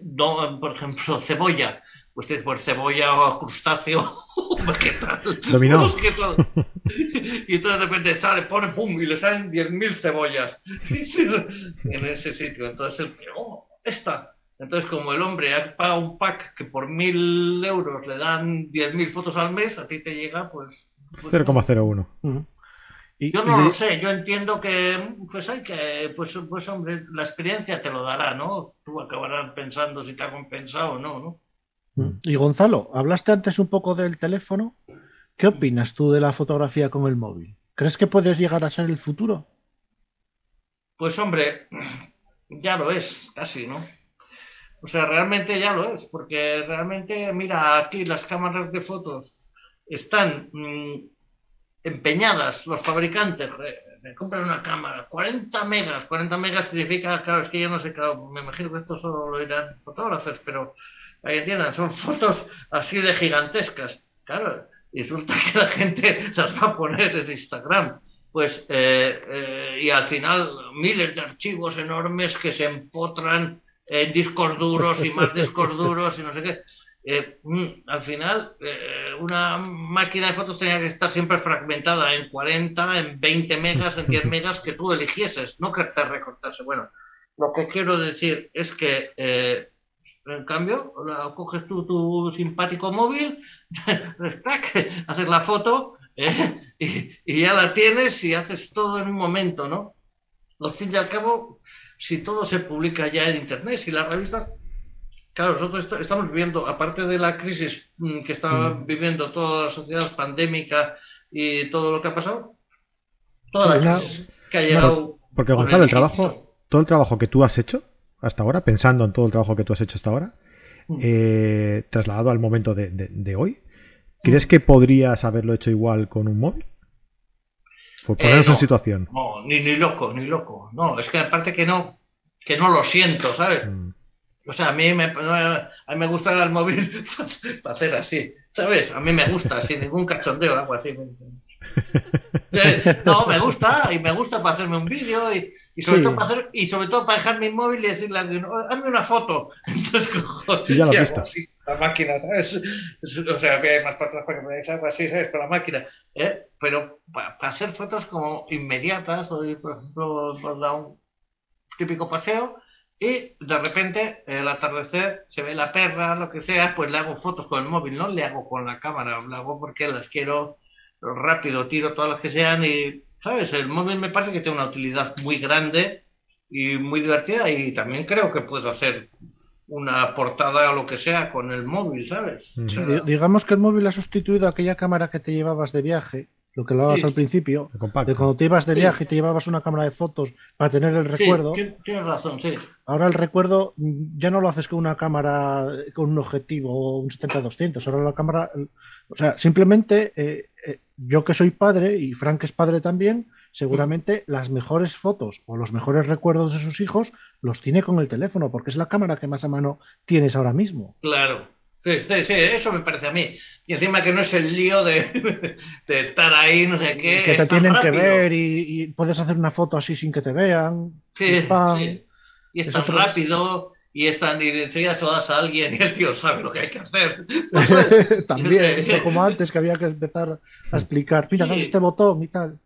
por ejemplo, cebolla, usted por cebolla o crustáceo [LAUGHS] vegetal. Dominó. [LAUGHS] y entonces de repente sale, pone pum y le salen 10.000 cebollas [LAUGHS] en ese sitio. Entonces el oh, esta. Entonces, como el hombre paga un pack que por 1.000 euros le dan 10.000 fotos al mes, a ti te llega pues... pues 0,01 yo no lo sé, yo entiendo que pues hay que, pues, pues hombre, la experiencia te lo dará, ¿no? Tú acabarás pensando si te ha compensado o no, ¿no? Mm. Y Gonzalo, hablaste antes un poco del teléfono. ¿Qué opinas tú de la fotografía con el móvil? ¿Crees que puedes llegar a ser el futuro? Pues hombre, [CLEARS THROAT] ya lo es, casi, ¿no? O sea, realmente ya lo es, porque realmente, mira, aquí las cámaras de fotos están mm, empeñadas los fabricantes de comprar una cámara, 40 megas, 40 megas significa, claro, es que yo no sé, claro, me imagino que esto solo lo dirán fotógrafos, pero ahí entiendan, son [LAUGHS] fotos así de gigantescas, claro, y resulta que la gente [LAUGHS] las va a poner en Instagram, pues, eh, eh, y al final miles de archivos enormes que se empotran en discos duros y más discos duros y no sé qué. Eh, mm, al final, eh, una máquina de fotos tenía que estar siempre fragmentada en 40, en 20 megas, en 10 [LAUGHS] megas que tú eligieses, no que te recortase. Bueno, lo que quiero decir es que, eh, en cambio, coges tú tu simpático móvil, [LAUGHS] haces la foto [LAUGHS] y y, ya la tienes y haces todo en un momento, ¿no? Al fin y al cabo, si todo se publica ya en Internet, si las revistas... Claro, nosotros estamos viviendo, aparte de la crisis mm, que está mm. viviendo toda la sociedad pandémica y todo lo que ha pasado, toda la crisis que ha llegado... porque Gonzalo, el trabajo, todo el trabajo que tú has hecho hasta ahora, pensando en todo el trabajo que tú has hecho hasta ahora, mm. eh, trasladado al momento de, hoy, ¿crees que podrías haberlo hecho igual con un móvil? Por ponernos eh, en situación. No, ni, ni loco, ni loco. No, es que aparte que no, que no lo siento, ¿sabes? Mm. O sea, a mí me, a mí me gusta el móvil [LAUGHS] para hacer así, ¿sabes? A mí me gusta, sin ningún cachondeo, algo así. [LAUGHS] No, me gusta, y me gusta para hacerme un vídeo y, y, sobre todo para hacer, y sobre todo para dejar mi móvil y decirle a alguien, hazme una foto. [LAUGHS] Entonces, cojo, y ya la vista. la máquina, ¿sabes? O sea, que hay más patas para que me algo así, ¿sabes? Con la máquina. ¿eh? Pero para, hacer fotos como inmediatas, o por ejemplo, por dar un típico paseo, y de repente, el atardecer, se ve la perra, lo que sea, pues le hago fotos con el móvil, no le hago con la cámara, lo hago porque las quiero rápido, tiro todas las que sean y, ¿sabes? El móvil me parece que tiene una utilidad muy grande y muy divertida y también creo que puedo hacer una portada o lo que sea con el móvil, ¿sabes? digamos que el móvil ha sustituido aquella cámara que te llevabas de viaje lo que hablabas al principio, de cuando te ibas de viaje y te llevabas una cámara de fotos para tener el recuerdo. tienes razón, sí. Ahora el recuerdo ya no lo haces con una cámara con un objetivo, un 70-200. Ahora la cámara, o sea, simplemente eh, eh, yo que soy padre y Frank es padre también, seguramente las mejores fotos o los mejores recuerdos de sus hijos los tiene con el teléfono, porque es la cámara que más a mano tienes ahora mismo. Claro. Sí, sí, sí, eso me parece a mí. Y encima que no es el lío de, [LAUGHS] estar ahí, no sé qué. Que te tienen que ver y, puedes hacer una foto así sin que te vean. Sí, sí. Y es, tan rápido y, es tan, y enseguida se lo das a alguien y el tío sabe lo que hay que hacer. [LAUGHS] [LAUGHS] También, como antes que había que empezar a explicar, mira, sí. este botón y tal.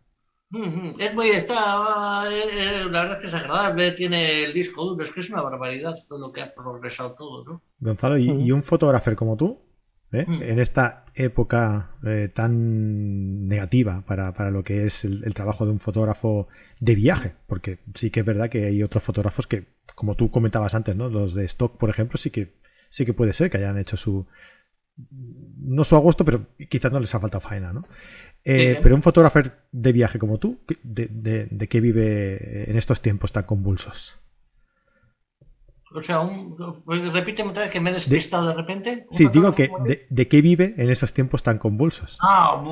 Es muy, está, eh, eh, la verdad es que es agradable, tiene el disco duro, es que es una barbaridad todo lo que ha progresado todo, ¿no? Gonzalo, ¿y, un fotógrafo como tú? ¿eh? En esta época tan negativa para, lo que es el, trabajo de un fotógrafo de viaje, porque sí que es verdad que hay otros fotógrafos que, como tú comentabas antes, ¿no? Los de stock, por ejemplo, sí que sí que puede ser que hayan hecho su no su agosto, pero quizás no les ha faltado faena, ¿no? Eh, pero un fotógrafo de viaje como tú, ¿de, qué vive en estos tiempos tan convulsos? O sea, un, repíteme otra vez que me he despistado de, repente. Sí, digo que de, qué vive en esos tiempos tan convulsos? Ah,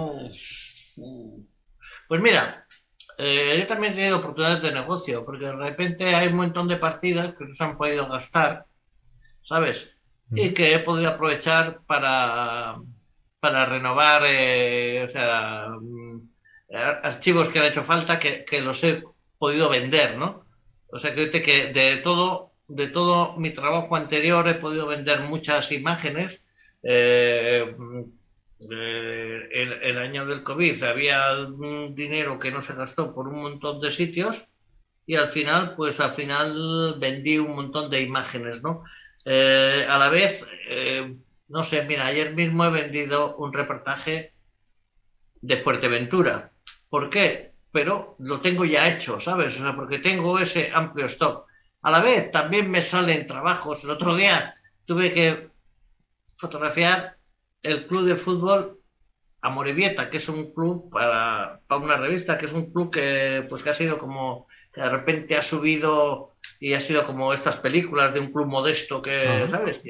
pues mira, eh, yo también he tenido oportunidades de negocio, porque de repente hay un montón de partidas que no se han podido gastar, ¿sabes? Y mm. que he podido aprovechar para, para renovar, eh, o sea, mm, archivos que han hecho falta que, los he podido vender, ¿no? O sea, que, que de todo, de todo mi trabajo anterior he podido vender muchas imágenes. Eh, el, el, año del COVID había un dinero que no se gastó por un montón de sitios y al final, pues al final vendí un montón de imágenes, ¿no? Eh, a la vez, no sé, mira, ayer mismo he vendido un reportaje de Fuerteventura. ¿Por qué? Pero lo tengo ya hecho, ¿sabes? O sea, porque tengo ese amplio stock. A la vez también me salen trabajos. El otro día tuve que fotografiar el club de fútbol Amorebieta, que es un club para, para, una revista, que es un club que pues que ha sido como que de repente ha subido y ha sido como estas películas de un club modesto que, ¿sabes?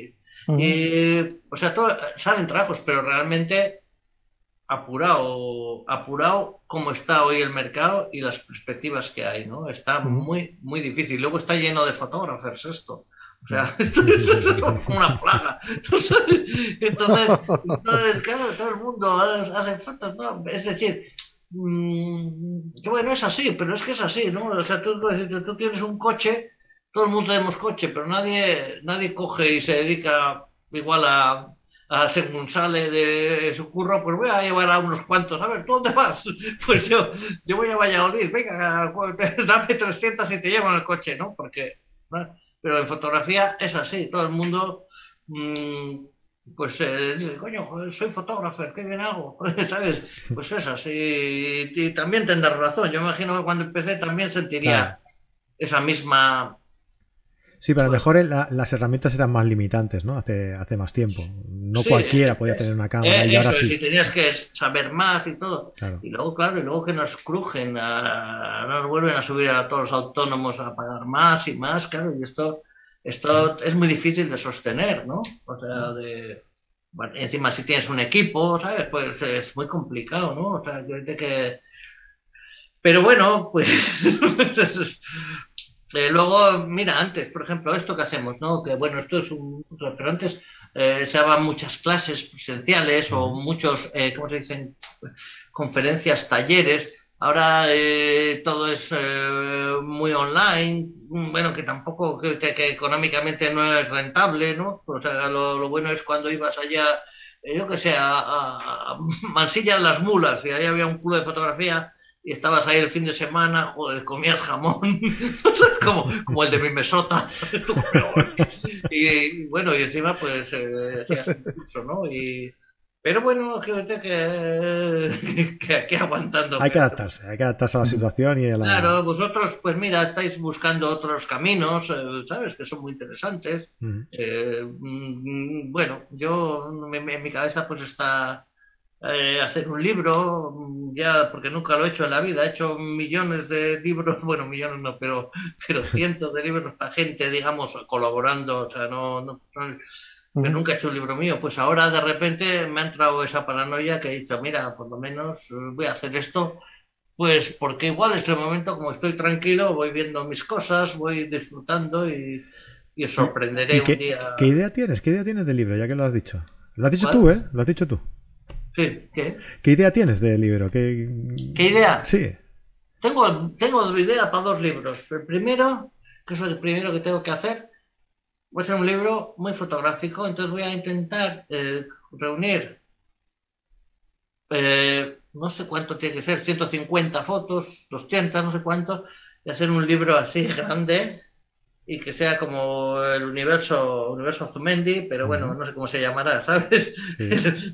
Y, o sea, salen trabajos, pero realmente apurado, apurado como está hoy el mercado y las perspectivas que hay, ¿no? Está muy, muy difícil. Luego está lleno de fotógrafos esto. O sea, [LAUGHS] esto, es como una plaga. Entonces, claro, todo el mundo hace fotos, ¿no? Es decir, mm, que bueno, es así, pero es que es así, ¿no? O sea, tú, tú tienes un coche todo el mundo tenemos coche, pero nadie, nadie coge y se dedica igual a, a según sale de su curro, pues voy a llevar a unos cuantos. A ver, ¿tú dónde vas? [LAUGHS] Pues yo, yo voy a Valladolid, venga, [LAUGHS] dame 300 y te llevo en el coche, ¿no? Porque, pero en fotografía es así, todo el mundo, mm, pues eh, dice, coño, soy fotógrafo, ¿qué bien hago? [LAUGHS] ¿Sabes? Pues es así. Y, también tendrás razón. Yo imagino que cuando empecé también sentiría esa misma Sí, pero a lo mejor las herramientas eran más limitantes, ¿no? Hace, hace más tiempo. No cualquiera podía tener una cámara y ahora sí. Si tenías que saber más y todo. Y luego, claro, y luego que nos crujen, nos vuelven a subir a todos los autónomos a pagar más y más, claro, y esto, esto es muy difícil de sostener, ¿no? O sea, de... encima si tienes un equipo, ¿sabes? Pues es muy complicado, ¿no? O sea, de que... Pero bueno, pues [LAUGHS] [LAUGHS] Eh, luego, mira, antes, por ejemplo, esto que hacemos, ¿no? Que bueno, esto es un. Pero antes eh, se daban muchas clases presenciales o muchos, eh, ¿cómo se dicen? Conferencias, talleres. Ahora todo es muy online. Bueno, que tampoco, que, económicamente no es rentable, ¿no? O sea, lo, bueno es cuando ibas allá, yo que sé, a, a, Mansilla las Mulas y ahí había un club de fotografía y estabas ahí el fin de semana, joder, comías jamón, [LAUGHS] como, como el de mi mesota. [LAUGHS] y, bueno, y encima pues eh, hacías un curso, ¿no? Y, pero bueno, que, que, [LAUGHS] que aquí aguantando. Hay que adaptarse, hay que adaptarse a la situación y a la... Claro, vosotros, pues mira, estáis buscando otros caminos, eh, ¿sabes? Que son muy interesantes. Eh, mm, bueno, yo, en mi cabeza pues está eh, hacer un libro, ya porque nunca lo he hecho en la vida, he hecho millones de [LAUGHS] libros, bueno, millones no, pero, pero [LAUGHS] cientos de libros para gente, digamos, colaborando, o sea, no, no, nunca he hecho un libro mío, pues ahora de repente me ha entrado esa paranoia que he dicho, mira, por lo menos voy a hacer esto, pues porque igual en este momento, como estoy tranquilo, voy viendo mis cosas, voy disfrutando y, y os sorprenderé qué, un día. ¿Qué idea tienes? ¿Qué idea tienes del libro? Ya que lo has dicho. Lo has dicho tú, ¿eh? Lo has dicho tú. ¿Qué? ¿Qué idea tienes del libro? ¿Qué, idea? Sí. Tengo, tengo idea para dos libros. El primero, que es el primero que tengo que hacer, va a ser un libro muy fotográfico, entonces voy a intentar eh, reunir, eh, no sé cuánto tiene que ser, 150 fotos, 200, no sé cuánto, y hacer un libro así grande, y que sea como el universo universo Zumendi, pero bueno, no sé cómo se llamará, [LAUGHS] ¿sabes?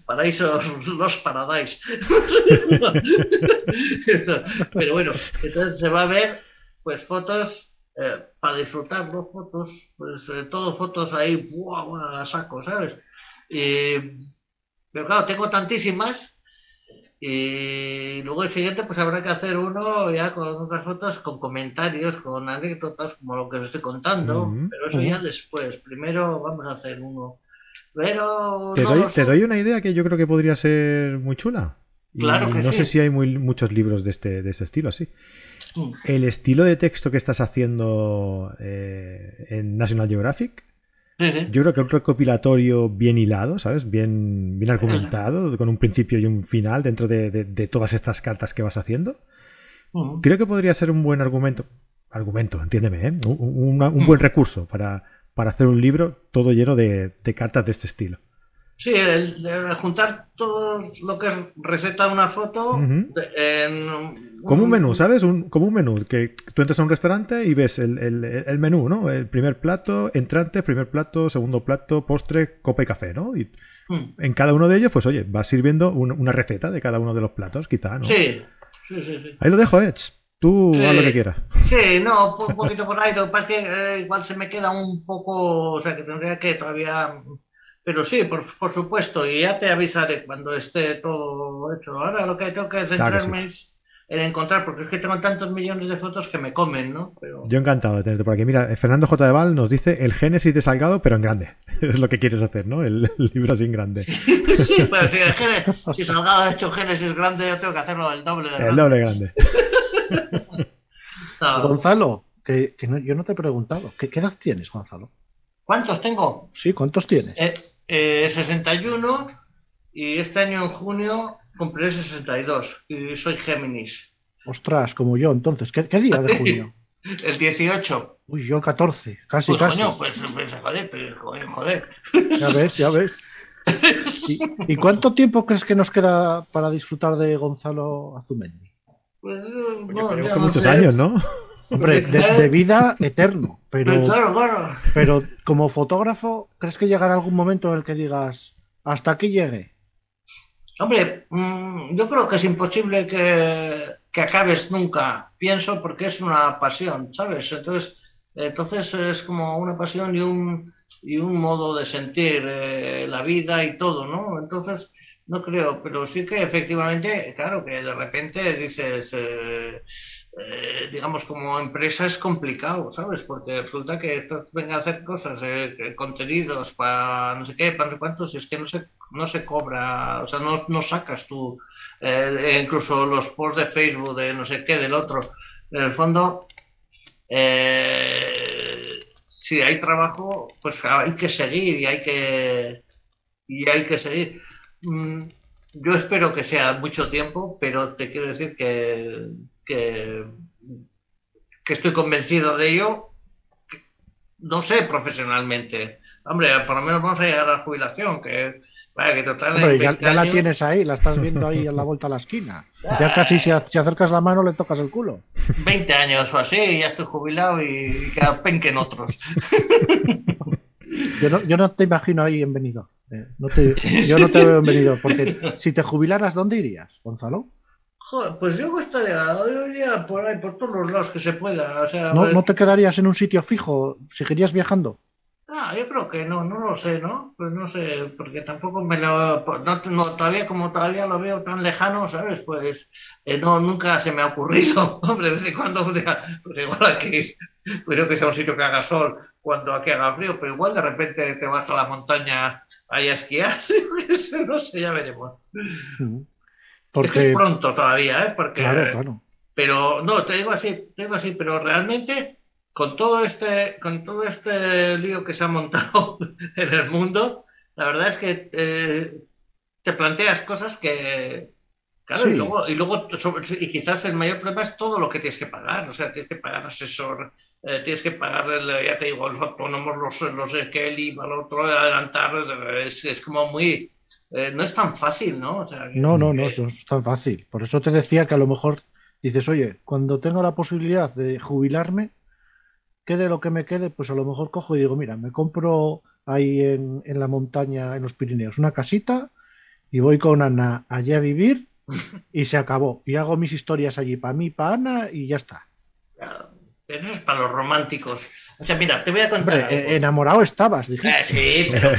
Paraísos los Paradise. [LAUGHS] pero bueno, entonces se va a ver pues fotos eh, para disfrutarlo, fotos, pues eh, todo fotos ahí, ¡buah, a saco, ¿sabes? pero claro, tengo tantísimas y luego el siguiente, pues habrá que hacer uno ya con otras fotos, con comentarios, con anécdotas, como lo que os estoy contando. pero eso ya después. Primero vamos a hacer uno. Pero. Te, doy, una idea que yo creo que podría ser muy chula. Claro que no sé si hay muy, muchos libros de este, de este estilo así. Mm. El estilo de texto que estás haciendo eh, en National Geographic yo creo que un recopilatorio bien hilado, ¿sabes? Bien, bien [LAUGHS] argumentado, con un principio y un final dentro de, todas estas cartas que vas haciendo. Creo que podría ser un buen argumento. Argumento, entiéndeme, ¿eh? Un, buen recurso para, para, hacer un libro todo lleno de cartas de este estilo. Sí, el, juntar todo lo que es receta de una foto en como un menú, ¿sabes? Un, como un menú, que tú entras a un restaurante y ves el, menú, ¿no? El primer plato, entrante, primer plato, segundo plato, postre, copa y café, ¿no? Y mm. en cada uno de ellos, pues oye, vas sirviendo una receta de cada uno de los platos, quizá, ¿no? Sí, sí, sí. Ahí lo dejo, ¿eh? Tú haz lo que quieras. Sí, no, un poquito por ahí, lo que pasa es que eh, igual se me queda un poco, o sea, que tendría que todavía pero sí, por, por, supuesto, y ya te avisaré cuando esté todo hecho. Ahora lo que tengo que centrarme es en encontrar, porque es que tengo tantos millones de fotos que me comen, ¿no? Pero... Yo encantado de tenerte por aquí. Mira, Fernando J. de Val nos dice el Génesis de Salgado, pero en grande. [LAUGHS] Es lo que quieres hacer, ¿no? El, libro así en grande. sí, [LAUGHS] pero si, si, Salgado ha hecho Génesis grande, yo tengo que hacerlo el doble de grande. El doble grande. [LAUGHS] Gonzalo, que, que yo no te he preguntado, ¿qué, ¿qué edad tienes, Gonzalo? ¿Cuántos tengo? Sí, ¿cuántos tienes? Eh, 61 eh, y este año en junio cumpliré 62 y soy Géminis. Ostras, como yo entonces. ¿Qué, día de junio? [LAUGHS] el 18. Uy, yo el 14, casi, pues, casi. Coño, pues, pues, joder, joder. Ya ves, ya ves. [LAUGHS] ¿Y, cuánto tiempo crees que nos queda para disfrutar de Gonzalo Azumendi? Pues no, ya muchos años, ¿no? Hombre, de, vida eterno. Pero, pero como fotógrafo, ¿crees que llegará algún momento en el que digas, hasta aquí llegue. Hombre, mm, yo creo que es imposible que, que acabes nunca, pienso, porque es una pasión, ¿sabes? Entonces, entonces es como una pasión y un, y un modo de sentir eh, la vida y todo, ¿no? Entonces, no creo, pero sí que efectivamente, claro, que de repente dices, eh, eh, digamos, como empresa es complicado, ¿sabes? Porque resulta que venga a hacer cosas, eh, contenidos para no sé qué, para no sé cuántos, es que no se, no se cobra, o sea, no, no sacas tú, eh, incluso los posts de Facebook, de no sé qué, del otro. En el fondo, si hay trabajo, pues hay que seguir y hay que, y hay que seguir. Mm, yo espero que sea mucho tiempo, pero te quiero decir que que, estoy convencido de ello, no sé profesionalmente. Hombre, por lo menos vamos a llegar a la jubilación, que, vaya, que total. ya, la tienes ahí, la estás viendo ahí en la vuelta a la esquina. Ya casi si, acercas la mano le tocas el culo. 20 años o así, ya estoy jubilado y, queda penquen otros. Yo no, yo no te imagino ahí en. Eh, yo no te veo en porque si te jubilaras, ¿dónde irías, Gonzalo? Pues yo estaría, yo iría por ahí, por todos los lados que se pueda. ¿No, ¿No te quedarías en un sitio fijo? ¿Seguirías viajando? Ah, yo creo que no, no lo sé, ¿no? Pues no sé, porque tampoco me lo. No, todavía, como todavía lo veo tan lejano, ¿sabes? Pues eh, no, nunca se me ha ocurrido. [LAUGHS] Hombre, desde cuando, pues igual aquí, pues que sea un sitio que haga sol cuando aquí haga frío, pero igual de repente te vas a la montaña ahí a esquiar, [LAUGHS] no sé, ya veremos. Porque... Es, pronto todavía, ¿eh? Porque, claro, claro. Pero no, te digo así, te digo así, pero realmente con todo este, con todo este lío que se ha montado [LAUGHS] en el mundo, la verdad es que eh, te planteas cosas que, Claro, y luego, y, luego y quizás el mayor problema es todo lo que tienes que pagar. O sea, tienes que pagar asesor, eh, tienes que pagar, el, ya te digo, los autónomos, los, los que el IVA, lo otro, adelantar. Es, es como muy, eh, no es tan fácil, ¿no? no, no, no, es tan fácil. Por eso te decía que a lo mejor dices, oye, cuando tenga la posibilidad de jubilarme, quede lo que me quede, pues a lo mejor cojo y digo, mira, me compro ahí en, la montaña, en los Pirineos, una casita y voy con Ana allí a vivir [LAUGHS] y se acabó. Y hago mis historias allí para mí, para Ana y ya está. Pero eso es para los románticos. O sea, mira, te voy a contar. enamorado estabas, dijiste. Eh, sí, pero,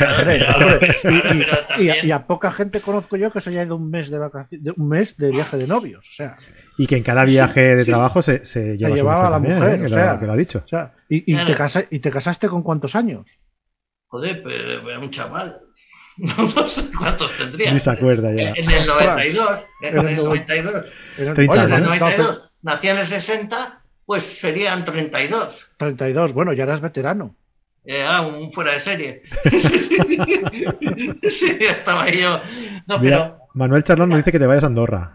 [LAUGHS] y, a poca gente conozco yo que se haya ido un mes de vacaciones, un mes de viaje de novios. O sea. Y que en cada viaje de trabajo se, se, llevaba a la mujer, ¿eh? o sea, que lo ha dicho. O sea, y, te ¿Y te casaste con cuántos años? Joder, pues un chaval. [LAUGHS] No, sé cuántos tendría. Ni se acuerda ya. En el 92. En el 92. En el 92. Nací en el 60 pues serían 32. 32, bueno, ya eras veterano. Eh, ah, un fuera de serie. [LAUGHS] [LAUGHS] sí, estaba yo. No, pero... Manuel Charlón nos dice que te vayas a Andorra.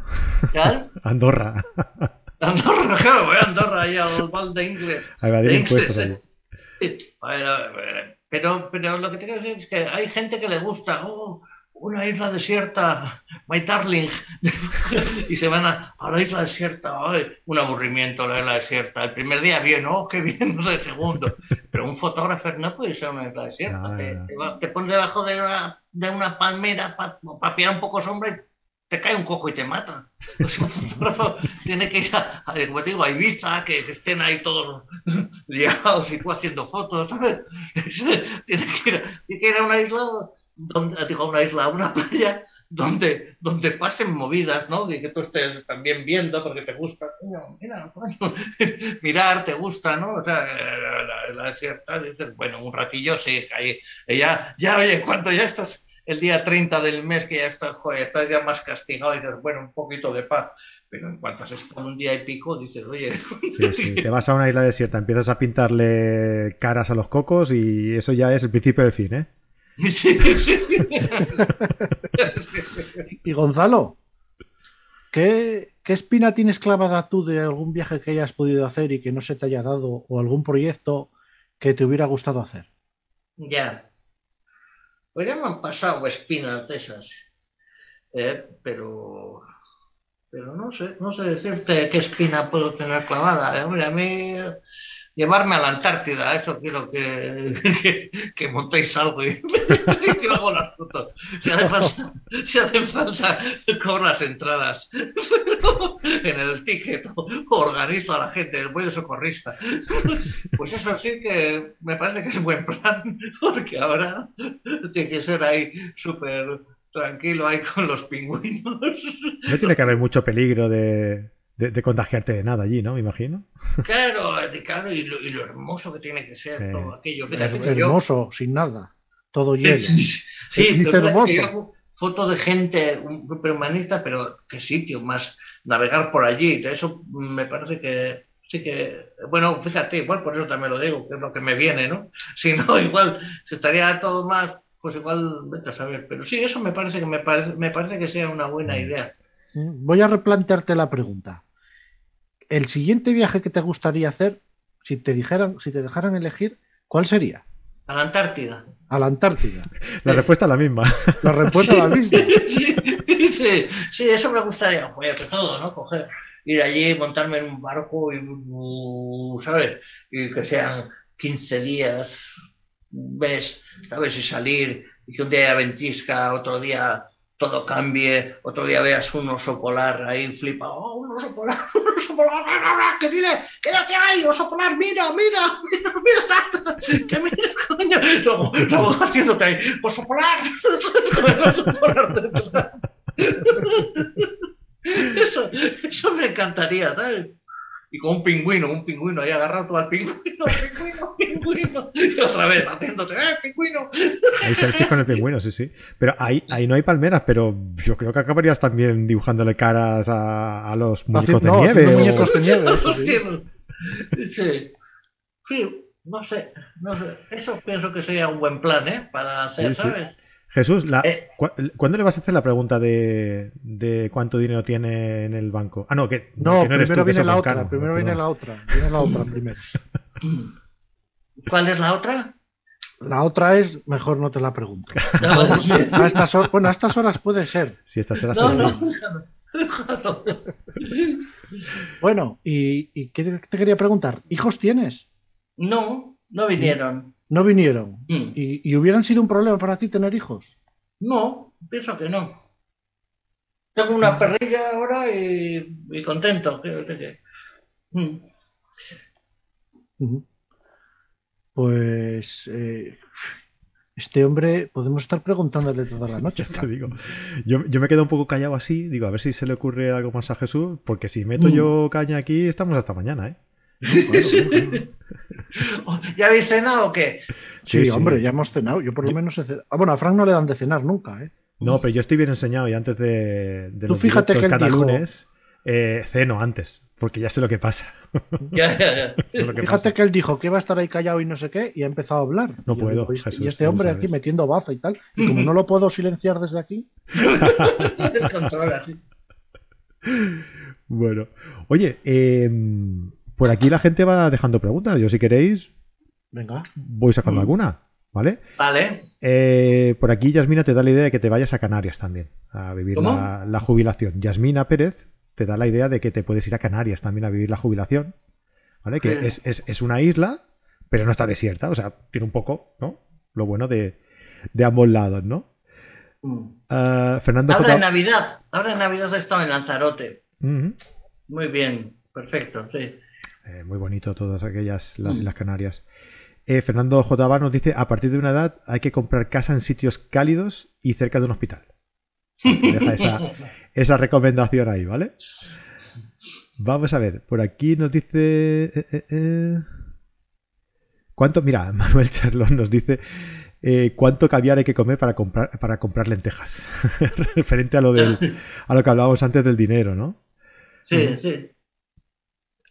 ¿Ya? [LAUGHS] Andorra. Andorra, claro, voy a Andorra ahí al Val de Inglés. Ahí va, de impuestos ahí. Pero, pero lo que te quiero decir es que hay gente que le gusta, oh, una isla desierta, my darling, [LAUGHS] y se van a, la isla desierta, Ay, un aburrimiento la isla desierta. El primer día bien, oh, qué bien, [LAUGHS] no sé, el segundo. Pero un fotógrafo no puede ser una isla desierta. te, pones debajo de una, de una palmera para pa pillar un poco sombra y te cae un coco y te mata. [LAUGHS] Pues un fotógrafo tiene que ir a, como te digo, a Ibiza, que, estén ahí todos liados y tú haciendo fotos, ¿sabes? tiene que ir, tiene que ir a una isla donde, digo, una isla, una [LAUGHS] playa donde, donde pasen movidas, ¿no? De que tú estés también viendo porque te gusta, mira, [LAUGHS] mirar, te gusta, ¿no? O sea, la, cierta, dices, bueno, un ratillo sí, ahí, ya, ya, oye, cuando ya estás el día 30 del mes que ya estás, joder, estás ya más castigado, dices, bueno, un poquito de paz. Pero en cuanto has estado un día y pico, dices, oye. [LAUGHS] Sí, sí. Te vas a una isla desierta, empiezas a pintarle caras a los cocos y eso ya es el principio del fin, ¿eh? [LAUGHS] y Gonzalo, ¿qué, espina tienes clavada tú de algún viaje que hayas podido hacer y que no se te haya dado o algún proyecto que te hubiera gustado hacer? Ya. Pues ya me han pasado espinas de esas. Eh, pero pero no sé, no sé decirte qué espina puedo tener clavada. Hombre, a mí llevarme a la Antártida. Eso quiero [LAUGHS] que, que, que montéis algo y, [LAUGHS] yo hago las fotos. Si hace falta, si las entradas. [LAUGHS] En el ticket organizo a la gente, voy de socorrista. Pues eso sí que me parece que es buen plan, porque ahora tiene que ser ahí súper tranquilo ahí con los pingüinos. No tiene que haber mucho peligro de, de, de contagiarte de nada allí, ¿no? Me imagino. Claro, claro, y lo, y lo hermoso que tiene que ser todo aquello. Fíjate que yo- hermoso, sin nada. Todo hielo. Sí, Dice pero hermoso. es que yo hago foto de gente un pero qué sitio más navegar por allí. Eso me parece que sí que, bueno, fíjate, igual por eso también lo digo, que es lo que me viene, ¿no? [LAUGHS] Si no, igual se estaría todo más, pues igual vete a saber. Pero sí, eso me parece que me parece, me parece que sea una buena idea. Voy a replantearte la pregunta. El siguiente viaje que te gustaría hacer, si te dijeran, si te dejaran elegir, ¿cuál sería? A la Antártida. A la Antártida. [LAUGHS] La respuesta es la misma. [LAUGHS] La respuesta es la misma. [LAUGHS] Sí, sí, sí, eso me gustaría, joder, pues todo, ¿no? Coger, ir allí, montarme en un barco y, uh, ¿sabes? Y que sean 15 días, un mes, ¿sabes? Y salir, y que un día haya ventisca, otro día todo cambie, otro día veas un oso polar ahí flipa, oh, un oso polar, [LAUGHS] un oso polar, que tiene, que lo que hay, oso polar, mira, mira, [LAUGHS] mira, mira, [LAUGHS] que mira, coño, luego, luego haciéndote ahí, oso polar, oso polar. Eso, eso me encantaría, ¿sabes? Y con un pingüino, un pingüino ahí agarrado todo al pingüino, [LAUGHS] pingüino, pingüino, y otra vez haciéndote, ¡eh, pingüino! Ahí selfies con el pingüino, sí, sí. Pero ahí, ahí no hay palmeras, pero yo creo que acabarías también dibujándole caras a, a los muñecos de no, nieve. o- muñecos de nieve, [LAUGHS] eso sí. Sí. Sí, no sé, no sé. Eso pienso que sería un buen plan, ¿eh? Para hacer, Sí, sí. Jesús, la- Eh. ¿cu- ¿cuándo le vas a hacer la pregunta de, de cuánto dinero tiene en el banco? Ah, no, que No, que eres tú, primero viene la otra, primero viene la otra, viene la otra primero. [LAUGHS] ¿Cuál es la otra? La otra es, mejor no te la pregunto. [LAUGHS] No, A estas, hor- bueno, a estas horas puede ser. Si esta será no, sí, no, sí. déjalo, déjalo. Bueno, ¿y, y qué te quería preguntar? ¿Hijos tienes? No, no vinieron. No vinieron. Mm. ¿Y, y hubieran sido un problema para ti tener hijos? No, pienso que no. Tengo una perrilla ahora y, y contento. fíjate que- Mm. Pues eh, este hombre podemos estar preguntándole toda la [LAUGHS] noche. Te digo. Yo, yo me quedo un poco callado así, digo, a ver si se le ocurre algo más a Jesús, porque si meto Mm. yo caña aquí, estamos hasta mañana, ¿eh? [LAUGHS] Oh, ¿Ya habéis cenado o qué? Sí, Sí, sí. hombre, ya hemos cenado. Yo por lo menos he cenado. Ah, bueno, a Frank no le dan de cenar nunca, ¿eh? No, pero yo estoy bien enseñado y antes de, de Tú los fíjate que dijo- lunes, eh, ceno antes, porque ya sé lo que pasa. [LAUGHS] Ya, ya, ya. [LAUGHS] Sé lo que Fíjate pasa. que él dijo que iba a estar ahí callado y no sé qué, y ha empezado a hablar. No Y puedo, digo, y este- Jesús, y este tú hombre sabes. aquí metiendo baza y tal. Y como no lo puedo silenciar desde aquí, Controla. Bueno, oye, eh, por aquí la gente va dejando preguntas. Yo, si queréis, venga. voy sacando Mm. alguna, ¿vale? Vale. Eh, por aquí Yasmina te da la idea de que te vayas a Canarias también, a vivir ¿Cómo? la, la jubilación. Yasmina Pérez te da la idea de que te puedes ir a Canarias también a vivir la jubilación, ¿vale? Que es, es- es una isla, pero no está desierta, o sea, tiene un poco, ¿no? Lo bueno de, de ambos lados, ¿no? Mm. Ah, Fernando Ahora J- en Navidad. Ahora en Navidad he estado en Lanzarote. Muy bien. Perfecto, sí. Eh, muy bonito todas aquellas, las Mm. Islas Canarias. Eh, Fernando J. Bar nos dice, a partir de una edad hay que comprar casa en sitios cálidos y cerca de un hospital. Deja esa, [LAUGHS] esa recomendación ahí, ¿vale? Vamos a ver, por aquí nos dice... eh, ¿Cuánto? Mira, [LAUGHS] Manuel Charlón nos dice eh, cuánto caviar hay que comer para comprar, para comprar lentejas. [LAUGHS] Referente a lo, del, a lo que hablábamos antes del dinero, ¿no? Sí, sí.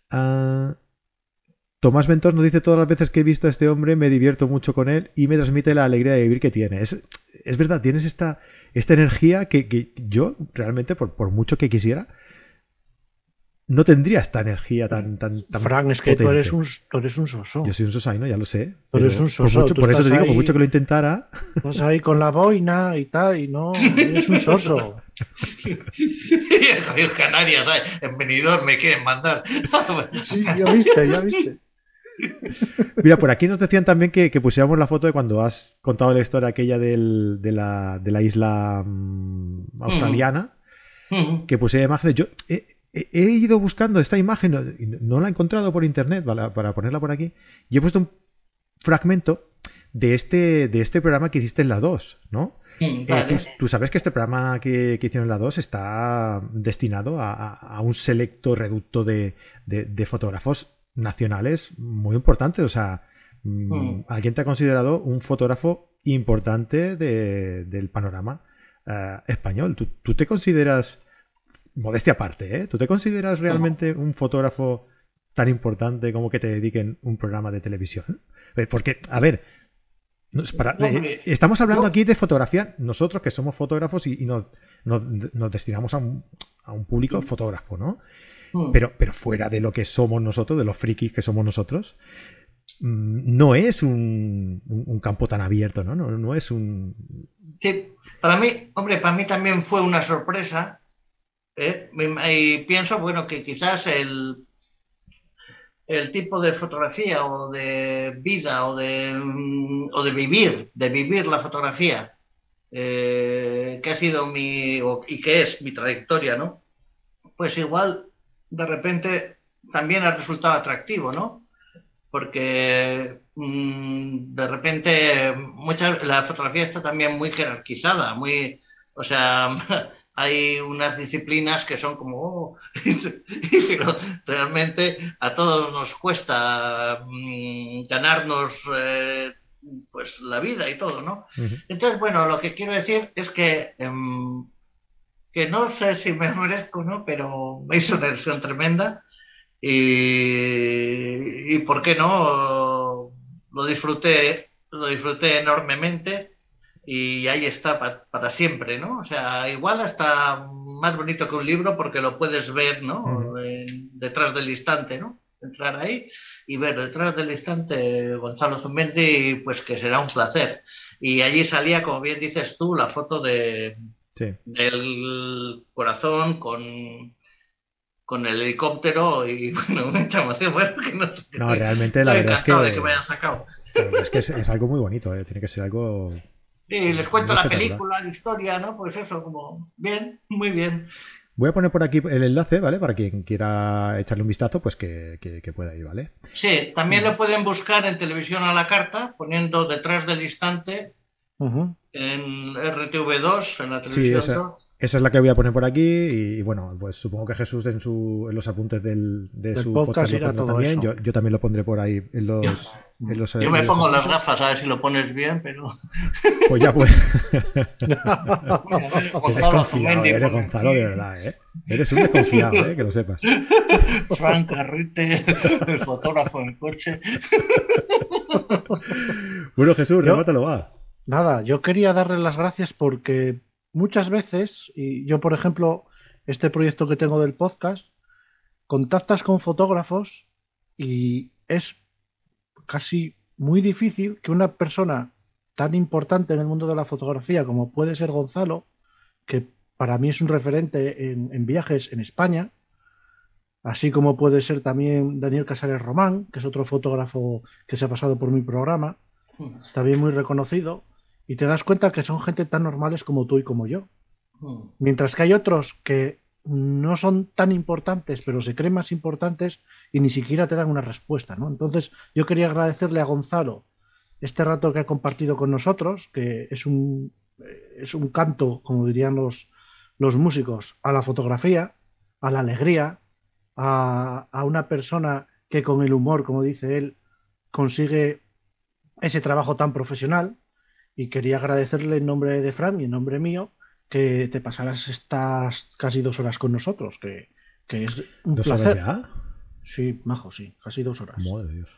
Tomás Ventos nos dice todas las veces que he visto a este hombre me divierto mucho con él y me transmite la alegría de vivir que tiene. Es, es verdad, tienes esta, esta energía que, que yo realmente, por, por mucho que quisiera, no tendría esta energía tan... tan, tan Frank, es que tú potente. eres un, tú eres un soso. Yo soy un sosaino, ya lo sé. Tú eres por mucho- eso te digo, por mucho que lo intentara, Estás ahí con la boina y tal, y no, eres un soso. [LAUGHS] Coño, Canarias, ¿sabes? En Benidorm me quieren mandar. [LAUGHS] Sí, ya viste, ya viste. Mira, por aquí nos decían también que, pusiéramos la foto de cuando has contado la historia aquella de, la, isla mm, australiana, que pusiera imágenes. Yo he, ido buscando esta imagen, y no la he encontrado por internet para ponerla por aquí, y he puesto un fragmento de este, de este programa que hiciste en la 2, ¿no? Eh, tú, sabes que este programa que, hicieron en la 2 está destinado a, un selecto reducto de, fotógrafos nacionales muy importantes. O sea, mm, mm. alguien te ha considerado un fotógrafo importante del panorama eh, español. ¿Tú, te consideras, modestia aparte, ¿eh? ¿tú te consideras realmente un fotógrafo tan importante como que te dediquen un programa de televisión? Eh, porque, a ver, estamos hablando aquí de fotografía, nosotros que somos fotógrafos y, nos, destinamos a un, público fotógrafo, ¿no? Hmm. Pero, pero fuera de lo que somos nosotros, de los frikis que somos nosotros, mm, no es un, campo tan abierto, ¿no? ¿no? No es un... Sí, para mí, hombre, para mí también fue una sorpresa. ¿Eh? Y pienso, bueno, que quizás el, el tipo de fotografía o de vida o de, mm, o de vivir, de vivir la fotografía, eh, que ha sido mi, y que es mi trayectoria, ¿no? Pues igual, de repente, también ha resultado atractivo, ¿no? Porque mm, de repente mucha, la fotografía está también muy jerarquizada, muy, o sea, [LAUGHS] hay unas disciplinas que son como, oh, [LAUGHS] pero realmente a todos nos cuesta mm, ganarnos eh, pues la vida y todo, ¿no? Entonces, bueno, lo que quiero decir es que, em, que no sé si me [LAUGHS] merezco, ¿no? Pero me hizo una ilusión tremenda y, y ¿por qué no? Lo disfruté, lo disfruté enormemente y ahí está para siempre, ¿no? O sea, igual hasta más bonito que un libro porque lo puedes ver, ¿no? detrás del instante, ¿no? Entrar ahí y ver detrás del instante Gonzalo Zumendi, pues que será un placer. Y allí salía, como bien dices tú, la foto de, del corazón con, con el helicóptero y [LAUGHS] bueno, me emoción. Bueno, que no, no realmente la verdad es que, de que me hayan sacado. es que es, algo muy bonito, ¿eh? tiene que ser algo y les cuento la película, la historia, ¿no? Pues eso, como bien, muy bien. Voy a poner por aquí el enlace, ¿vale? Para quien quiera echarle un vistazo, pues que, pueda ir, ¿vale? Sí, también lo pueden buscar en televisión a la carta, poniendo detrás del instante en RTV2, en la televisión sí, esa, esa, es la que voy a poner por aquí. Y, bueno, pues supongo que Jesús en, su, en los apuntes del, de su podcast, también. Yo, yo, también lo pondré por ahí en los. Yo, me pongo las gafas a ver si lo pones bien, pero. Pues ya pues. Gonzalo [LAUGHS] eres Gonzalo de verdad, ¿eh? Eres un desconfiado, ¿eh? Que lo sepas. Frank Carrite, el fotógrafo en coche. bueno, Jesús, remátalo, va. Nada, yo quería darle las gracias porque muchas veces, y yo por ejemplo, este proyecto que tengo del podcast, contactas con fotógrafos y es casi muy difícil que una persona tan importante en el mundo de la fotografía como puede ser Gonzalo, que para mí es un referente en, viajes en España, así como puede ser también Daniel Casares Román, que es otro fotógrafo que se ha pasado por mi programa, también muy reconocido, y te das cuenta que son gente tan normales como tú y como yo. Hmm. Mientras que hay otros que no son tan importantes, pero se creen más importantes y ni siquiera te dan una respuesta, ¿no? Entonces, yo quería agradecerle a Gonzalo este rato que ha compartido con nosotros, que es un, eh, es un canto, como dirían los, los músicos, a la fotografía, a la alegría, a, a una persona que con el humor, como dice él, consigue ese trabajo tan profesional y quería agradecerle en nombre de Fran y en nombre mío que te pasaras estas casi dos horas con nosotros, que, es un ¿Dos placer. Horas ya? Sí, majo, sí, casi dos horas. Madre Dios.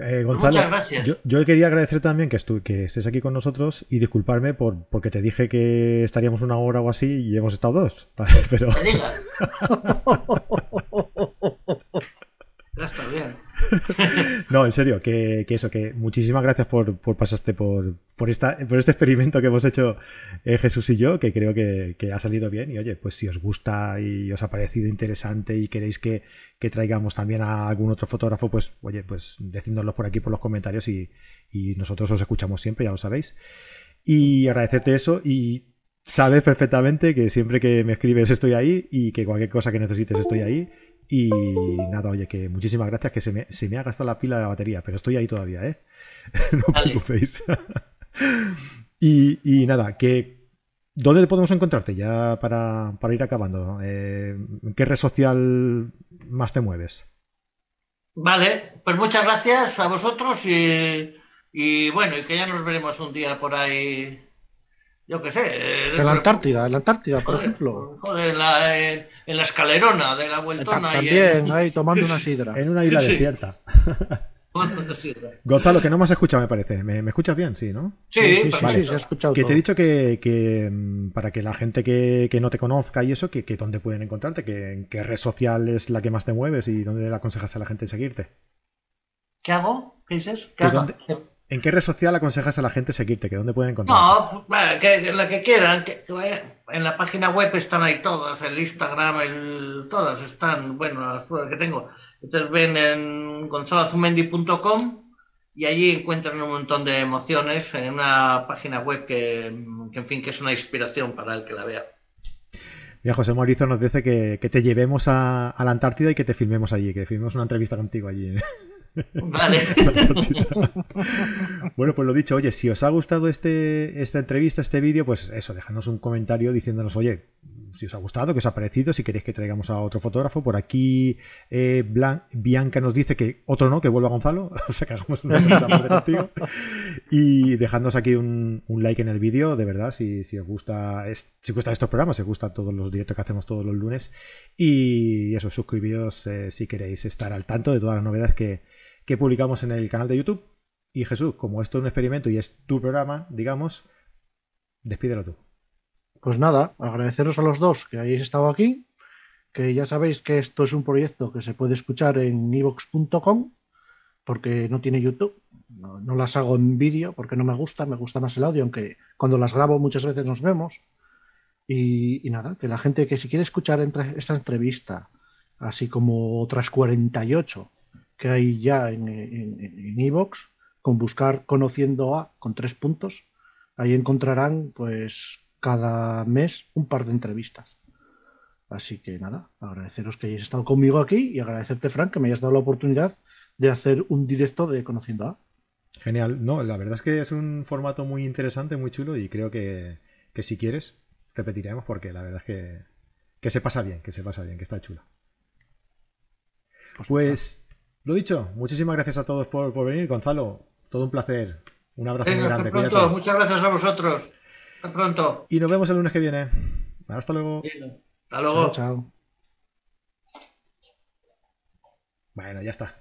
Eh, Gonzalo, Muchas gracias. Yo, quería agradecer también que, que estés aquí con nosotros y disculparme por porque te dije que estaríamos una hora o así y hemos estado dos. [LAUGHS] Pero... [LAUGHS] ya está bien. [LAUGHS] no, en serio, que, eso, que muchísimas gracias por, por pasarte por, por, esta, por este experimento que hemos hecho eh, Jesús y yo, que creo que, ha salido bien. Y oye, pues si os gusta y os ha parecido interesante y queréis que, traigamos también a algún otro fotógrafo, pues oye, pues decídnoslo por aquí por los comentarios y, y nosotros os escuchamos siempre, ya lo sabéis. Y agradecerte eso y sabes perfectamente que siempre que me escribes estoy ahí y que cualquier cosa que necesites estoy ahí. Y nada, oye, que muchísimas gracias, que se me, se me ha gastado la pila de la batería, pero estoy ahí todavía, ¿eh? [LAUGHS] no os preocupéis. [LAUGHS] y, nada, que ¿dónde podemos encontrarte ya para, ir acabando? Eh, ¿En qué red social más te mueves? Vale, pues muchas gracias a vosotros y, y bueno, y que ya nos veremos un día por ahí yo qué sé. Eh, en la Antártida, en la Antártida, por ejemplo. Joder, en la, en, la escalerona de la vueltona. También, ahí tomando una [LAUGHS] sidra. En una isla desierta. [LAUGHS] Gonzalo, que no me has escuchado, me parece. ¿Me, escuchas bien? Sí, ¿no? Sí, sí, sí, sí, se ha escuchado. Que te he dicho que, mm, para que la gente que, no te conozca y eso, que, que dónde pueden encontrarte, que en qué red social es la que más te mueves y dónde le aconsejas a la gente seguirte. ¿Qué hago? ¿Qué dices? ¿Qué hago? ¿En qué red social aconsejas a la gente seguirte? ¿Que dónde pueden encontrar? No, pues, que, la que quieran, que, en la página web están ahí todas, el Instagram, el, todas están, bueno, las pruebas que tengo. Entonces ven en gonzalozumendi.com y allí encuentran un montón de emociones en una página web que, en fin, que es una inspiración para el que la vea. Mira, José Mauricio nos dice que, te llevemos a, a, la Antártida y que te filmemos allí, que filmemos una entrevista contigo allí. Vale. [LAUGHS] bueno, pues lo dicho, oye, si os ha gustado este, esta entrevista, este vídeo, pues eso, dejadnos un comentario diciéndonos, oye, si os ha gustado, que os ha parecido, si queréis que traigamos a otro fotógrafo. Por aquí eh, Bianca nos dice que otro no, que vuelva Gonzalo, [LAUGHS] o sea que hagamos una segunda [LAUGHS] contigo. Y dejadnos aquí un, like en el vídeo, de verdad, si, os gusta, si os gusta estos programas, si os gustan todos los directos que hacemos todos los lunes. Y eso, suscribiros eh, si queréis estar al tanto de todas las novedades que, que publicamos en el canal de YouTube. Y Jesús, como esto es un experimento y es tu programa, digamos, despídelo tú. Pues nada, agradeceros a los dos que hayáis estado aquí, que ya sabéis que esto es un proyecto que se puede escuchar en evox.com, porque no tiene YouTube. No, las hago en vídeo porque no me gusta, me gusta más el audio, aunque cuando las grabo muchas veces nos vemos. Y, nada, que la gente que si quiere escuchar esta entrevista, así como otras 48 que hay ya en Evox, en, con buscar conociendo a con tres puntos, ahí encontrarán pues cada mes un par de entrevistas. Así que nada, agradeceros que hayáis estado conmigo aquí y agradecerte, Frank, que me hayas dado la oportunidad de hacer un directo de Conociendo a. Genial, no, la verdad es que es un formato muy interesante, muy chulo y creo que, si quieres repetiremos porque la verdad es que, que se pasa bien, que se pasa bien, que está. Pues, pues lo dicho, muchísimas gracias a todos por, venir. Gonzalo, todo un placer. Un abrazo muy grande. Hasta pronto. Muchas gracias a vosotros. Hasta pronto. Y nos vemos el lunes que viene. Hasta luego. Hasta luego. chao. Bueno, ya está.